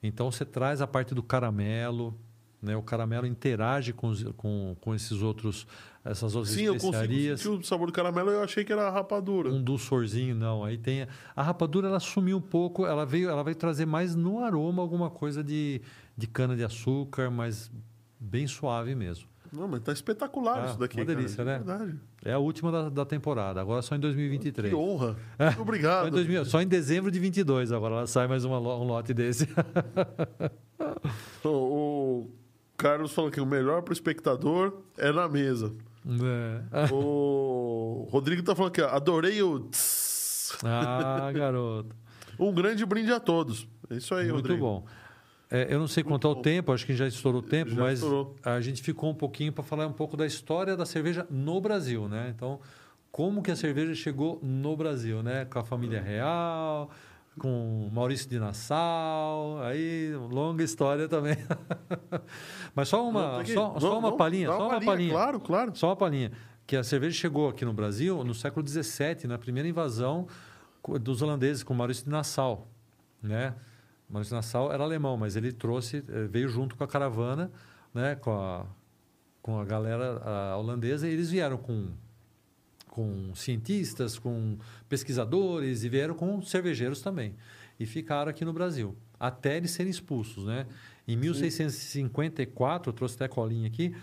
Speaker 2: Então você traz a parte do caramelo, né? O caramelo interage com, com, com esses outros, essas outras
Speaker 1: Sim, eu consigo
Speaker 2: especiarias
Speaker 1: sentir o sabor do caramelo. Eu achei que era rapadura.
Speaker 2: um dulçorzinho, não. Aí tem a, a rapadura, ela sumiu um pouco. Ela veio, ela vai trazer mais no aroma alguma coisa de, de cana de açúcar, mas bem suave mesmo.
Speaker 1: Não, mas tá espetacular
Speaker 2: Ah,
Speaker 1: isso daqui.
Speaker 2: uma
Speaker 1: cara,
Speaker 2: delícia,
Speaker 1: de
Speaker 2: né?
Speaker 1: Verdade.
Speaker 2: É a última da, da temporada. Agora só em 2023.
Speaker 1: Que honra. *laughs*
Speaker 2: É.
Speaker 1: Muito
Speaker 2: Só em,
Speaker 1: obrigado.
Speaker 2: 2000 só em dezembro de 22 agora ela sai mais uma um lote desse.
Speaker 1: O, o Carlos falou que o melhor para o espectador é na mesa.
Speaker 2: É.
Speaker 1: O Rodrigo tá falando que adorei o tss.
Speaker 2: Ah, garoto.
Speaker 1: um grande brinde a todos. É isso aí,
Speaker 2: Muito
Speaker 1: Rodrigo.
Speaker 2: bom. É, eu não sei quanto é o tempo, acho que já estourou o tempo,
Speaker 1: Já
Speaker 2: mas
Speaker 1: estourou.
Speaker 2: a gente ficou um pouquinho para falar um pouco da história da cerveja no Brasil, né? Então, como que a cerveja chegou no Brasil, né? Com a família real, com Maurício de Nassau, aí longa história também. *laughs* mas só
Speaker 1: Não,
Speaker 2: uma,
Speaker 1: aqui.
Speaker 2: só, só uma palhinha, só uma
Speaker 1: palhinha. Claro, claro.
Speaker 2: Só uma palhinha. Que a cerveja chegou aqui no Brasil no século XVII, na primeira invasão dos holandeses com Maurício de Nassau. Né? De Nassau era alemão, mas ele trouxe, eh, veio junto com a caravana, né? com, a, com a galera a holandesa, e eles vieram com, com cientistas, com pesquisadores, e vieram com cervejeiros também. E ficaram aqui no Brasil, até eles serem expulsos. Né? Em 1654, eu trouxe até a colinha aqui,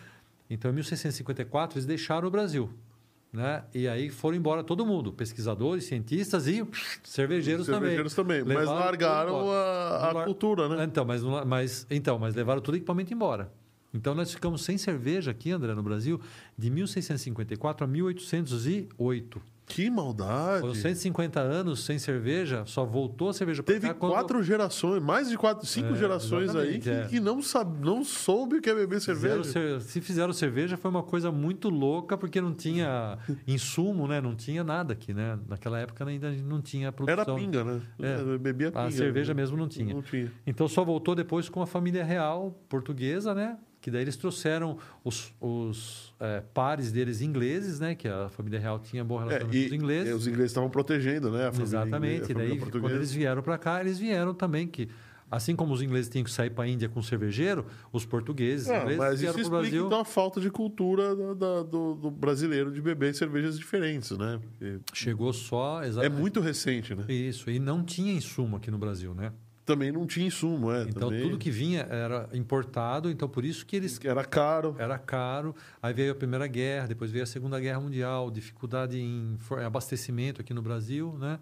Speaker 2: então, em 1654, eles deixaram o Brasil. Né? E aí foram embora todo mundo, pesquisadores, cientistas e cervejeiros,
Speaker 1: Cervejeiros também. Mas largaram a, a
Speaker 2: Lar-
Speaker 1: cultura, né?
Speaker 2: Então mas, mas, então, mas levaram todo o equipamento embora. Então, nós ficamos sem cerveja aqui, André, no Brasil, de 1654 a 1808.
Speaker 1: Que maldade.
Speaker 2: Foram 150 anos sem cerveja, só voltou a cerveja para
Speaker 1: Teve
Speaker 2: cá quando...
Speaker 1: quatro gerações, mais de quatro, cinco
Speaker 2: É,
Speaker 1: gerações aí que,
Speaker 2: é.
Speaker 1: que não, sabe, não soube o que é beber
Speaker 2: Fizeram
Speaker 1: cerveja.
Speaker 2: cer- Se fizeram cerveja, foi uma coisa muito louca, porque não tinha *laughs* insumo, né? Não tinha nada aqui, né? Naquela época ainda não tinha
Speaker 1: Era
Speaker 2: produção.
Speaker 1: pinga, né?
Speaker 2: É.
Speaker 1: Bebia pinga.
Speaker 2: A cerveja mesmo não tinha.
Speaker 1: Não tinha.
Speaker 2: Então só voltou depois com a família real portuguesa, né? Que daí eles trouxeram os, os eh, pares deles ingleses, né? Que a família real tinha bom
Speaker 1: É,
Speaker 2: relacionamento
Speaker 1: e
Speaker 2: com os ingleses.
Speaker 1: os ingleses estavam protegendo, né?
Speaker 2: Exatamente. E daí, quando eles vieram para cá, eles vieram também que, assim como os ingleses tinham que sair para a Índia com cervejeiro, os portugueses
Speaker 1: Ah,
Speaker 2: ingleses
Speaker 1: mas
Speaker 2: vieram para o Brasil.
Speaker 1: então a falta de cultura da- da- do, do brasileiro de beber cervejas diferentes, né? Porque
Speaker 2: Chegou só
Speaker 1: É
Speaker 2: exatamente
Speaker 1: muito recente, né?
Speaker 2: isso. E não tinha insumo aqui no Brasil, né?
Speaker 1: Também não tinha insumo, é.
Speaker 2: Então
Speaker 1: também
Speaker 2: tudo que vinha era importado, então por isso que eles
Speaker 1: era caro.
Speaker 2: era caro. Aí veio a Primeira Guerra, depois veio a Segunda Guerra Mundial, dificuldade em abastecimento aqui no Brasil, né?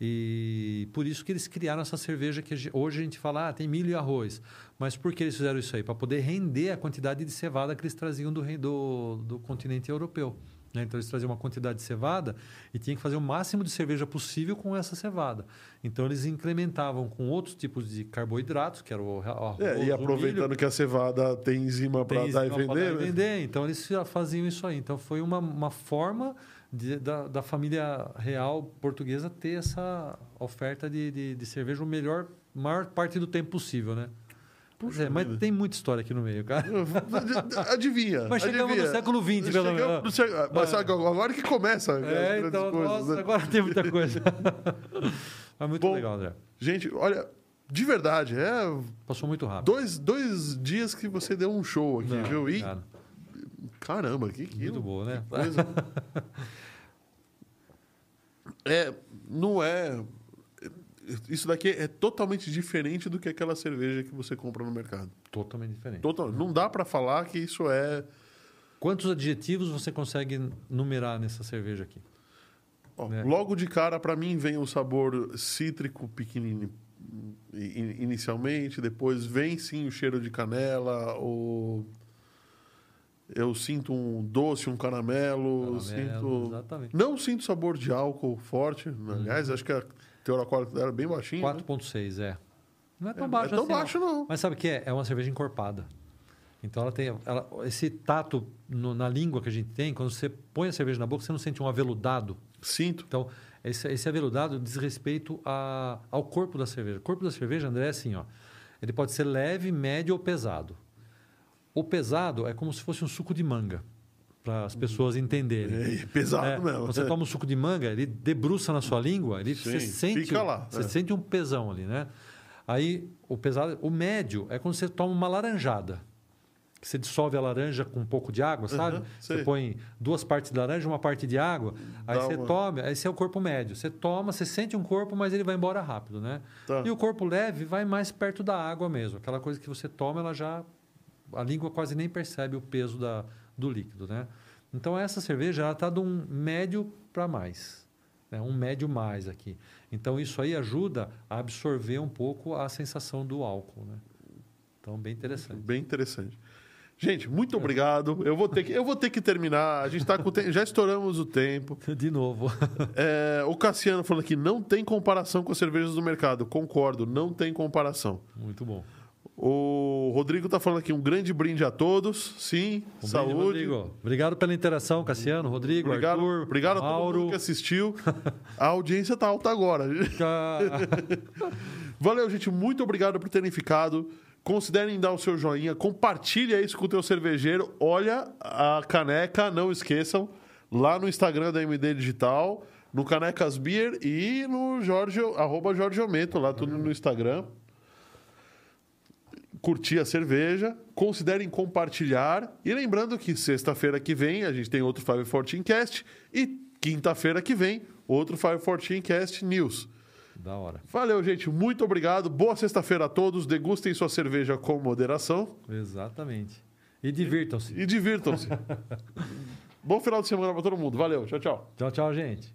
Speaker 2: E por isso que eles criaram essa cerveja que hoje a gente fala, ah, tem milho e arroz. Mas por que eles fizeram isso aí? Para poder render a quantidade de cevada que eles traziam do, do, do continente europeu. Né? Então eles traziam uma quantidade de cevada e tinha que fazer o máximo de cerveja possível com essa cevada. Então eles incrementavam com outros tipos de carboidratos, que era o arroz,
Speaker 1: É, e
Speaker 2: milho,
Speaker 1: aproveitando que a cevada tem enzima para dar e vender,
Speaker 2: dar e
Speaker 1: né?
Speaker 2: vender. Então eles faziam isso aí. Então foi uma, uma forma de- da, da família real portuguesa ter essa oferta de, de, de cerveja o melhor, maior parte do tempo possível, né? Pois é, mas tem muita história aqui no meio, cara.
Speaker 1: Adivinha.
Speaker 2: Mas chegamos
Speaker 1: adivinha.
Speaker 2: no século XX, pelo menos.
Speaker 1: no século- Mas sabe, agora que começa as
Speaker 2: É,
Speaker 1: grandes
Speaker 2: então,
Speaker 1: coisas,
Speaker 2: nossa,
Speaker 1: né?
Speaker 2: agora tem muita coisa. *laughs* Mas muito
Speaker 1: Bom,
Speaker 2: legal, André.
Speaker 1: Gente, olha, de verdade, é
Speaker 2: Passou muito rápido.
Speaker 1: dois, dois dias que você deu um show aqui,
Speaker 2: Não,
Speaker 1: viu? E
Speaker 2: cara,
Speaker 1: caramba, que que
Speaker 2: muito boa, né?
Speaker 1: coisa. *laughs* é, não é. Isso daqui é totalmente diferente do que aquela cerveja que você compra no mercado.
Speaker 2: Totalmente diferente.
Speaker 1: Total, não dá pra falar que isso é.
Speaker 2: Quantos adjetivos você consegue numerar nessa cerveja aqui?
Speaker 1: ó,
Speaker 2: É.
Speaker 1: Logo de cara, pra mim, vem o sabor cítrico pequenininho inicialmente, depois vem sim o cheiro de canela, o. Eu sinto um doce, um caramelo,
Speaker 2: Caramelo,
Speaker 1: sinto.
Speaker 2: Exatamente.
Speaker 1: Não sinto sabor de álcool forte.
Speaker 2: Uhum.
Speaker 1: Aliás, acho que a teor alcoólico dela é bem baixinho. né?
Speaker 2: 4,6, é. Não é tão
Speaker 1: É,
Speaker 2: baixo
Speaker 1: é tão
Speaker 2: assim, não.
Speaker 1: baixo, não.
Speaker 2: Mas sabe o que é? É uma cerveja encorpada. Então ela tem ela- esse tato no- na língua que a gente tem, quando você põe a cerveja na boca, você não sente um aveludado.
Speaker 1: Sinto.
Speaker 2: Então, esse, esse aveludado diz respeito a- ao corpo da cerveja. O corpo da cerveja, André, é assim, ó. Ele pode ser leve, médio ou pesado. O pesado é como se fosse um suco de manga, para as pessoas entenderem.
Speaker 1: É pesado
Speaker 2: É,
Speaker 1: mesmo.
Speaker 2: Você toma um suco de manga, ele debruça na sua língua, ele,
Speaker 1: Sim,
Speaker 2: você, sente,
Speaker 1: lá,
Speaker 2: você
Speaker 1: é.
Speaker 2: sente um pesão ali, né? Aí, o pesado, o médio é quando você toma uma laranjada. Que você dissolve a laranja com um pouco de água, sabe?
Speaker 1: Sei.
Speaker 2: você põe duas partes de laranja, uma parte de água, aí
Speaker 1: Dá
Speaker 2: você
Speaker 1: uma-
Speaker 2: toma, esse é o corpo médio. Você toma, você sente um corpo, mas ele vai embora rápido, né?
Speaker 1: Tá.
Speaker 2: E o corpo leve vai mais perto da água mesmo. Aquela coisa que você toma, ela já a língua quase nem percebe o peso da, do líquido, né? Então essa cerveja ela está de um médio para mais, né? um médio mais aqui. Então isso aí ajuda a absorver um pouco a sensação do álcool, né? Então bem interessante.
Speaker 1: Bem interessante. Gente, muito obrigado. Eu vou ter que, eu vou ter que terminar. A gente tá com já estouramos o tempo. *laughs*
Speaker 2: De novo. *laughs*
Speaker 1: É, o Cassiano falando aqui, não tem comparação com as cervejas do mercado. Concordo, não tem comparação.
Speaker 2: Muito bom.
Speaker 1: O Rodrigo tá falando aqui, um grande brinde a todos. Sim,
Speaker 2: Um brinde,
Speaker 1: saúde.
Speaker 2: Rodrigo. Obrigado pela interação, Cassiano, Rodrigo,
Speaker 1: Obrigado,
Speaker 2: Arthur,
Speaker 1: obrigado a todo
Speaker 2: Mauro.
Speaker 1: mundo que assistiu. *laughs* A audiência tá alta agora. *laughs* Valeu, gente. Muito obrigado por terem ficado. Considerem dar o seu joinha. Compartilha isso com o teu cervejeiro. Olha a caneca, não esqueçam. Lá no Instagram da MD Digital, no Canecas Beer e no Jorge, arroba Jorge Aumento, lá tudo no Instagram. Curtir a cerveja, considerem compartilhar. E lembrando que sexta-feira que vem a gente tem outro 514 Cast e quinta-feira que vem outro 514 Cast News.
Speaker 2: Da hora.
Speaker 1: Valeu, gente. Muito obrigado. Boa sexta-feira a todos. Degustem sua cerveja com moderação
Speaker 2: Exatamente. E divirtam-se.
Speaker 1: e divirtam-se. *laughs* Bom final de semana para todo mundo. Valeu. Tchau, tchau.
Speaker 2: Tchau, tchau, gente.